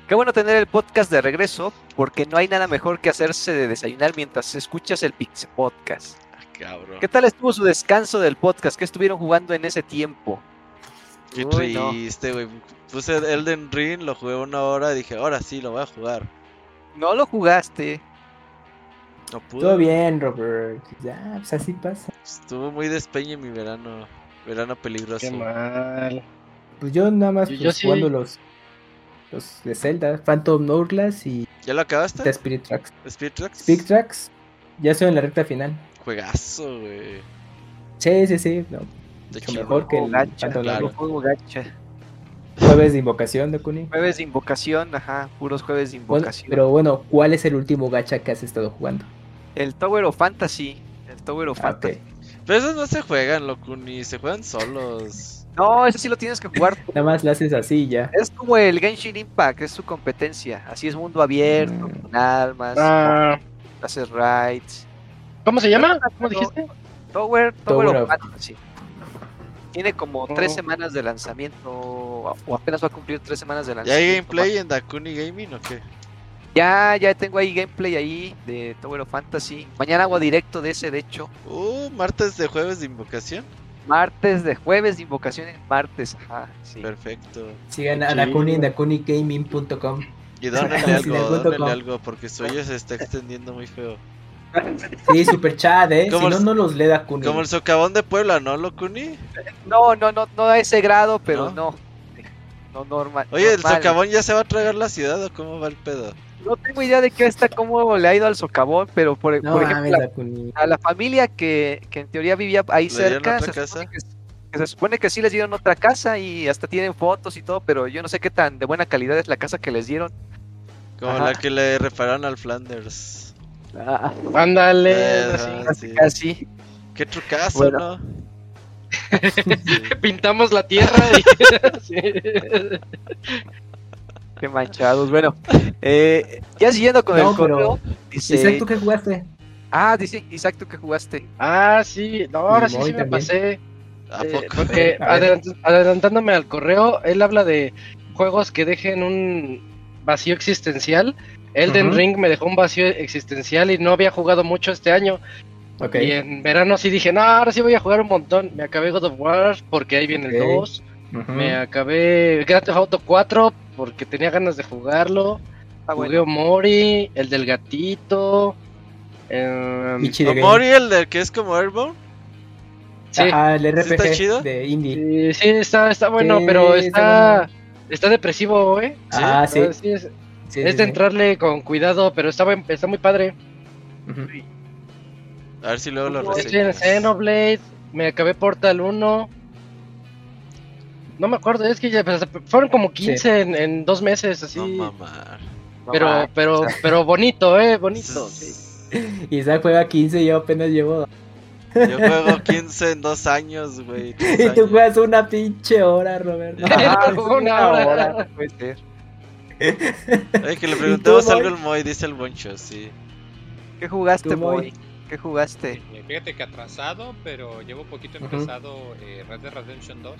Qué bueno tener el podcast de regreso, porque no hay nada mejor que hacerse de desayunar mientras escuchas el Pixel Podcast. Ah, cabrón. ¿Qué tal estuvo su descanso del podcast? ¿Qué estuvieron jugando en ese tiempo? Qué Uy, triste, güey. Puse Elden Ring, lo jugué una hora y dije, ahora sí, lo voy a jugar. No lo jugaste. No pude. Todo bien, Robert. Ya, pues así pasa. Estuvo muy despeñe mi verano. Verano peligroso. Qué mal. Pues yo nada más Yo- pues, yo sí. jugando los, los de Zelda, Phantom Hourglass y ¿Ya lo acabaste? The Spirit Tracks. Spirit Tracks. Speed Tracks, ya estoy en la recta final. Juegazo, güey. Sí, sí, sí. No, De mucho chido. mejor que el gacha, claro. Juego gacha. Jueves de invocación de Kuni. Jueves de invocación, ajá, puros jueves de Bueno, invocación. pero bueno, ¿cuál es el último gacha que has estado jugando? El Tower of Fantasy. El Tower of Ah. Fantasy. Pero esos no se juegan, Locuni. Se juegan solos. No, ese sí lo tienes que jugar. Nada más lo haces así ya. Es como el Genshin Impact, es su competencia. Así es mundo abierto, Mm. con almas, Ah, haces raids. ¿Cómo se llama? ¿Cómo dijiste? Tower, Tower, Tower of of- Fantasy. Tiene como tres semanas de lanzamiento, o apenas va a cumplir tres semanas de ¿Ya lanzamiento. hay gameplay en Dakuni Gaming o qué? Ya, ya tengo ahí gameplay ahí de Tower of Fantasy. Mañana hago directo de ese, de hecho. Uh, martes de jueves de invocación. Martes de jueves de invocaciones, martes, ajá, sí. Perfecto. Sigan a Dakuni en dakunigaming.com. Y dónenle Así algo, como- algo, porque su oye se está extendiendo muy feo. Sí, super chat, eh. Si Como no, el- no los lee Dakuni. Como el socavón de Puebla, ¿no, Locuni? No, no, no, no a ese grado, pero ¿No? no. No, normal. Oye, ¿el socavón ya se va a tragar la ciudad o cómo va el pedo? No tengo idea de qué está, cómo le ha ido al socavón, pero por, No por ejemplo, mames, la- Dakuni. a la familia que, que en teoría vivía ahí ¿Le dieron cerca, otra se casa? supone, que, que se supone que sí les dieron otra casa y hasta tienen fotos y todo, pero yo no sé qué tan de buena calidad es la casa que les dieron. Como Ajá. la que le repararon al Flanders. Ándale. Eh. Casi, sí. casi. Qué trucazo, Bueno. ¿no? Pintamos la tierra y... Sí. Qué manchados. Bueno, eh, ya siguiendo con No, el correo, dice... Isaac, ¿tú qué jugaste? Ah, dice Isaac, ¿tú qué jugaste? Ah, sí. No, ahora sí, me pasé. ¿A Eh, poco? porque adelant- adelantándome al correo, él habla de juegos que dejen un vacío existencial. Elden. Ring me dejó un vacío existencial y no había jugado mucho este año. Y en verano sí dije, no, ahora sí voy a jugar un montón. Me acabé God of War porque ahí viene el Ok. 2. Ujú. Me acabé Grand Theft Auto 4 porque tenía ganas de jugarlo. Está Jugué bueno. Mori, el del gatito. em, ¿O Game. Mori, el de que es como Airborne? sí, Ajá, el está RPG chido? de indie. sí, sí, está, está bueno, Sí, pero está está... está depresivo, ¿eh? Ah, sí. Ah, sí, es, sí, es sí, de sí. entrarle con cuidado, pero está, buen- está muy padre. Ujú. A ver si luego lo Estoy en. Xenoblade, me acabé Portal 1. No me acuerdo, es que ya pues, fueron como 15 en, en dos meses, así. No mamar. pero, Mamá. pero, pero bonito, eh, bonito. sí. Isaac juega 15 y yo apenas llevo. Yo juego 15 en dos años, güey. Y tú años. juegas una pinche hora, Roberto. Ah, Una una hora. hora, no puede ser. Ay, que le ¿Y tú, preguntamos algo al Moy, dice el Boncho, sí. ¿Qué jugaste, Moy. ¿Qué jugaste? Fíjate que atrasado, pero llevo poquito empezado eh, Red Dead Redemption 2. Ok.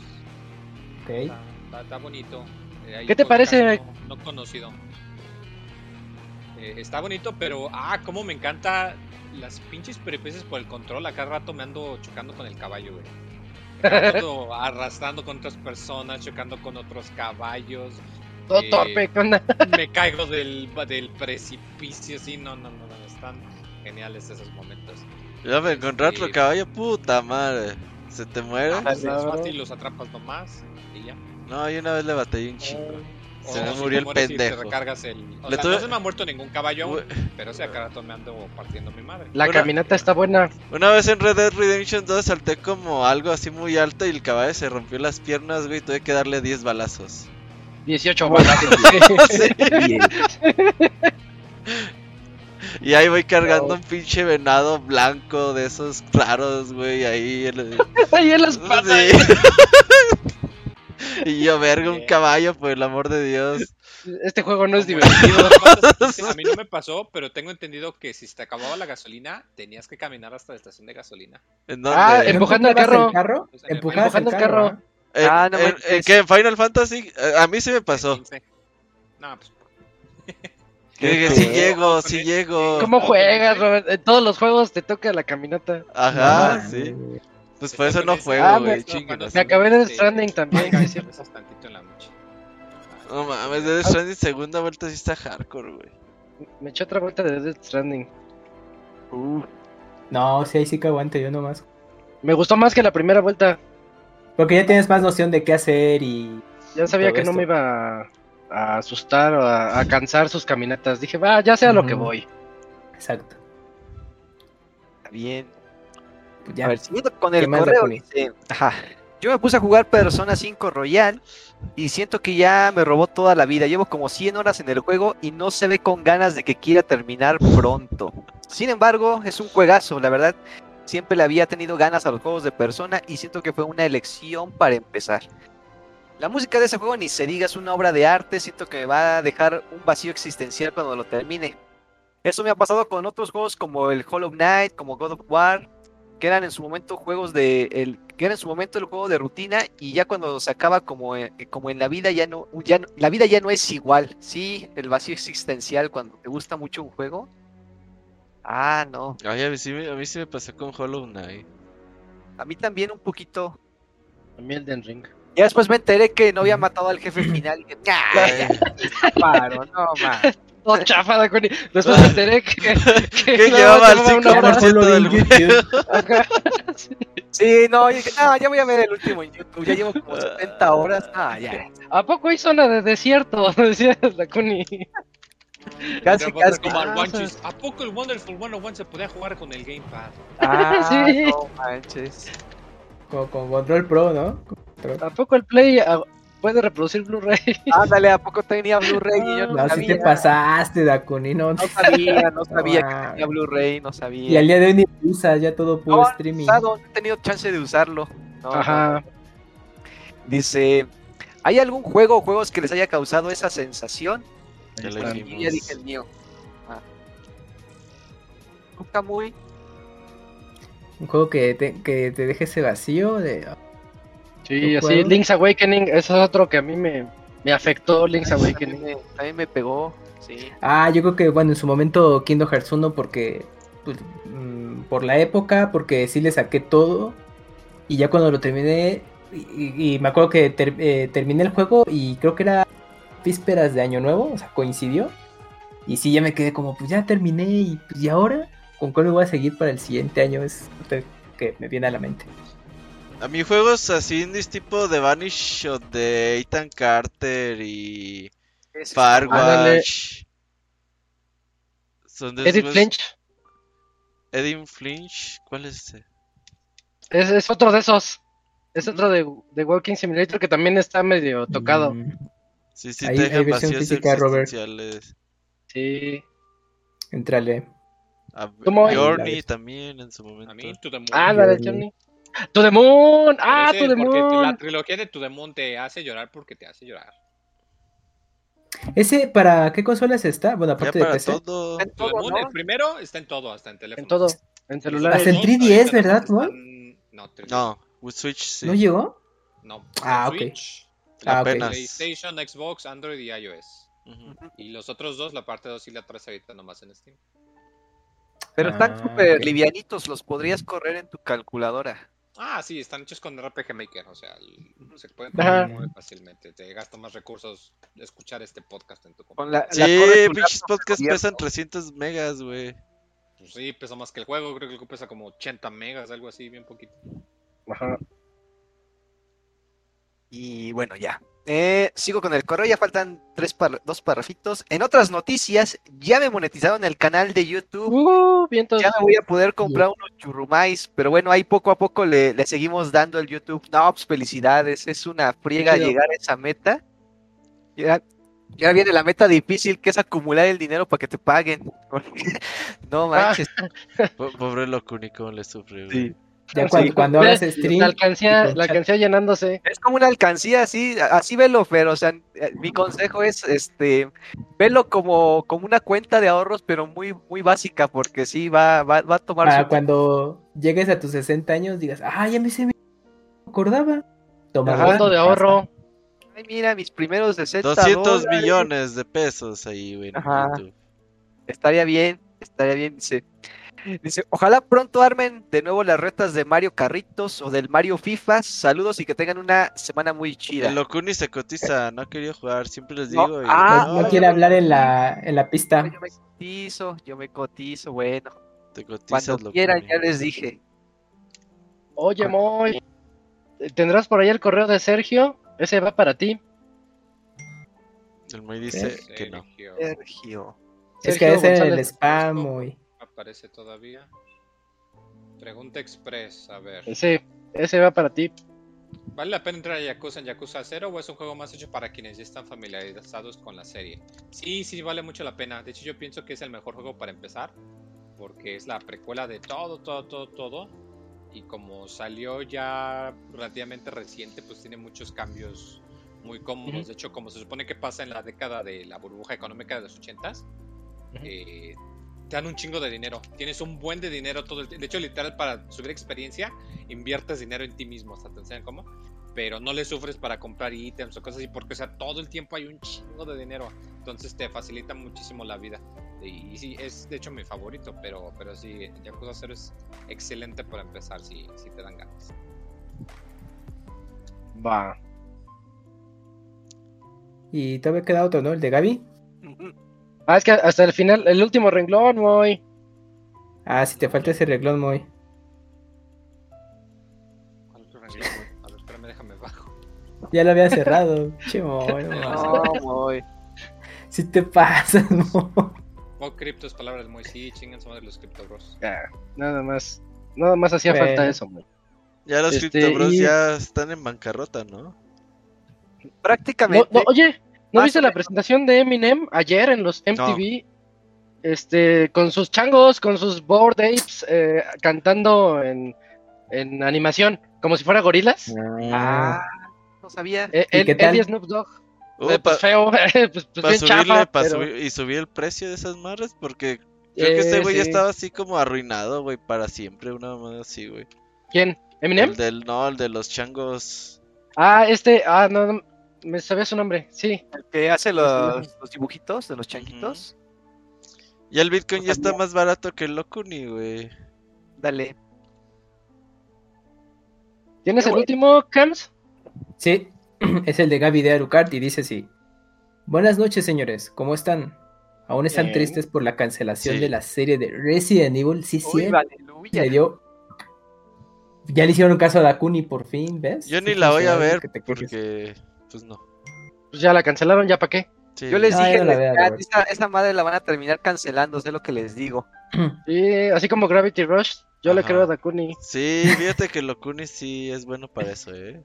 Está, está- está bonito. Eh, ¿Qué te parece? No, no conocido. Eh, está bonito, pero ah, cómo me encanta las pinches peripecias por el control. A cada rato me ando chocando con el caballo, güey. Ando arrastrando con otras personas, chocando con otros caballos. Todo Eh, torpe, Me caigo del, del precipicio, sí, no, no, no, no, están geniales esos momentos. Ya me encontré otro Sí. caballo, puta madre. ¿Se te muere? Ah, fácil, los atrapas nomás y ya. No, yo una vez le batallé un chingo. O Se me si murió el y pendejo. recargas el... O Le sea, tuve- no se me ha muerto ningún caballo aún, pero sí, a cada rato me ando partiendo mi madre. La Una- caminata está buena. Una vez en Red Dead Redemption 2 salté como algo así muy alto y el caballo se rompió las piernas, güey. Tuve que darle 10 balazos. 18 balazos. Sí. Y ahí voy cargando un pinche venado blanco de esos raros, güey. Ahí. el- Ahí en las patas. Sí. y yo, verga, un caballo, por el amor de Dios. Este juego no es divertido. A mí no me pasó, pero tengo entendido que si se te acababa la gasolina, tenías que caminar hasta la estación de gasolina. ¿En dónde? Ah, ¿En, empujando el ¿Empujabas carro. Pues, empujando el carro. carro. ¿Ah? Ah, no en- manches. en qué? ¿En Final Fantasy? Eh, A mí sí me pasó. 15. No, pues Que dije, Qué sí llego, sí llego. ¿Cómo juegas, Robert? En todos los juegos te toca la caminata. Ajá, No, sí. Pues por eso no Ah, juego, me- güey. cuando la Me acabé de Sí. Stranding también. Tantito en la noche. No mames, Death Stranding segunda vuelta sí está hardcore, güey. Me eché otra vuelta de Death Stranding. No, sí, ahí sí que aguante, yo nomás. Me gustó más que la primera vuelta. Porque ya tienes más noción de qué hacer y. Ya sabía que no me iba a, a asustar o a, a cansar sus caminatas. Dije, va, ya sea lo que voy. Exacto. Bien. Pues ya. A ver, siguiendo con ¿Qué el correo, dice, ajá. Yo me puse a jugar Persona 5 Royal y siento que ya me robó toda la vida. Llevo como 100 horas en el juego y no se ve con ganas de que quiera terminar pronto. Sin embargo, es un juegazo, la verdad. Siempre le había tenido ganas a los juegos de Persona y siento que fue una elección para empezar. La música de ese juego ni se diga, es una obra de arte. Siento que va a dejar un vacío existencial cuando lo termine. Eso me ha pasado con otros juegos como el Hollow Knight, como God of War, que eran en su momento juegos de el que era en su momento el juego de rutina y ya cuando se acaba como en, como en la vida ya no ya la vida ya no es igual sí el vacío existencial cuando te gusta mucho un juego ah no Ay, a mí sí me, a mí sí me pasó con Hollow Knight. a mí también un poquito A mí el Den Ring. ya después me enteré que no había matado al jefe final y que "Ah, ya, paro, no man. Todo chafada con Después me enteré que, que Que no, llevaba hora. 5% del YouTube. Ajá. sí no, yo dije, no ya voy a ver el último en YouTube ya llevo como 70 horas ah ya ¿A poco hay zona de desierto? Decía la Kuni. casi Pero, casi como al Ah, Wanchis, ¿A poco el Wonderful 101 se podía jugar con el Gamepad? ah, Sí. no manches Con, con Control Pro, ¿no? Control. ¿A poco el Play ah, puede reproducir Blu-ray? ándale a poco tenía Blu-ray y yo no, No, si te pasaste, Dakuni, no. No sabía, no sabía que Ah. tenía Blu-ray, no sabía. Y al día de hoy ni usas, ya todo puro no, he streaming. usado, no he tenido chance de usarlo. No, Ajá. no. Dice, ¿hay algún juego o juegos que les haya causado esa sensación? Ya lo están. Y dijimos. ya dije el mío. Ah. Nunca muy. Un juego que te, que te deje ese vacío de... Sí, ¿Tu así, juego? Link's Awakening, ese es otro que a mí me, me afectó, Link's Awakening. me, también me pegó, sí. Ah, yo creo que, bueno, en su momento Kingdom Hearts 1 porque... pues, mm, por la época, porque sí le saqué todo. Y ya cuando lo terminé... Y, y- y me acuerdo que ter- eh, terminé el juego y creo que era vísperas de Año Nuevo, o sea, coincidió. Y sí, ya me quedé como, pues ya terminé y pues ¿y ahora? ¿Con cuál me voy a seguir para el siguiente año? Es lo que me viene a la mente. A mí juegos así indies tipo de Vanish o de Ethan Carter y Ese Firewatch. Son de Edith esos- Finch. Edith Flinch. ¿Cuál es ese? Es, es otro de esos. Es otro de, de Walking Simulator que también está medio tocado. Mm, Sí, sí, Hay- te hay dejan versión física, Robert. Sí. entrale. A ¿Cómo hay? Journey también en su momento. A mí, To the Moon. Ah, la de Journey. Johnny. To the Moon. Ah, ese To the porque Moon. La trilogía de To the Moon te hace llorar porque te hace llorar. ¿Ese para qué consolas está? Bueno, Ya aparte de para PC. todo. En To the todo, Moon, ¿no? el primero, está en todo, hasta en teléfono. En todo. En celulares. Hasta en Los 3DS, ahorita ¿verdad, están- No, 3DS. No, with Switch sí. ¿No llegó? No, Ah, en ok. Ah. PlayStation, Xbox, Android y iOS. Y los otros dos, la parte 2 y la 3 ahorita nomás en Steam. Pero están Ah, súper livianitos, los podrías correr en tu calculadora. Ah, sí, están hechos con RPG Maker, o sea, se pueden muy fácilmente. Te gasta más recursos escuchar este podcast en tu Con computadora. la, Sí, pinches podcasts pesan 300 megas, güey. Pues sí, pesa más que el juego, creo que el juego pesa como 80 megas, algo así, bien poquito. Ajá. Y bueno, ya. Eh, sigo con el correo, ya faltan tres par- dos parrafitos. En otras noticias, ya me monetizaron el canal de YouTube. Uh, vientos. Ya me voy a poder comprar unos churrumais, pero bueno, ahí poco a poco le, le seguimos dando el YouTube. No, pues felicidades, es una friega llegar a esa meta. Ya, ya viene la meta difícil, que es acumular el dinero para que te paguen. no manches. Po- Pobre cómo le güey. Sí. Ya cuando, cuando hagas stream. La alcancía, la alcancía llenándose. Es como una alcancía, así, así velo, pero, o sea, eh, mi consejo es, este, velo como, como una cuenta de ahorros, pero muy, muy básica, porque sí, va, va, va a tomar Para su cuando llegues a tus 60 años digas, ah, ya me sé, me acordaba. Toma Fondo de ahorro. Ay, mira, mis primeros 60 200 dólares. millones de pesos ahí, güey. Estaría bien, estaría bien, dice. Dice, ojalá pronto armen de nuevo las retas de Mario Carritos o del Mario FIFA. Saludos y que tengan una semana muy chida. El Locuni se cotiza, no ha querido jugar, siempre les No, digo. y- ah, No, quiere hablar en la, en la pista. Yo me cotizo, yo me cotizo, bueno. te cotizas, Cuando quieran, ya les dije. Oye, Moy. ¿Tendrás por ahí el correo de Sergio? Ese va para ti. El Moy dice Sergio, que no. Sergio. Es que es en el spam, muy. Aparece todavía. Pregunta Express, a ver. Ese, ese va para ti. ¿Vale la pena entrar a Yakuza en Yakuza 0 o es un juego más hecho para quienes ya están familiarizados con la serie? Sí, sí, vale mucho la pena. De hecho, yo pienso que es el mejor juego para empezar. Porque es la precuela de todo, todo, todo, todo. Y como salió ya relativamente reciente, pues tiene muchos cambios muy cómodos. De hecho, como se supone que pasa en la década de la burbuja económica de los 80s, Ujú. eh, te dan un chingo de dinero. Tienes un buen de dinero todo el tiempo. De hecho, literal, para subir experiencia, inviertes dinero en ti mismo. Hasta te enseñan cómo. Pero no le sufres para comprar ítems o cosas así, porque, o sea, todo el tiempo hay un chingo de dinero. Entonces te facilita muchísimo la vida. Y, y sí, es de hecho mi favorito, pero, pero sí, Yakuza 0 es excelente para empezar si, si te dan ganas. Va. Y todavía queda otro, ¿no? El de Gaby. Ah, es que hasta el final, el último renglón, Moy. Ah, si te falta ese reglón, muy. ¿Cuál otro renglón, güey? A ver, espérame, déjame bajo. Ya lo había cerrado. Che, Moy, no muy. Si te pasas, Moy. Oh, criptos, palabras muy sí, chingan madre los cripto bros. Ya, nada más. Nada más hacía Bueno. falta eso, Moy. Ya los Este, Crypto Bros y- ya están en bancarrota, ¿no? No, Prácticamente. no, oye, ¿no Más viste la presentación de Eminem ayer en los MTV? Este, con sus changos, con sus board apes, eh, cantando en, en animación, como si fuera gorilas. Ah, no sabía. Eh, ¿Y él, qué él tal? y Snoop Dogg. Uh, Eh, pa- pues feo, pues, pues pa bien subirle, chafa, pa pero- subir- y subir el precio de esas marras porque creo que Eh, este güey ya sí. estaba así como arruinado, güey, para siempre, una mamada así, güey. ¿Quién? ¿Eminem? El del, no, el de los changos. Ah, este, ah, no, no, me sabía su nombre, sí. El que hace los, los dibujitos de los changuitos. Ya el Bitcoin ya está sabía. más barato que el Locuni, güey. Dale. ¿Tienes el último, Cams? Sí, es el de Gaby de Arucart y dice así. Buenas noches, señores. ¿Cómo están? ¿Aún están Bien. tristes por la cancelación Sí. de la serie de Resident Evil? Sí, sí. aleluya. Me dio Ya le hicieron caso a Dakuni por fin, ¿ves? Yo ni Sí, la voy a ver que te quejes. porque, pues no. Pues ya la cancelaron, ¿ya para qué? Sí. Yo les Ah, dije, la la "Ah, veo". esa, esa madre la van a terminar cancelando, sé lo que les digo. Sí, así como Gravity Rush, yo le creo a Dakuni. Sí, fíjate que Locuni sí es bueno para eso, ¿eh?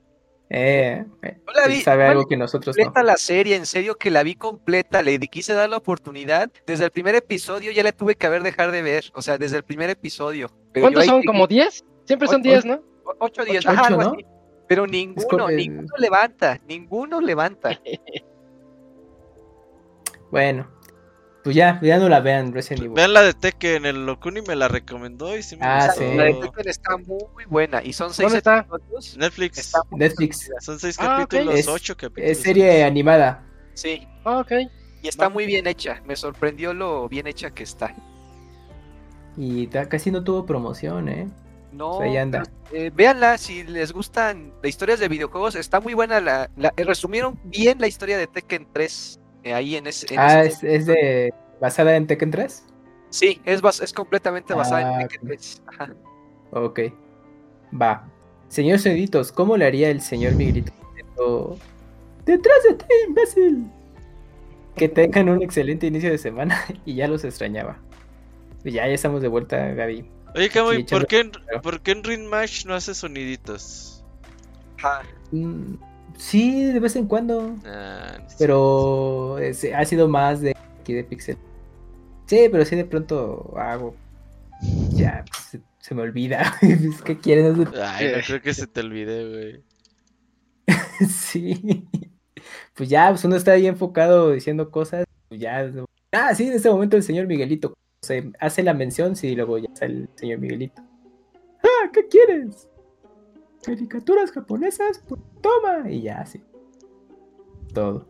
Eh, eh, Yo la él vi- sabe algo la que nosotros no. completa la serie, en serio que la vi completa, le di- quise dar la oportunidad. Desde el primer episodio ya le tuve que haber dejar de ver, o sea, desde el primer episodio. Pero ¿Cuántos son? ¿Como 10? Siempre son Ocho. 10, ¿no? o- Ocho o diez, Ocho, ajá, algo ¿no? Pero ninguno, el- ninguno levanta, ninguno levanta. Bueno, pues ya, ya no la vean, Resident Evil. Vean la de Tekken, el Locuni me la recomendó y sí me Ah, gustó. sí. La de Tekken está muy buena y son seis ¿Dónde está? episodios. Netflix. Está Netflix. Son seis Ah, capítulos, Es- ocho capítulos. Es serie animada. Sí, Ah, ok. y está Va. muy bien hecha. Me sorprendió lo bien hecha que está. Y casi no tuvo promoción, ¿eh? No, eh, véanla si les gustan las historias de videojuegos. Está muy buena. La, la- eh, resumieron bien la historia de Tekken 3 eh, ahí en ese. en Ah, ese- es, es de basada en Tekken 3. Sí, es, bas- es completamente basada Ah, en Tekken 3. Ajá. Ok. Va. Señor Ceditos, ¿cómo le haría el señor Miguelito? diciendo, Detrás de ti, imbécil. Que tengan un excelente inicio de semana y ya los extrañaba. Ya, ya estamos de vuelta, Gaby. Oye, Sí, ¿por, qué en, ¿por qué en Ring Match no hace soniditos? Ajá. Mm, sí, de vez en cuando. Ah, no sé. Pero es- ha sido más de aquí de Pixel. Sí, pero sí de pronto hago. Ya, pues, se, se me olvida. Pues, ¿Qué quieren? Ay, no creo que se te olvide, güey. sí. Pues ya, pues uno está ahí enfocado diciendo cosas. Pues ya. Ah, sí, en este momento el señor Miguelito. Se hace la mención, sí, luego ya sale el señor Miguelito. Ah, ¿qué quieres? Caricaturas japonesas, pues toma. Y ya, sí. Todo.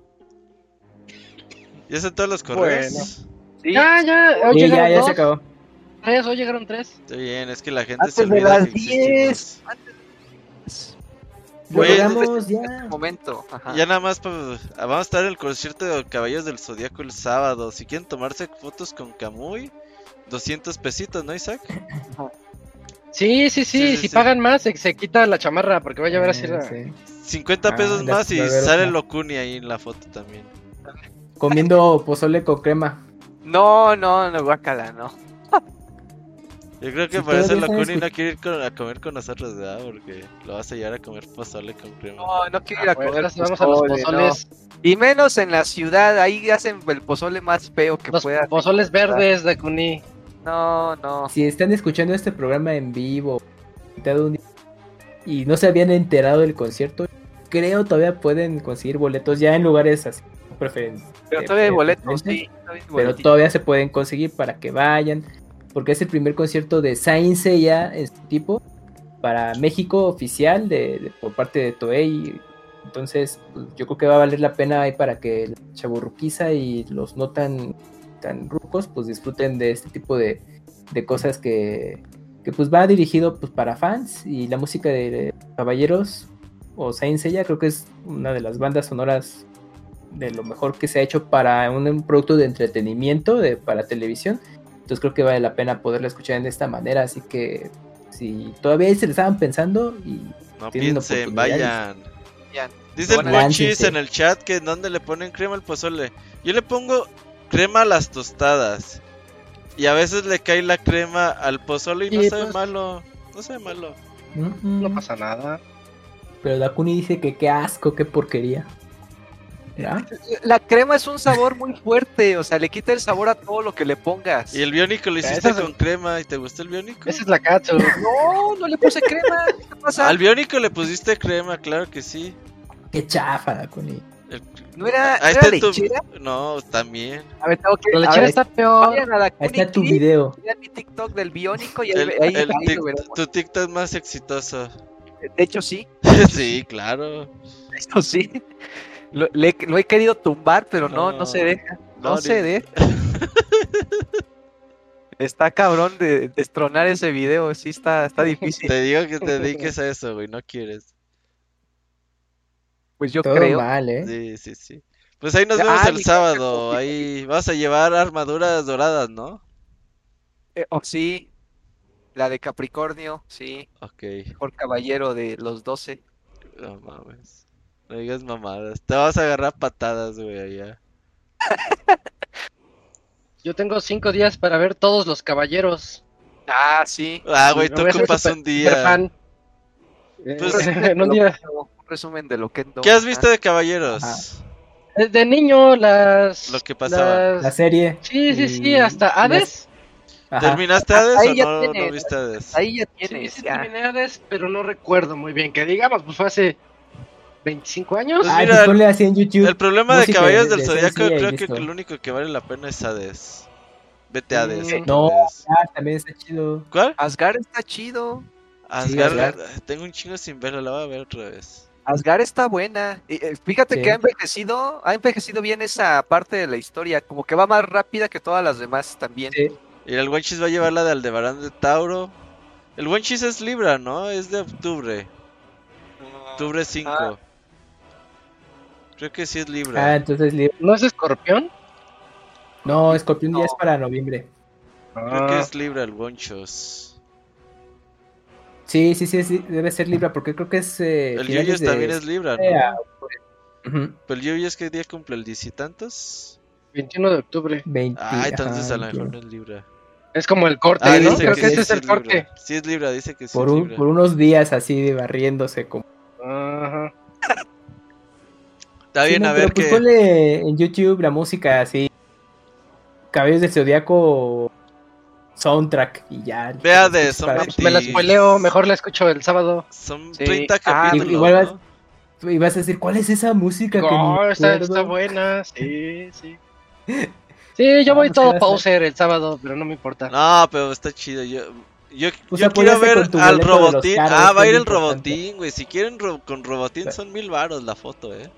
¿Ya son todos los correos? Sí. Ya, ya, hoy Sí, ya, ya dos, se acabó. tres, hoy llegaron tres. Está bien, es que la gente Antes se de olvida las que 10. existimos. Logramos Oye, En este ya. momento. Ajá. Ya nada más, pa- vamos a estar en el concierto de Caballos del Zodíaco el sábado. Si quieren tomarse fotos con Kamui, 200 pesitos, ¿no, Isaac? Sí, Sí, sí, sí, sí, si sí. pagan más, se, se quita la chamarra porque va a llevar así Eh, la... sí. 50 Ah, pesos más y sale. Locuni ahí en la foto también. Comiendo pozole con crema. No, no, no, guacala, no. Yo creo que Si por eso Locuni no quiere ir con- a comer con nosotros, ¿verdad? Porque lo vas a llevar a comer pozole con crema. No, no quiero ir a Pues, comer vamos a los no. pozoles, Y menos en la ciudad, ahí hacen el pozole más feo que los pueda. pozoles verdes de Kuni. No, no. Si están escuchando este programa en vivo y no se habían enterado del concierto, creo todavía pueden conseguir boletos ya en lugares así. Pero eh, todavía hay eh, boletos, sí. todavía hay Pero todavía se pueden conseguir para que vayan. Porque es el primer concierto de Saint Seiya en su tipo para México oficial de, de- por parte de Toei. Entonces, pues, yo creo que va a valer la pena ahí para que la chaburruquiza y los no tan, tan rucos pues disfruten de este tipo de, de cosas que, que pues va dirigido pues para fans y la música de Caballeros o Saint Seiya creo que es una de las bandas sonoras de lo mejor que se ha hecho para un, un producto de entretenimiento de, para televisión. Entonces creo que vale la pena poderla escuchar de esta manera. Así que si todavía se le estaban pensando y No tienen piensen, vayan. Ya. Dice el Bueno, Monchis láncense. en el chat que en dónde le ponen crema al pozole. Yo le pongo crema a las tostadas. Y a veces le cae la crema al pozole y no Sí, sabe pues. malo. No sabe malo. Mm, No pasa nada. Pero Dakuni dice que qué asco, qué porquería. ¿Ya? La crema es un sabor muy fuerte, o sea, le quita el sabor a todo lo que le pongas. Y el biónico lo hiciste con crema. ¿Y te gustó el biónico? Esa es la Katsu. No, no le puse crema. ¿Qué pasa? Al biónico le pusiste crema, claro que sí. Qué chafa, Dakuni. ¿No era, Ahí era tu-? No, también. A ver, tengo que... La a lechera ver, está peor. Ahí está tu video. Vean mi TikTok del biónico y ahí, El, ahí- el ahí tic- tu TikTok más exitoso. De hecho, sí. sí, claro. Eso sí. Lo, le- lo he querido tumbar, pero no, no, No. se deja. No, No, se ni- deja. está cabrón de destronar ese video. Sí, está, está difícil. Te digo que te dediques a eso, güey. No quieres. Pues yo Todo creo. mal, ¿eh? Sí, sí, sí. Pues ahí nos Ah, vemos el mi sábado. Ahí vas a llevar armaduras doradas, ¿no? Eh, oh, sí. La de Capricornio, sí. Ok, Mejor caballero de los 12. no mames. No digas mamadas. Te vas a agarrar patadas, güey, allá. Yo tengo cinco días para ver todos los caballeros. Ah, sí. Ah, güey, tú ocupas super- un día. Pues, en un día. Un resumen de lo que ¿Qué has visto de caballeros? De niño, las. Lo que pasaba. las- La serie. Sí, sí, sí, y- hasta Hades. Ajá. ¿Terminaste Hades ahí o ya no, tiene- no viste Hades? Ahí ya Sí, tienes. sí, ya. terminé Hades, pero no recuerdo muy bien. Que digamos, pues fue hace 25 años. Pues Ay, mira, ponle así en YouTube. El problema de Caballeros de- del de Zodiaco creo que visto. lo único que vale la pena es Hades. Vete a Hades. Otra No, ah, también está chido. ¿Cuál? Asgard está chido. Asgard. Asgard. Tengo un chingo sin verla, la voy a ver otra vez. Asgard está buena. Y, eh, fíjate Sí. que ha envejecido, ha envejecido bien esa parte de la historia. Como que va más rápida que todas las demás también. Sí. Y el Cheese va a llevar la de Aldebarán de Tauro. El Cheese es Libra, ¿no? Es de octubre. Octubre 5. Ah. Creo que sí es Ah, Libra. entonces li- ¿No es escorpión? no, Scorpion No. ya es para noviembre. Creo que Ah, es Libra el Wonchos. Sí, sí, sí, sí, debe ser Libra porque creo que es eh, El de también es Libra, ¿no? octubre. Ujú, Pero el Yuyos que día cumple el diez y tantos. 21 de octubre. 20, Ah, entonces ajá, a lo mejor no es Libra. Es como el corte, Ah, ¿no? dice Creo que que sí, ese es sí el corte. Libra. Sí es Libra, dice que sí por, es un- Libra. por unos días así de barriéndose como Ajá. Está Sí, bien, no, a pero ver pues qué. ponle en YouTube la música así. Cabellos del Zodiaco soundtrack y ya. Vea de Pues, para- son Pues me la spoileo, mejor la escucho el sábado. Son Sí. 30 Ah, capítulos. igual vas- ¿no? Y vas a decir, ¿cuál es esa música que No, ni está, recuerdo? está buena, sí, sí. Sí, yo voy Vamos, todo ¿qué vas a pauser el sábado, pero no me importa. No, pero está chido. Yo, yo, Pues yo quiero ver al robotín. caros, Ah, va a que ir el importante. robotín, güey. Si quieren ro- con robotín son mil varos la foto, eh.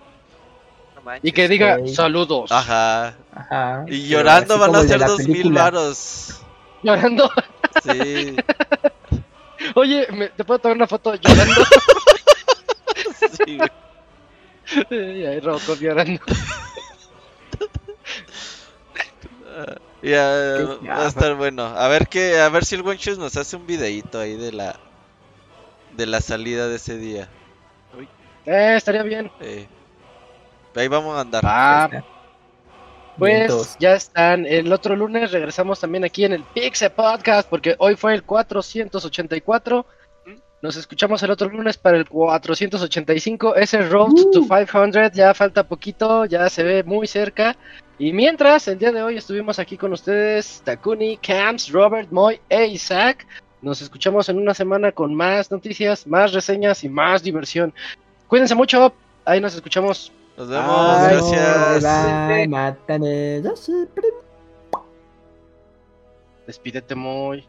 No manches. Y que diga ok. saludos. Ajá. Ajá. Y llorando van a ser dos mil varos. Llorando. Sí. Oye, ¿me- ¿te puedo tomar una foto llorando? sí, güey. y ahí Robocop llorando. Ya, Qué va a estar bueno. A ver que, a ver si el buen Chus nos hace un videíto ahí de la de la salida de ese día. Eh, estaría bien. Eh, ahí vamos a andar. Ah, Está. Pues Vientos. ya están. El otro lunes regresamos también aquí en el Pixel Podcast porque hoy fue el 484. Nos escuchamos el otro lunes para el 485. Ese Road to 500 ya falta poquito, ya se ve muy cerca. Y mientras, el día de hoy estuvimos aquí con ustedes, Takuni, Camps, Robert, Moy e Isaac. Nos escuchamos en una semana con más noticias, más reseñas y más diversión. Cuídense mucho, ahí nos escuchamos. Nos vemos, Ay, gracias. primo. Despídete, Moy.